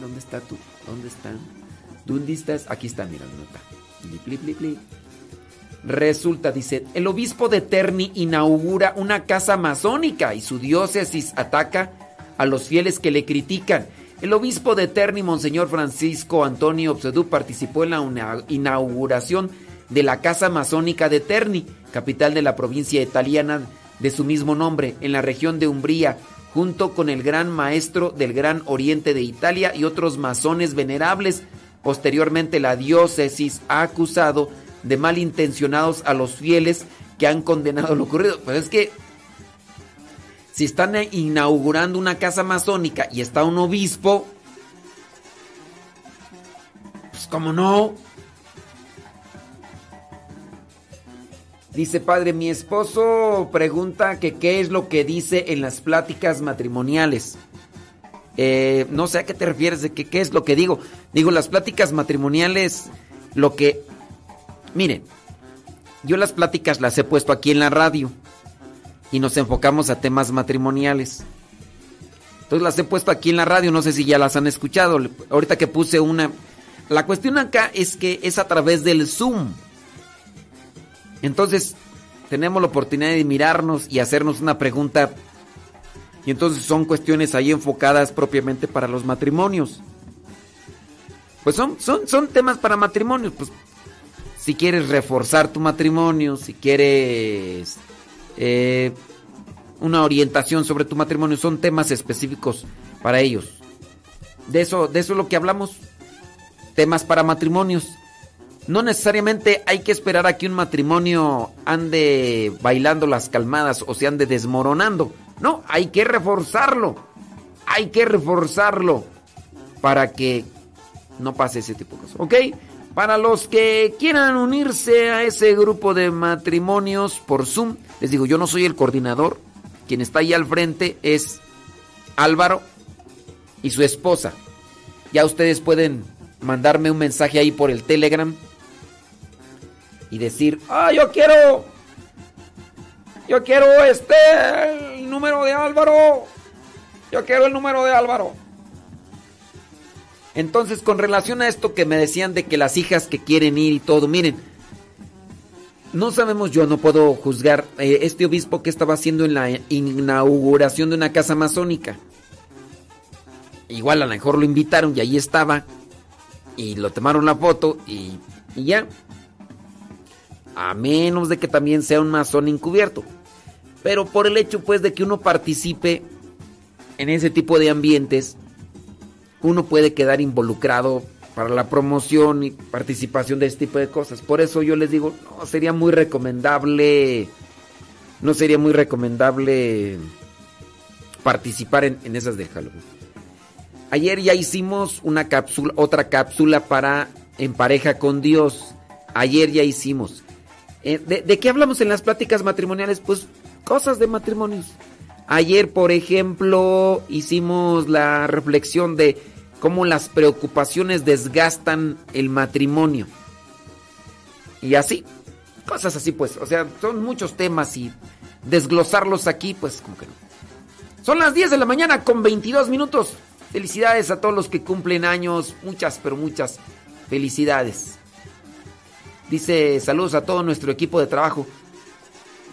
¿Dónde está tú? ¿Dónde están? ¿Dónde estás? Aquí está, mira, nota. Resulta, dice, el obispo de Terni inaugura una casa masónica y su diócesis ataca a los fieles que le critican. El obispo de Terni, Monseñor Francisco Antonio Obsedú, participó en la inauguración de la Casa Masónica de Terni, capital de la provincia italiana de su mismo nombre, en la región de Umbría, junto con el gran maestro del Gran Oriente de Italia y otros masones venerables. Posteriormente, la diócesis ha acusado de malintencionados a los fieles que han condenado lo ocurrido. Pero es que si están inaugurando una casa masónica y está un obispo, pues como no. Dice padre, mi esposo pregunta que qué es lo que dice en las pláticas matrimoniales. Eh, no sé a qué te refieres de que qué es lo que digo. Digo, las pláticas matrimoniales, lo que... Miren, yo las pláticas las he puesto aquí en la radio y nos enfocamos a temas matrimoniales. Entonces las he puesto aquí en la radio, no sé si ya las han escuchado. Ahorita que puse una... La cuestión acá es que es a través del Zoom. Entonces, tenemos la oportunidad de mirarnos y hacernos una pregunta. Y entonces son cuestiones ahí enfocadas propiamente para los matrimonios. Pues son, son, son temas para matrimonios. Pues si quieres reforzar tu matrimonio, si quieres eh, una orientación sobre tu matrimonio, son temas específicos para ellos. De eso, de eso es lo que hablamos. Temas para matrimonios. No necesariamente hay que esperar a que un matrimonio ande bailando las calmadas o se ande desmoronando. No, hay que reforzarlo. Hay que reforzarlo para que no pase ese tipo de cosas. ¿Ok? Para los que quieran unirse a ese grupo de matrimonios por Zoom, les digo, yo no soy el coordinador. Quien está ahí al frente es Álvaro y su esposa. Ya ustedes pueden mandarme un mensaje ahí por el Telegram y decir, ah, yo quiero, yo quiero este, el número de Álvaro, yo quiero el número de Álvaro. Entonces, con relación a esto que me decían de que las hijas que quieren ir y todo, miren, no sabemos, yo no puedo juzgar eh, este obispo que estaba haciendo en la inauguración de una casa masónica. Igual a lo mejor lo invitaron y ahí estaba. Y lo tomaron la foto y, y ya a menos de que también sea un masón encubierto. Pero por el hecho pues de que uno participe en ese tipo de ambientes, uno puede quedar involucrado para la promoción y participación de este tipo de cosas. Por eso yo les digo, no sería muy recomendable, no sería muy recomendable participar en, en esas de Halloween. Ayer ya hicimos una cápsula, otra cápsula para en pareja con Dios. Ayer ya hicimos. Eh, de, qué hablamos en las pláticas matrimoniales? Pues cosas de matrimonios. Ayer, por ejemplo, hicimos la reflexión de cómo las preocupaciones desgastan el matrimonio. Y así, cosas así pues. O sea, son muchos temas y desglosarlos aquí, pues como que no. Son las 10 de la mañana con 22 minutos. Felicidades a todos los que cumplen años. Muchas, pero muchas felicidades. Dice, saludos a todo nuestro equipo de trabajo.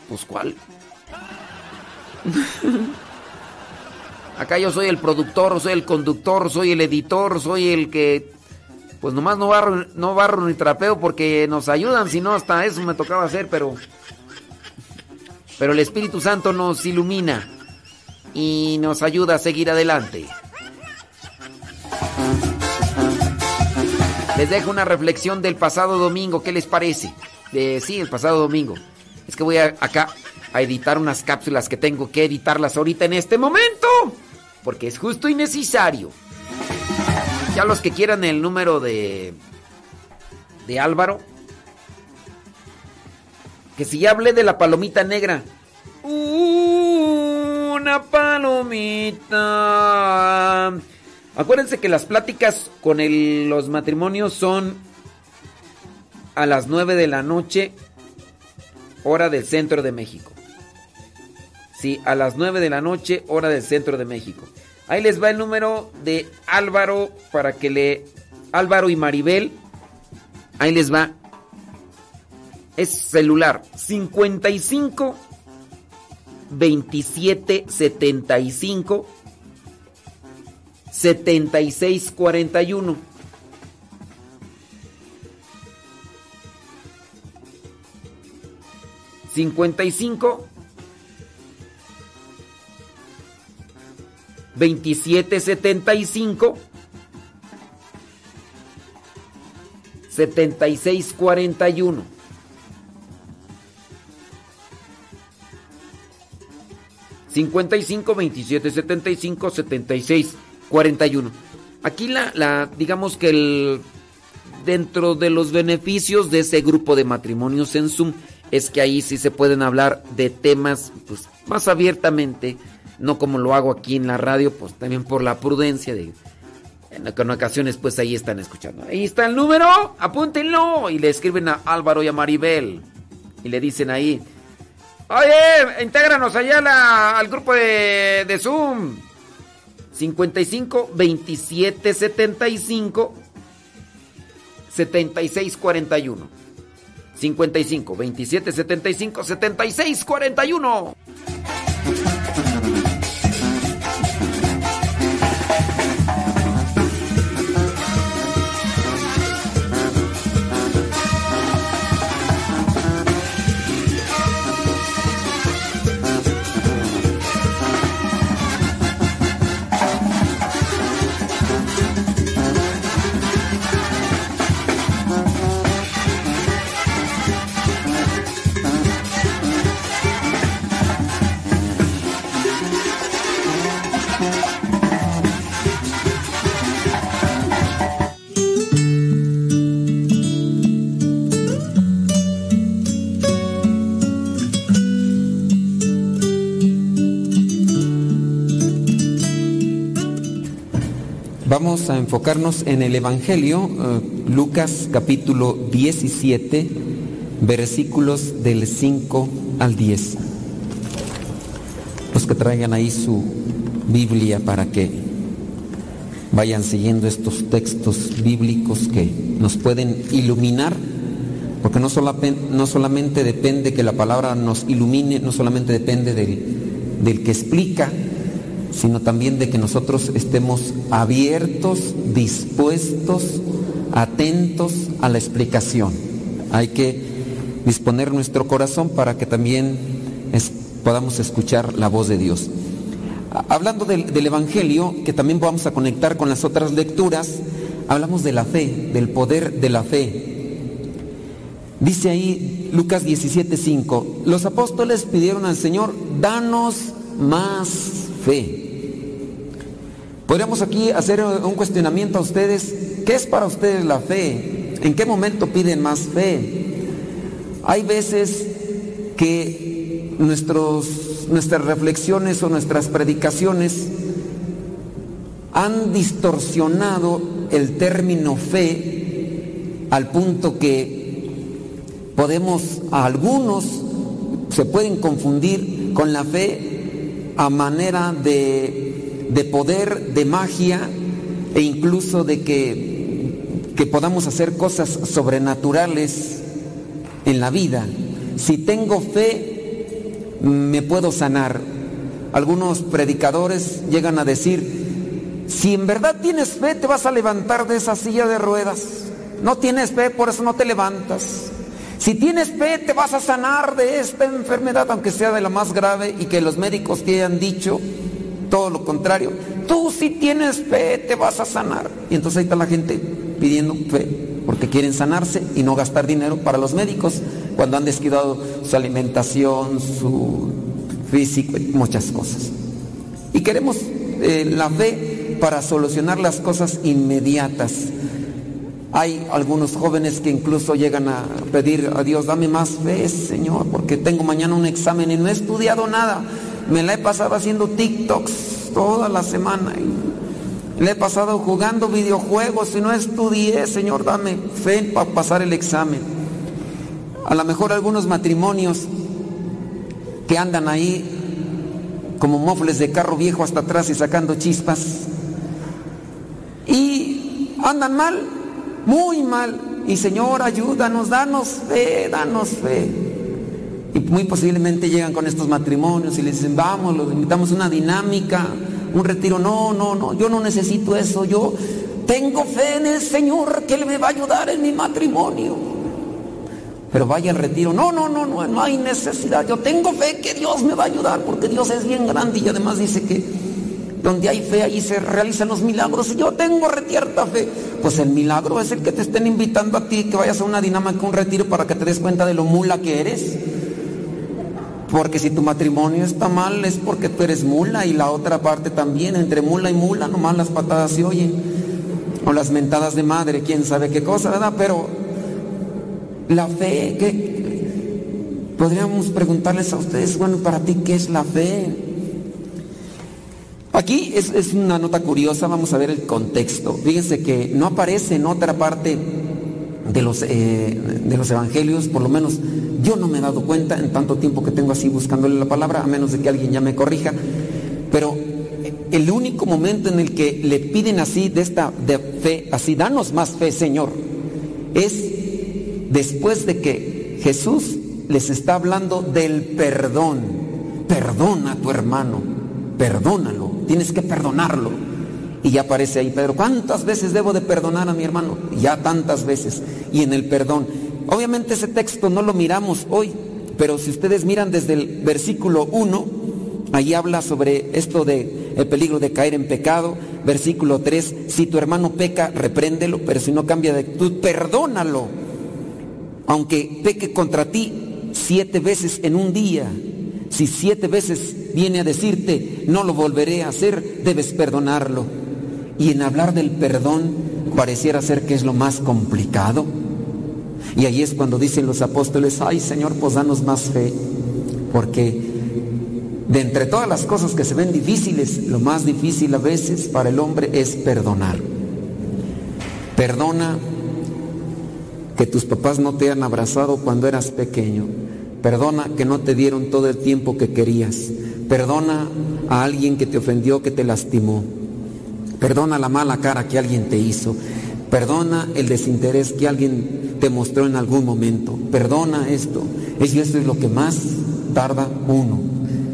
Pues cuál. Acá yo soy el productor, soy el conductor, soy el editor, soy el que... Pues nomás no barro, no barro ni trapeo porque nos ayudan, si no hasta eso me tocaba hacer, pero... Pero el Espíritu Santo nos ilumina y nos ayuda a seguir adelante. Les dejo una reflexión del pasado domingo. ¿Qué les parece? De, sí, el pasado domingo. Es que voy acá a editar unas cápsulas que tengo que editarlas ahorita en este momento. Porque es justo y necesario. Ya los que quieran el número de. de Álvaro. Que si ya hablé de la palomita negra. Una palomita. Acuérdense que las pláticas con los matrimonios son a las 9 de la noche, hora del centro de México. Sí, a las 9 de la noche, hora del centro de México. Ahí les va el número de Álvaro para que le... Álvaro y Maribel. Ahí les va. Es celular. 55 27 75 7641. Cincuenta y cinco veintisiete setenta y cinco setenta y seis cuarenta y uno 55 27 75 76 41. Aquí la, la digamos que el dentro de los beneficios de ese grupo de matrimonios en Zoom es que ahí sí se pueden hablar de temas pues, más abiertamente, no como lo hago aquí en la radio, pues también por la prudencia de en, ocasiones pues ahí están escuchando. Ahí está el número, apúntenlo y le escriben a Álvaro y a Maribel y le dicen ahí, oye, intégranos allá al grupo de Zoom. 55 27 75 76 41. 55 27 75 76 41. Vamos a enfocarnos en el Evangelio, eh, Lucas capítulo 17, versículos del 5 al 10. Los que traigan ahí su Biblia para que vayan siguiendo estos textos bíblicos que nos pueden iluminar, porque no, no solamente depende que la palabra nos ilumine, no solamente depende del que explica, sino también de que nosotros estemos abiertos, dispuestos, atentos a la explicación. Hay que disponer nuestro corazón para que también podamos escuchar la voz de Dios. Hablando del, del, Evangelio, que también vamos a conectar con las otras lecturas, hablamos de la fe, del poder de la fe. Dice ahí Lucas 17:5, los apóstoles pidieron al Señor, danos más fe. Podríamos aquí hacer un cuestionamiento a ustedes. ¿Qué es para ustedes la fe? ¿En qué momento piden más fe? Hay veces que nuestros, nuestras reflexiones o nuestras predicaciones han distorsionado el término fe al punto que podemos, algunos se pueden confundir con la fe a manera de de poder, de magia e incluso de que, que podamos hacer cosas sobrenaturales en la vida. Si tengo fe, me puedo sanar. Algunos predicadores llegan a decir, si en verdad tienes fe, te vas a levantar de esa silla de ruedas. No tienes fe, por eso no te levantas. Si tienes fe, te vas a sanar de esta enfermedad, aunque sea de la más grave, y que los médicos te hayan dicho todo lo contrario. Tú si tienes fe te vas a sanar. Y entonces ahí está la gente pidiendo fe porque quieren sanarse y no gastar dinero para los médicos cuando han descuidado su alimentación, su físico muchas cosas. Y queremos eh, la fe para solucionar las cosas inmediatas. Hay algunos jóvenes que incluso llegan a pedir a Dios, dame más fe, Señor, porque tengo mañana un examen y no he estudiado nada. Me la he pasado haciendo TikToks toda la semana. Y le he pasado jugando videojuegos y no estudié. Señor, dame fe para pasar el examen. A lo mejor algunos matrimonios que andan ahí como mofles de carro viejo hasta atrás y sacando chispas. Y andan mal, muy mal. Y Señor, ayúdanos, danos fe, danos fe. Y muy posiblemente llegan con estos matrimonios y les dicen, vamos, los invitamos a una dinámica, un retiro. No, no, no, yo no necesito eso. Yo tengo fe en el Señor que Él me va a ayudar en mi matrimonio. Pero vaya al retiro. No, no, no, no, no hay necesidad. Yo tengo fe que Dios me va a ayudar porque Dios es bien grande y además dice que donde hay fe ahí se realizan los milagros. Y yo tengo retierta fe. Pues el milagro es el que te estén invitando a ti que vayas a una dinámica, un retiro para que te des cuenta de lo mula que eres. Porque si tu matrimonio está mal es porque tú eres mula y la otra parte también. Entre mula y mula nomás las patadas se oyen. O las mentadas de madre, quién sabe qué cosa, ¿verdad? Pero la fe, ¿qué? Podríamos preguntarles a ustedes, bueno, para ti, ¿qué es la fe? Aquí es, es una nota curiosa, vamos a ver el contexto. Fíjense que no aparece en otra parte de los, eh, de los evangelios, por lo menos yo no me he dado cuenta en tanto tiempo que tengo así buscándole la palabra, a menos de que alguien ya me corrija, pero el único momento en el que le piden así de esta de fe, así, danos más fe, Señor, es después de que Jesús les está hablando del perdón. Perdona a tu hermano, perdónalo, tienes que perdonarlo. Y ya aparece ahí Pedro, ¿cuántas veces debo de perdonar a mi hermano? Ya tantas veces. Y en el perdón. Obviamente ese texto no lo miramos hoy, pero si ustedes miran desde el versículo 1, ahí habla sobre esto de el peligro de caer en pecado. Versículo 3, si tu hermano peca, repréndelo, pero si no cambia de actitud, perdónalo. Aunque peque contra ti siete veces en un día, si siete veces viene a decirte, no lo volveré a hacer, debes perdonarlo. Y en hablar del perdón pareciera ser que es lo más complicado. Y ahí es cuando dicen los apóstoles, ay Señor, pues danos más fe. Porque de entre todas las cosas que se ven difíciles, lo más difícil a veces para el hombre es perdonar. Perdona que tus papás no te han abrazado cuando eras pequeño. Perdona que no te dieron todo el tiempo que querías. Perdona a alguien que te ofendió, que te lastimó. Perdona la mala cara que alguien te hizo. Perdona el desinterés que alguien te mostró en algún momento. Perdona esto. Y esto es lo que más tarda uno.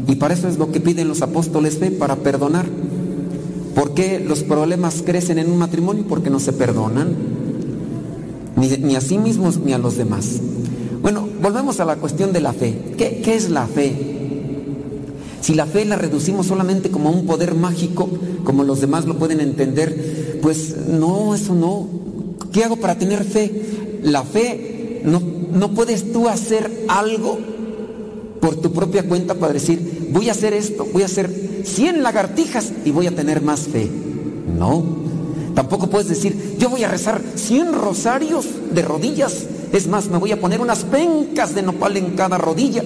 Y para eso es lo que piden los apóstoles fe, para perdonar. ¿Por qué los problemas crecen en un matrimonio? Porque no se perdonan. Ni, a sí mismos ni a los demás. Bueno, volvemos a la cuestión de la fe. ¿Qué, ¿Qué, es la fe? Si la fe la reducimos solamente como un poder mágico, como los demás lo pueden entender, pues no, eso no. ¿Qué hago para tener fe? La fe, no, no puedes tú hacer algo por tu propia cuenta para decir, voy a hacer esto, voy a hacer 100 lagartijas y voy a tener más fe. No. Tampoco puedes decir, yo voy a rezar 100 rosarios de rodillas. Es más, me voy a poner unas pencas de nopal en cada rodilla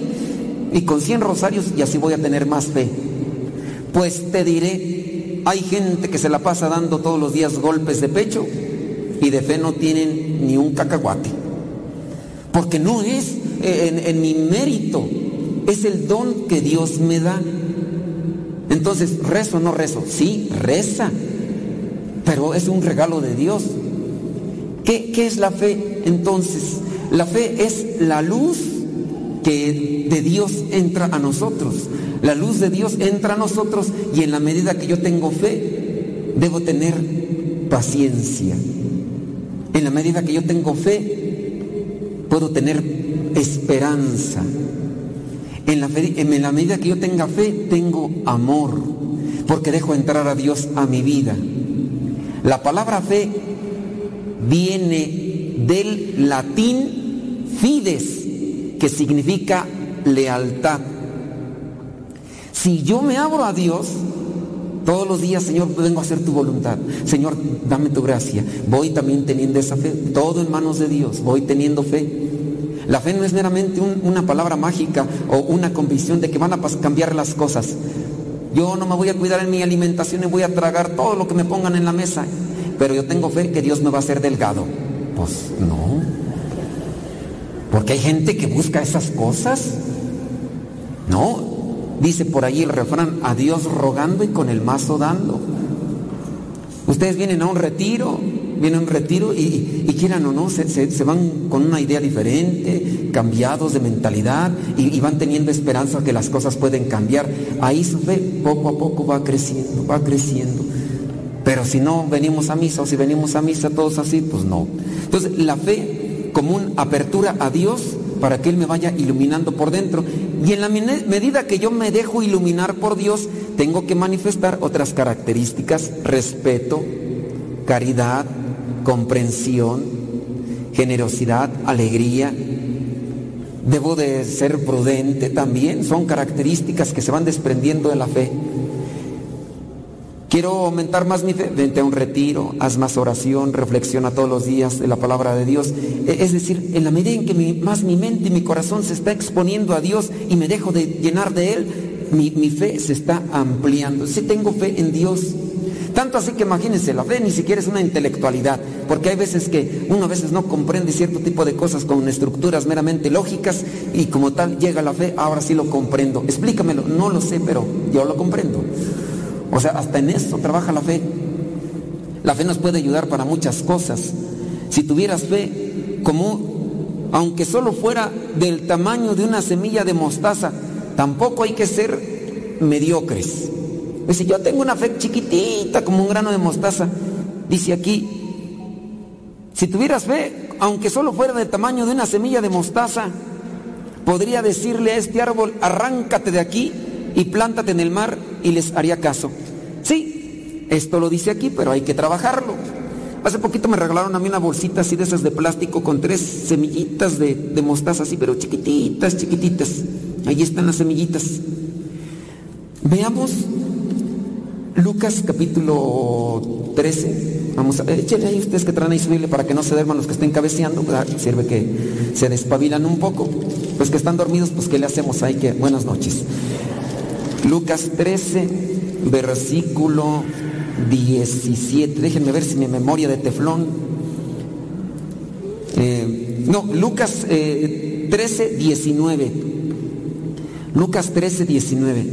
y con 100 rosarios y así voy a tener más fe. Pues te diré, hay gente que se la pasa dando todos los días golpes de pecho y de fe no tienen ni un cacahuate. Porque no es en, en mi mérito, es el don que Dios me da. Entonces, rezo o no rezo, sí, reza, pero es un regalo de Dios. ¿Qué, ¿Qué, es la fe entonces? La fe es la luz que de Dios entra a nosotros. La luz de Dios entra a nosotros y en la medida que yo tengo fe, debo tener paciencia. En la medida que yo tengo fe, puedo tener esperanza. En la, en la medida que yo tenga fe, tengo amor, porque dejo entrar a Dios a mi vida. La palabra fe viene del latín fides, que significa lealtad. Si yo me abro a Dios, todos los días, Señor, vengo a hacer tu voluntad. Señor, dame tu gracia. Voy también teniendo esa fe, todo en manos de Dios, voy teniendo fe. La fe no es meramente un, una palabra mágica o una convicción de que van a cambiar las cosas. Yo no me voy a cuidar en mi alimentación y voy a tragar todo lo que me pongan en la mesa, pero yo tengo fe que Dios me va a hacer delgado. Pues no. Porque hay gente que busca esas cosas. No. Dice por ahí el refrán, a Dios rogando y con el mazo dando. Ustedes vienen a un retiro, vienen a un retiro y, quieran o no, se, van con una idea diferente, cambiados de mentalidad y, y, van teniendo esperanza que las cosas pueden cambiar. Ahí su fe poco a poco va creciendo, va creciendo. Pero si no venimos a misa o si venimos a misa todos así, pues no. Entonces la fe como una apertura a Dios para que Él me vaya iluminando por dentro. Y en la medida que yo me dejo iluminar por Dios, tengo que manifestar otras características, respeto, caridad, comprensión, generosidad, alegría. Debo de ser prudente también. Son características que se van desprendiendo de la fe. Quiero aumentar más mi fe, vente a un retiro, haz más oración, reflexiona todos los días de la palabra de Dios. E- Es decir, en la medida en que más mi mente y mi corazón se está exponiendo a Dios y me dejo de llenar de Él, mi, mi fe se está ampliando. Sí tengo fe en Dios. Tanto así que imagínense, la fe ni siquiera es una intelectualidad, porque hay veces que uno a veces no comprende cierto tipo de cosas con estructuras meramente lógicas y como tal llega la fe, ahora sí lo comprendo. Explícamelo, no lo sé, pero yo lo comprendo. O sea, hasta en eso trabaja la fe. La fe nos puede ayudar para muchas cosas. Si tuvieras fe, como aunque solo fuera del tamaño de una semilla de mostaza, tampoco hay que ser mediocres. Dice, yo tengo una fe chiquitita como un grano de mostaza. Dice aquí, si tuvieras fe, aunque solo fuera del tamaño de una semilla de mostaza, podría decirle a este árbol, arráncate de aquí y plántate en el mar y les haría caso. Sí, esto lo dice aquí, pero hay que trabajarlo. Hace poquito me regalaron a mí una bolsita así de esas de plástico con tres semillitas de, de mostaza así, pero chiquititas, chiquititas. Ahí están las semillitas. Veamos Lucas capítulo 13. Vamos a échenle ahí ustedes que traen ahí su Biblia para que no se duerman los que estén cabeceando. Sirve que se despabilan un poco. Los que están dormidos, pues ¿qué le hacemos ahí? Que buenas noches. Lucas 13, versículo 17. Déjenme ver si mi memoria de teflón. Eh, no, Lucas eh, 13, 19. Lucas 13, 19.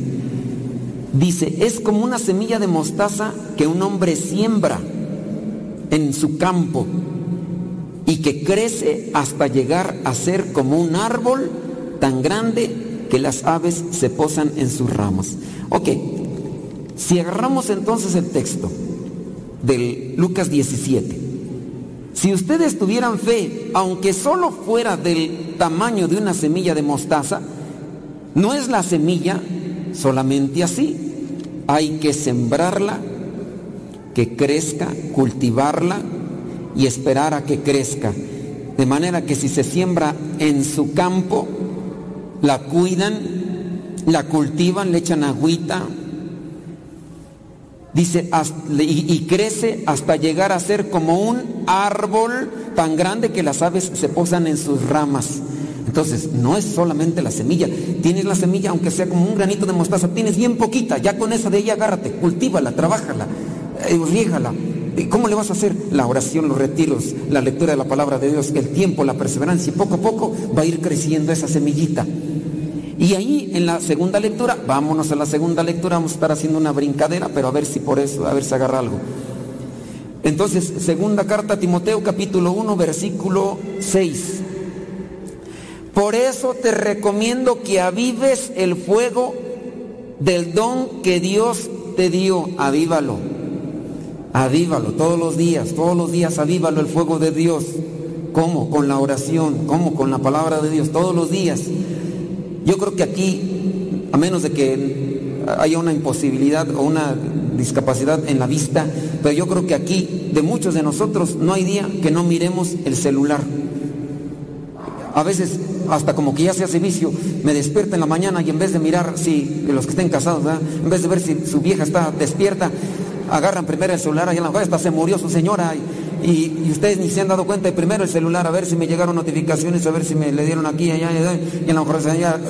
Dice, es como una semilla de mostaza que un hombre siembra en su campo y que crece hasta llegar a ser como un árbol tan grande que las aves se posan en sus ramas. Ok, si agarramos entonces el texto del Lucas 17, si ustedes tuvieran fe, aunque solo fuera del tamaño de una semilla de mostaza, no es la semilla solamente así. Hay que sembrarla, que crezca, cultivarla y esperar a que crezca. De manera que si se siembra en su campo, la cuidan, la cultivan, le echan agüita, dice, y crece hasta llegar a ser como un árbol tan grande que las aves se posan en sus ramas. Entonces, no es solamente la semilla. Tienes la semilla, aunque sea como un granito de mostaza, tienes bien poquita. Ya con esa de ella agárrate, cultívala, trabájala, eh, riégala. ¿Y ¿Cómo le vas a hacer? La oración, los retiros, la lectura de la palabra de Dios, el tiempo, la perseverancia, y poco a poco va a ir creciendo esa semillita. Y ahí en la segunda lectura, vámonos a la segunda lectura, vamos a estar haciendo una brincadera, pero a ver si por eso, a ver si agarra algo. Entonces, segunda carta a Timoteo, capítulo 1, versículo 6. Por eso te recomiendo que avives el fuego del don que Dios te dio. Avívalo. Avívalo todos los días, todos los días avívalo el fuego de Dios. ¿Cómo? Con la oración, ¿cómo? Con la palabra de Dios, todos los días. Yo creo que aquí, a menos de que haya una imposibilidad o una discapacidad en la vista, pero yo creo que aquí, de muchos de nosotros, no hay día que no miremos el celular. A veces, hasta como que ya se hace vicio, me despierta en la mañana y en vez de mirar si los que estén casados, ¿verdad? en vez de ver si su vieja está despierta, agarran primero el celular, y a lo mejor hasta se murió su señora y, y- y ustedes ni se han dado cuenta, y primero el celular, a ver si me llegaron notificaciones, a ver si me le dieron aquí, allá, allá, y a lo mejor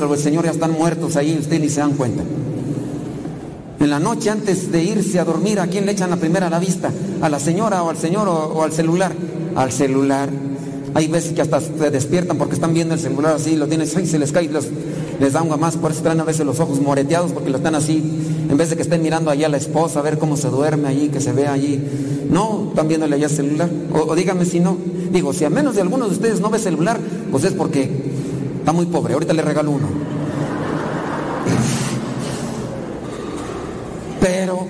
los señores ya están muertos ahí, ustedes ni se dan cuenta. En la noche antes de irse a dormir, ¿a quién le echan la primera a la vista? ¿A la señora o al señor o, al celular? Al celular. Hay veces que hasta se despiertan porque están viendo el celular así, lo tienen, ¡ay! se les cae, los- les da agua más, por eso traen a veces los ojos moreteados porque lo están así, en vez de que estén mirando allá a la esposa, a ver cómo se duerme allí, que se ve allí. No, están viéndole allá el celular. O, o si no. Digo, si a menos de algunos de ustedes no ve celular, pues es porque está muy pobre. Ahorita le regalo uno. Pero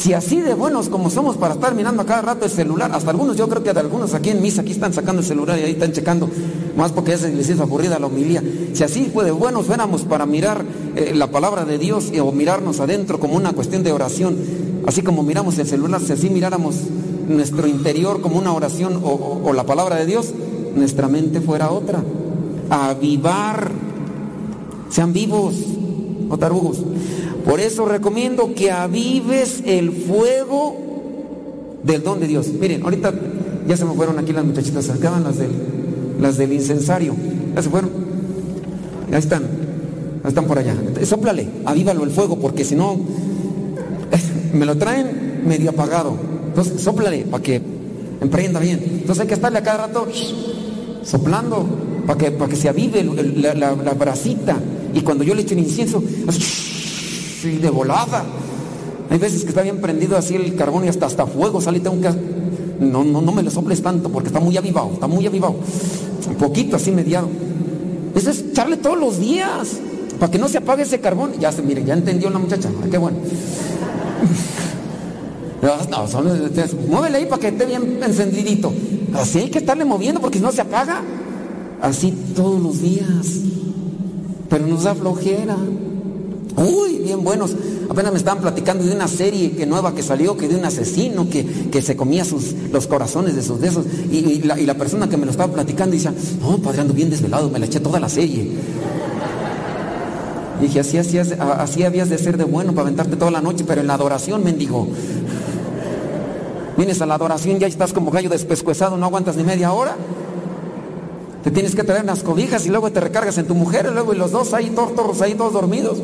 si así de buenos como somos para estar mirando a cada rato el celular, hasta algunos, yo creo que de algunos aquí en misa, aquí están sacando el celular y ahí están checando, más porque se les hizo aburrida la homilía. Si así fue de buenos fuéramos para mirar eh, la palabra de Dios o mirarnos adentro como una cuestión de oración, así como miramos el celular, si así miráramos nuestro interior como una oración o, o- o la palabra de Dios, nuestra mente fuera otra. avivar. Sean vivos, no tarugos. Por eso recomiendo que avives el fuego del don de Dios. Miren, ahorita ya se me fueron aquí las muchachitas, acaban las del, las del incensario. Ya se fueron. Ya están. Están por allá. Sóplale, avívalo el fuego, porque si no, me lo traen medio apagado. Entonces, sóplale para que emprenda bien. Entonces hay que estarle a cada rato soplando para que, que se avive la, la- brasita. Y cuando yo le echo el incienso, así de volada. Hay veces que está bien prendido así el carbón y hasta, hasta fuego sale. y Tengo que, no, no, no me lo soples tanto porque está muy avivado, está muy avivado. Un poquito así mediado. Eso es echarle todos los días para que no se apague ese carbón. Ya se, mire, ya entendió la muchacha. Qué bueno. No, solo- muévele ahí para que esté bien encendidito. Así hay que estarle moviendo porque si no se apaga. Así todos los días. Pero nos da flojera. Uy, bien buenos. Apenas me estaban platicando de una serie que nueva que salió, que de un asesino que, que se comía sus, los corazones de sus besos. Y, y la, y la persona que me lo estaba platicando dice, no, padre, ando bien desvelado, me la eché toda la serie. Y dije, así, así, así habías de ser de bueno para aventarte toda la noche, pero en la adoración, mendigo. Vienes a la adoración, ya estás como gallo despescuezado, no aguantas ni media hora. Te tienes que traer unas cobijas y luego te recargas en tu mujer, y luego y los dos ahí, todos ahí, todos dormidos.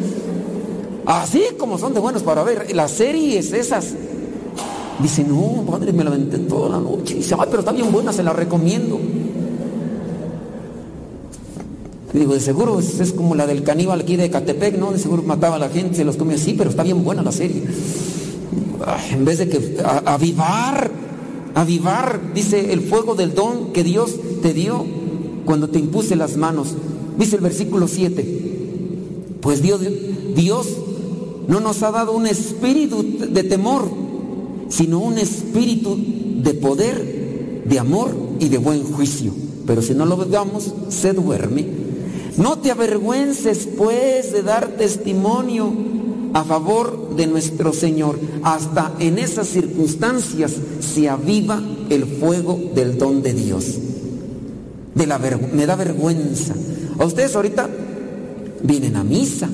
Así como son de buenos para ver las series esas. Dice, no, padre, me la aventé toda la noche. Dice, ay, pero está bien buena, se la recomiendo. Digo, de seguro es, como la del caníbal aquí de Catepec, ¿no? De seguro mataba a la gente, se los comía así, pero está bien buena la serie. En vez de que avivar, avivar, dice el fuego del don que Dios te dio cuando te impuse las manos. Dice el versículo 7. Pues Dios, Dios no nos ha dado un espíritu de temor, sino un espíritu de poder, de amor y de buen juicio. Pero si no lo damos, se duerme. No te avergüences, pues, de dar testimonio a favor de nuestro Señor. Hasta en esas circunstancias se aviva el fuego del don de Dios. De la me da vergüenza. A ustedes ahorita vienen a misa,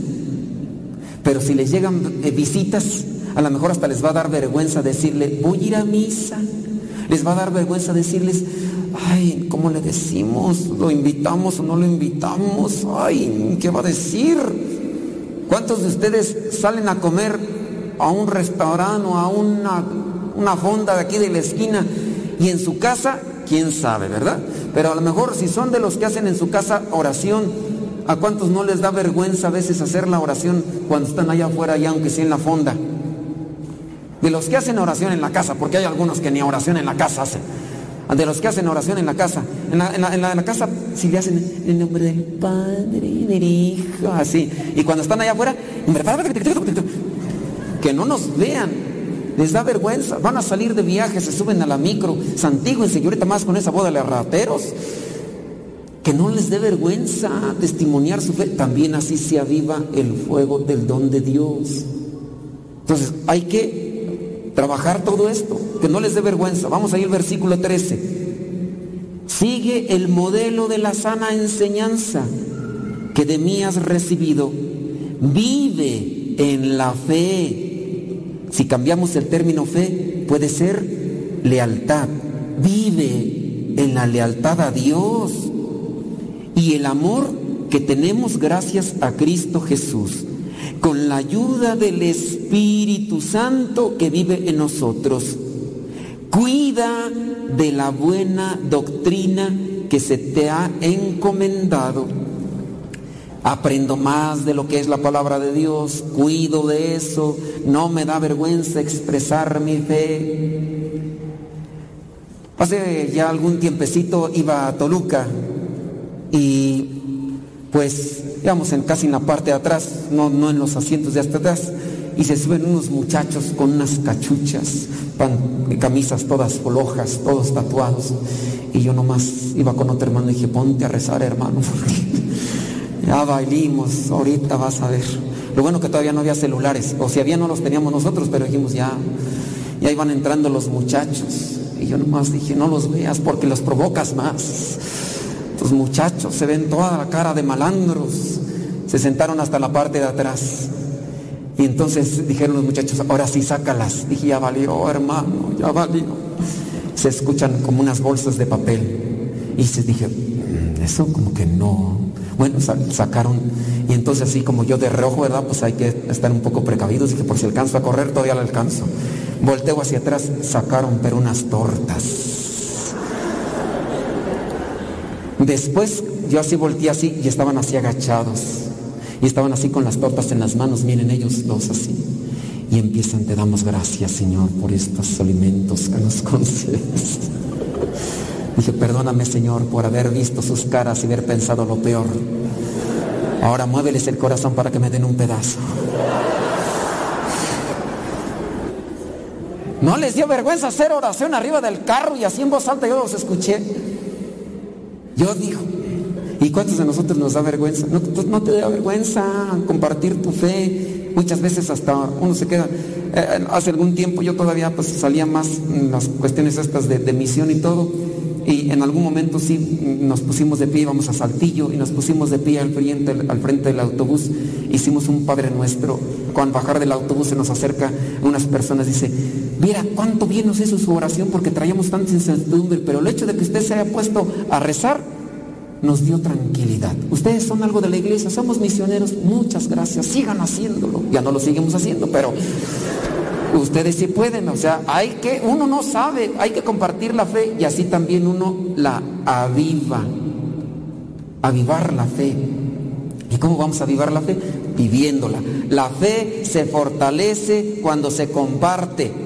pero si les llegan eh, visitas, a lo mejor hasta les va a dar vergüenza decirle, voy a ir a misa. Les va a dar vergüenza decirles, ay, ¿cómo le decimos? ¿Lo invitamos o no lo invitamos? Ay, ¿qué va a decir? ¿Cuántos de ustedes salen a comer a un restaurante o a una, una fonda de aquí de la esquina y en su casa, quién sabe, ¿verdad? Pero a lo mejor si son de los que hacen en su casa oración, ¿a cuántos no les da vergüenza a veces hacer la oración cuando están allá afuera, ya aunque sea en la fonda? De los que hacen oración en la casa, porque hay algunos que ni oración en la casa hacen. De los que hacen oración en la casa. En la, la- casa, si le hacen en nombre del Padre, del Hijo, así. Y cuando están allá afuera, que no nos vean. Les da vergüenza. Van a salir de viaje, se suben a la micro. Santíguense y más con esa boda de rateros. Que no les dé vergüenza testimoniar su fe. También así se aviva el fuego del don de Dios. Entonces, hay que trabajar todo esto, que no les dé vergüenza. Vamos ahí al versículo 13. Sigue el modelo de la sana enseñanza que de mí has recibido. Vive en la fe. Si cambiamos el término fe, puede ser lealtad. Vive en la lealtad a Dios y el amor que tenemos gracias a Cristo Jesús, con la ayuda del Espíritu Santo que vive en nosotros. Cuida de la buena doctrina que se te ha encomendado. Aprendo más de lo que es la palabra de Dios, cuido de eso, no me da vergüenza expresar mi fe. Hace ya algún tiempecito iba a Toluca y pues íbamos en, casi en la parte de atrás, no, no en los asientos de hasta atrás, y se suben unos muchachos con unas cachuchas, pan- camisas todas folojas, todos tatuados, y yo nomás iba con otro hermano y dije, ponte a rezar hermano, porque ya bailimos, ahorita vas a ver. Lo bueno que todavía no había celulares, o si había no los teníamos nosotros, pero dijimos ya, ya iban entrando los muchachos, y yo nomás dije, no los veas porque los provocas más. Estos muchachos se ven toda la cara de malandros. Se sentaron hasta la parte de atrás. Y entonces dijeron los muchachos, ahora sí sácalas. Dije, ya valió, hermano, ya valió. Se escuchan como unas bolsas de papel. Y se dije, "Mm, eso como que no. Bueno, sa- sacaron. Y entonces así como yo de reojo, ¿verdad? Pues hay que estar un poco precavidos. Dije, por si alcanzo a correr, todavía lo alcanzo. Volteo hacia atrás, sacaron pero unas tortas. Después yo así volteé así y estaban así agachados. Y estaban así con las tortas en las manos, miren ellos dos así. Y empiezan, te damos gracias Señor por estos alimentos que nos concedes. Dije, perdóname Señor por haber visto sus caras y haber pensado lo peor. Ahora muéveles el corazón para que me den un pedazo. ¿No les dio vergüenza hacer oración arriba del carro y así en voz alta yo los escuché? Yo digo, ¿y cuántos de nosotros nos da vergüenza? No, pues no te da vergüenza compartir tu fe. Muchas veces hasta uno se queda. eh, hace algún tiempo yo todavía pues salía más las cuestiones estas de, de misión y todo. Y en algún momento sí nos pusimos de pie, íbamos a Saltillo y nos pusimos de pie al frente, al frente del autobús. Hicimos un Padre Nuestro. Cuando bajar del autobús se nos acerca unas personas, dice, mira cuánto bien nos hizo su oración porque traíamos tanta incertidumbre, pero el hecho de que usted se haya puesto a rezar nos dio tranquilidad. Ustedes son algo de la iglesia, somos misioneros, muchas gracias, sigan haciéndolo. Ya no lo seguimos haciendo, pero ustedes sí pueden, o sea, hay que, uno no sabe, hay que compartir la fe y así también uno la aviva, avivar la fe. ¿Y cómo vamos a avivar la fe? Viviéndola. La fe se fortalece cuando se comparte.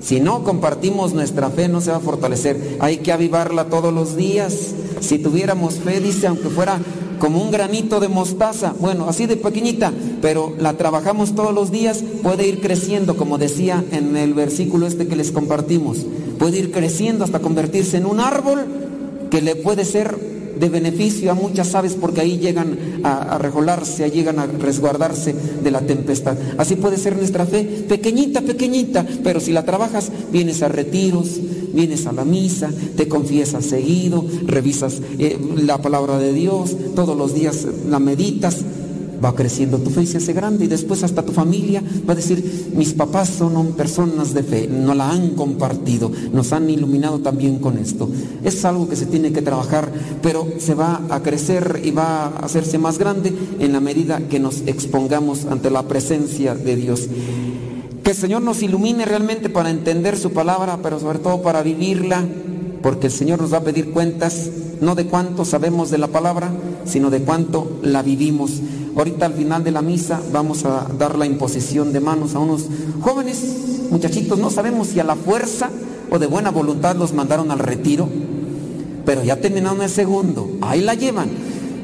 Si no compartimos nuestra fe no se va a fortalecer. Hay que avivarla todos los días. Si tuviéramos fe, dice, aunque fuera como un granito de mostaza, bueno, así de pequeñita, pero la trabajamos todos los días, puede ir creciendo, como decía en el versículo este que les compartimos. Puede ir creciendo hasta convertirse en un árbol que le puede ser de beneficio a muchas aves porque ahí llegan a, a llegan a resguardarse de la tempestad. Así puede ser nuestra fe, pequeñita, pequeñita, pero si la trabajas, vienes a retiros, vienes a la misa, te confiesas seguido, revisas eh, la palabra de Dios, todos los días la meditas, va creciendo tu fe y se hace grande y después hasta tu familia va a decir, mis papás son personas de fe, no la han compartido, nos han iluminado también con esto. Es algo que se tiene que trabajar, pero se va a crecer y va a hacerse más grande en la medida que nos expongamos ante la presencia de Dios. Que el Señor nos ilumine realmente para entender su palabra, pero sobre todo para vivirla, porque el Señor nos va a pedir cuentas no de cuánto sabemos de la palabra, sino de cuánto la vivimos. Ahorita al final de la misa vamos a dar la imposición de manos a unos jóvenes muchachitos, no sabemos si a la fuerza o de buena voluntad los mandaron al retiro, pero ya terminaron el segundo, ahí la llevan.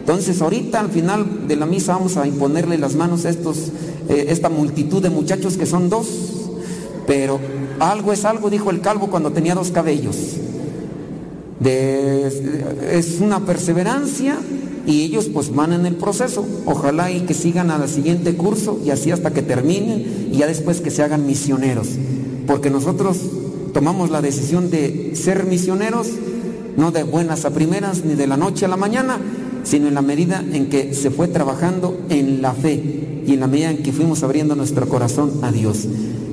Entonces ahorita al final de la misa vamos a imponerle las manos a estos, eh, esta multitud de muchachos que son dos, pero algo es algo, dijo el calvo cuando tenía dos cabellos. Es una perseverancia y ellos pues van en el proceso. Ojalá y que sigan al siguiente curso y así hasta que terminen y ya después que se hagan misioneros. Porque nosotros tomamos la decisión de ser misioneros, no de buenas a primeras ni de la noche a la mañana, sino en la medida en que se fue trabajando en la fe y en la medida en que fuimos abriendo nuestro corazón a Dios.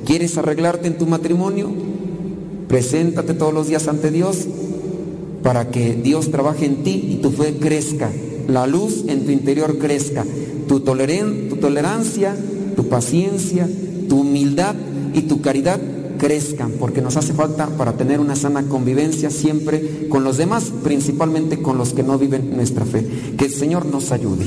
¿Quieres arreglarte en tu matrimonio? Preséntate todos los días ante Dios para que Dios trabaje en ti y tu fe crezca, la luz en tu interior crezca, tu, toleren- tu tolerancia, tu paciencia, tu humildad y tu caridad crezcan, porque nos hace falta para tener una sana convivencia siempre con los demás, principalmente con los que no viven nuestra fe. Que el Señor nos ayude.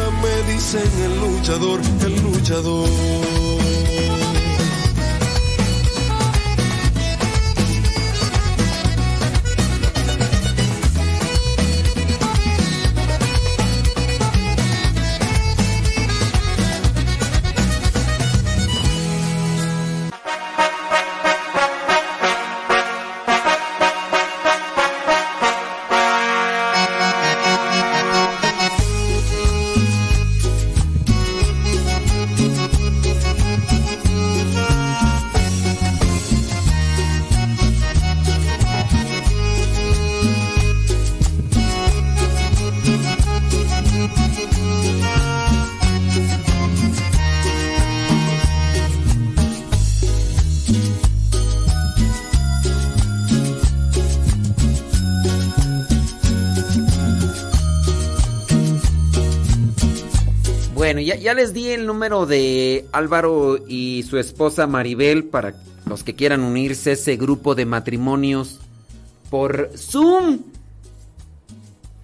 dicen el luchador, el luchador. Ya, les di el número de Álvaro y su esposa Maribel para los que quieran unirse a ese grupo de matrimonios por Zoom.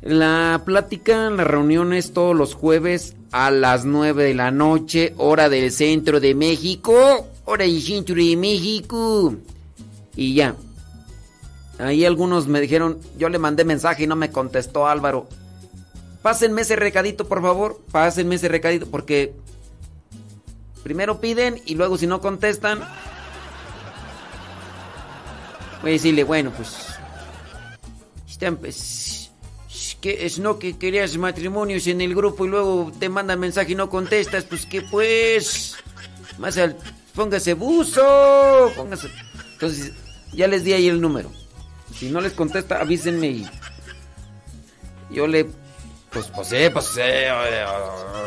La plática, las reuniones todos los jueves a las 9 de la noche, hora del centro de México. Hora del centro de México. Y ya. Ahí algunos me dijeron, yo le mandé mensaje y no me contestó Álvaro. Pásenme ese recadito, por favor. Pásenme ese recadito porque primero piden y luego si no contestan, voy a decirle, bueno, pues... pues, que es no que querías matrimonios en el grupo y luego te mandan mensaje y no contestas, pues que pues... Más al... Póngase buzo. Póngase... Entonces, ya les di ahí el número. Si no les contesta, avísenme y... Yo le pues, pues sí, pues sí.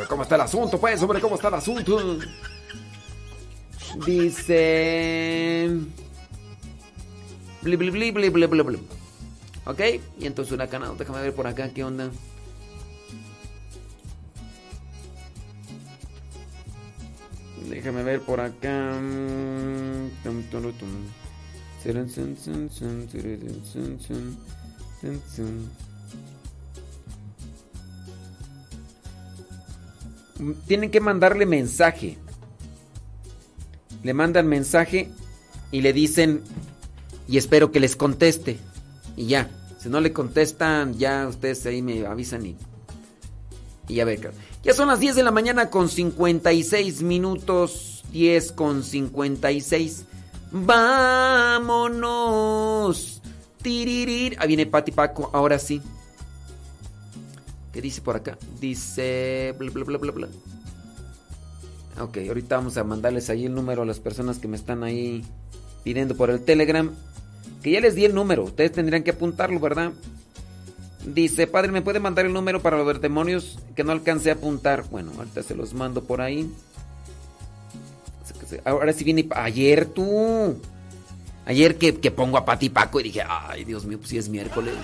¿Cómo está el asunto? Pues, hombre, ¿cómo está el asunto? Dice. Bli, bli, bli, bli, bli, bli, bli. Ok, y entonces una canal. Déjame ver por acá qué onda. Déjame ver por acá. Tienen que mandarle mensaje. Le mandan mensaje y le dicen y espero que les conteste. Y ya, si no le contestan, ya ustedes ahí me avisan y, y ya ver. Ya son las 10 de la mañana con 56 minutos. 10 con 56. Vámonos. Tiririr. Ahí viene Pati Paco, ahora sí. ¿Qué dice por acá? Dice... Bla, bla, bla, bla, bla. Ok, ahorita vamos a mandarles ahí el número a las personas que me están ahí pidiendo por el Telegram. Que ya les di el número, ustedes tendrían que apuntarlo, ¿verdad? Dice, padre, ¿me puede mandar el número para los demonios que no alcance a apuntar? Bueno, ahorita se los mando por ahí. Ahora sí viene... Ayer tú. Ayer que, que pongo a Pati Paco y dije, ay, Dios mío, pues si es miércoles.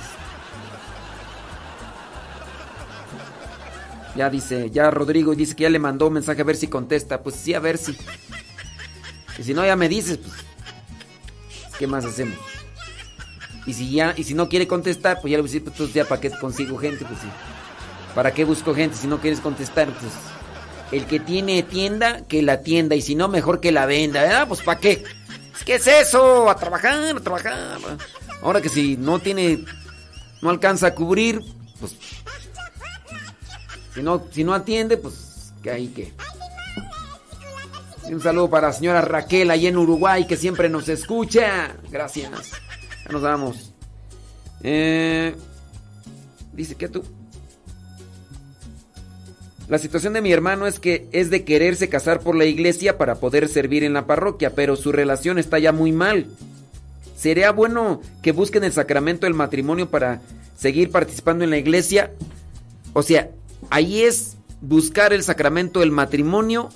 Ya dice, ya Rodrigo dice que ya le mandó un mensaje a ver si contesta. Pues sí, a ver si. Y si no, ya me dices, pues. ¿Qué más hacemos? Y si ya, y si no quiere contestar, pues ya le voy a decir, pues ya para qué consigo gente, pues sí. ¿Para qué busco gente si no quieres contestar? Pues el que tiene tienda, que la tienda. Y si no, mejor que la venda. ¿verdad? Pues ¿para qué? ¿Qué es eso? A trabajar, a trabajar. Ahora que si no tiene, no alcanza a cubrir, pues si no, si no atiende, pues que ahí que. Un saludo para la señora Raquel allá en Uruguay que siempre nos escucha. Gracias. Ya nos vamos. Eh, dice que tú. La situación de mi hermano es que es de quererse casar por la iglesia para poder servir en la parroquia, pero su relación está ya muy mal. ¿Sería bueno que busquen el sacramento del matrimonio para seguir participando en la iglesia? O sea, ahí es buscar el sacramento del matrimonio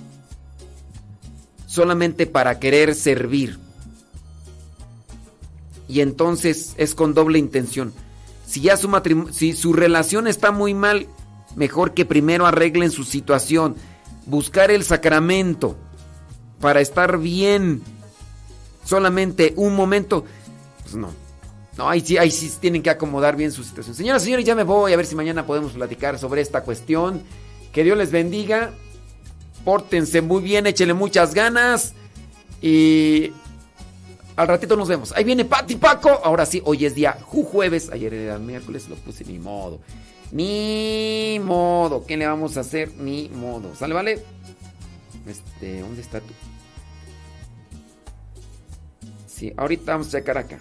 solamente para querer servir. Y entonces es con doble intención. Si ya su si su relación está muy mal, mejor que primero arreglen su situación. Buscar el sacramento para estar bien. Solamente un momento. Pues no. No, ahí sí, ahí sí tienen que acomodar bien su situación. Señoras y señores, ya me voy a ver si mañana podemos platicar sobre esta cuestión. Que Dios les bendiga. Pórtense muy bien, échenle muchas ganas. Y al ratito nos vemos. Ahí viene Pati Paco. Ahora sí, hoy es día jueves. Ayer era miércoles, lo puse ni modo. Ni modo. ¿Qué le vamos a hacer? Ni modo. ¿Sale, vale? Este, ¿dónde está tú? Sí, ahorita vamos a checar acá.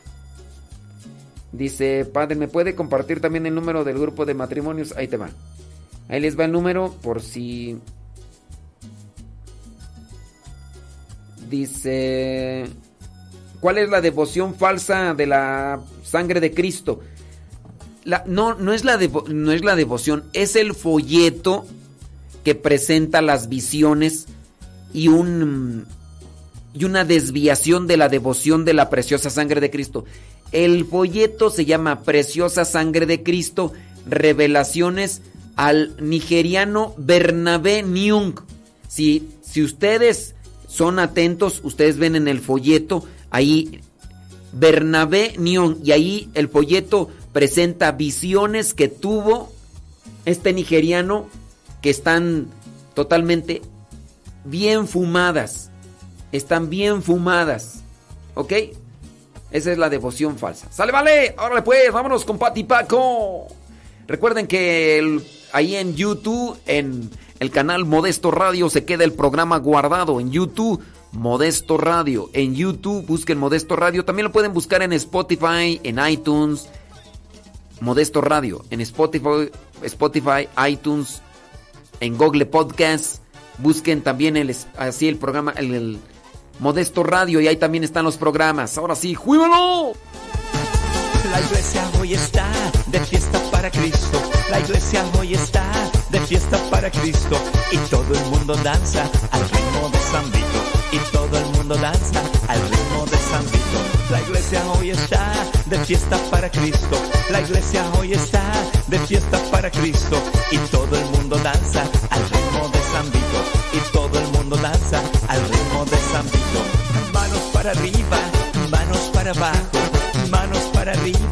Dice, padre, ¿me puede compartir también el número del grupo de matrimonios? Ahí te va. Ahí les va el número por si... Dice, ¿cuál es la devoción falsa de la sangre de Cristo? La, no, no es, la no es la devoción, es el folleto que presenta las visiones y un y una desviación de la devoción de la preciosa sangre de Cristo. El folleto se llama Preciosa Sangre de Cristo, Revelaciones al nigeriano Bernabé Nyung. Si, si ustedes son atentos, ustedes ven en el folleto ahí Bernabé Nyung y ahí el folleto presenta visiones que tuvo este nigeriano que están totalmente bien fumadas. Están bien fumadas. ¿Ok? Esa es la devoción falsa. ¡Sale, vale! Órale pues, vámonos con Pati Paco. Recuerden que ahí en YouTube, en el canal Modesto Radio, se queda el programa guardado. En YouTube, Modesto Radio. En YouTube, busquen Modesto Radio. También lo pueden buscar en Spotify, en iTunes. Modesto Radio. En Spotify, Spotify iTunes, en Google Podcast. Busquen también el, así el programa, el Modesto Radio y ahí también están los programas. Ahora sí, ¡juíbalo! La iglesia hoy está de fiesta para Cristo. La iglesia hoy está de fiesta para Cristo. Y todo el mundo danza al ritmo de San Vito. Y todo el mundo danza al ritmo de San Vito. La iglesia hoy está de fiesta para Cristo. La iglesia hoy está de fiesta para Cristo. Y todo el mundo danza al ritmo de San Vito. Y todo el mundo danza al ritmo de para arriba, manos para abajo, manos para arriba.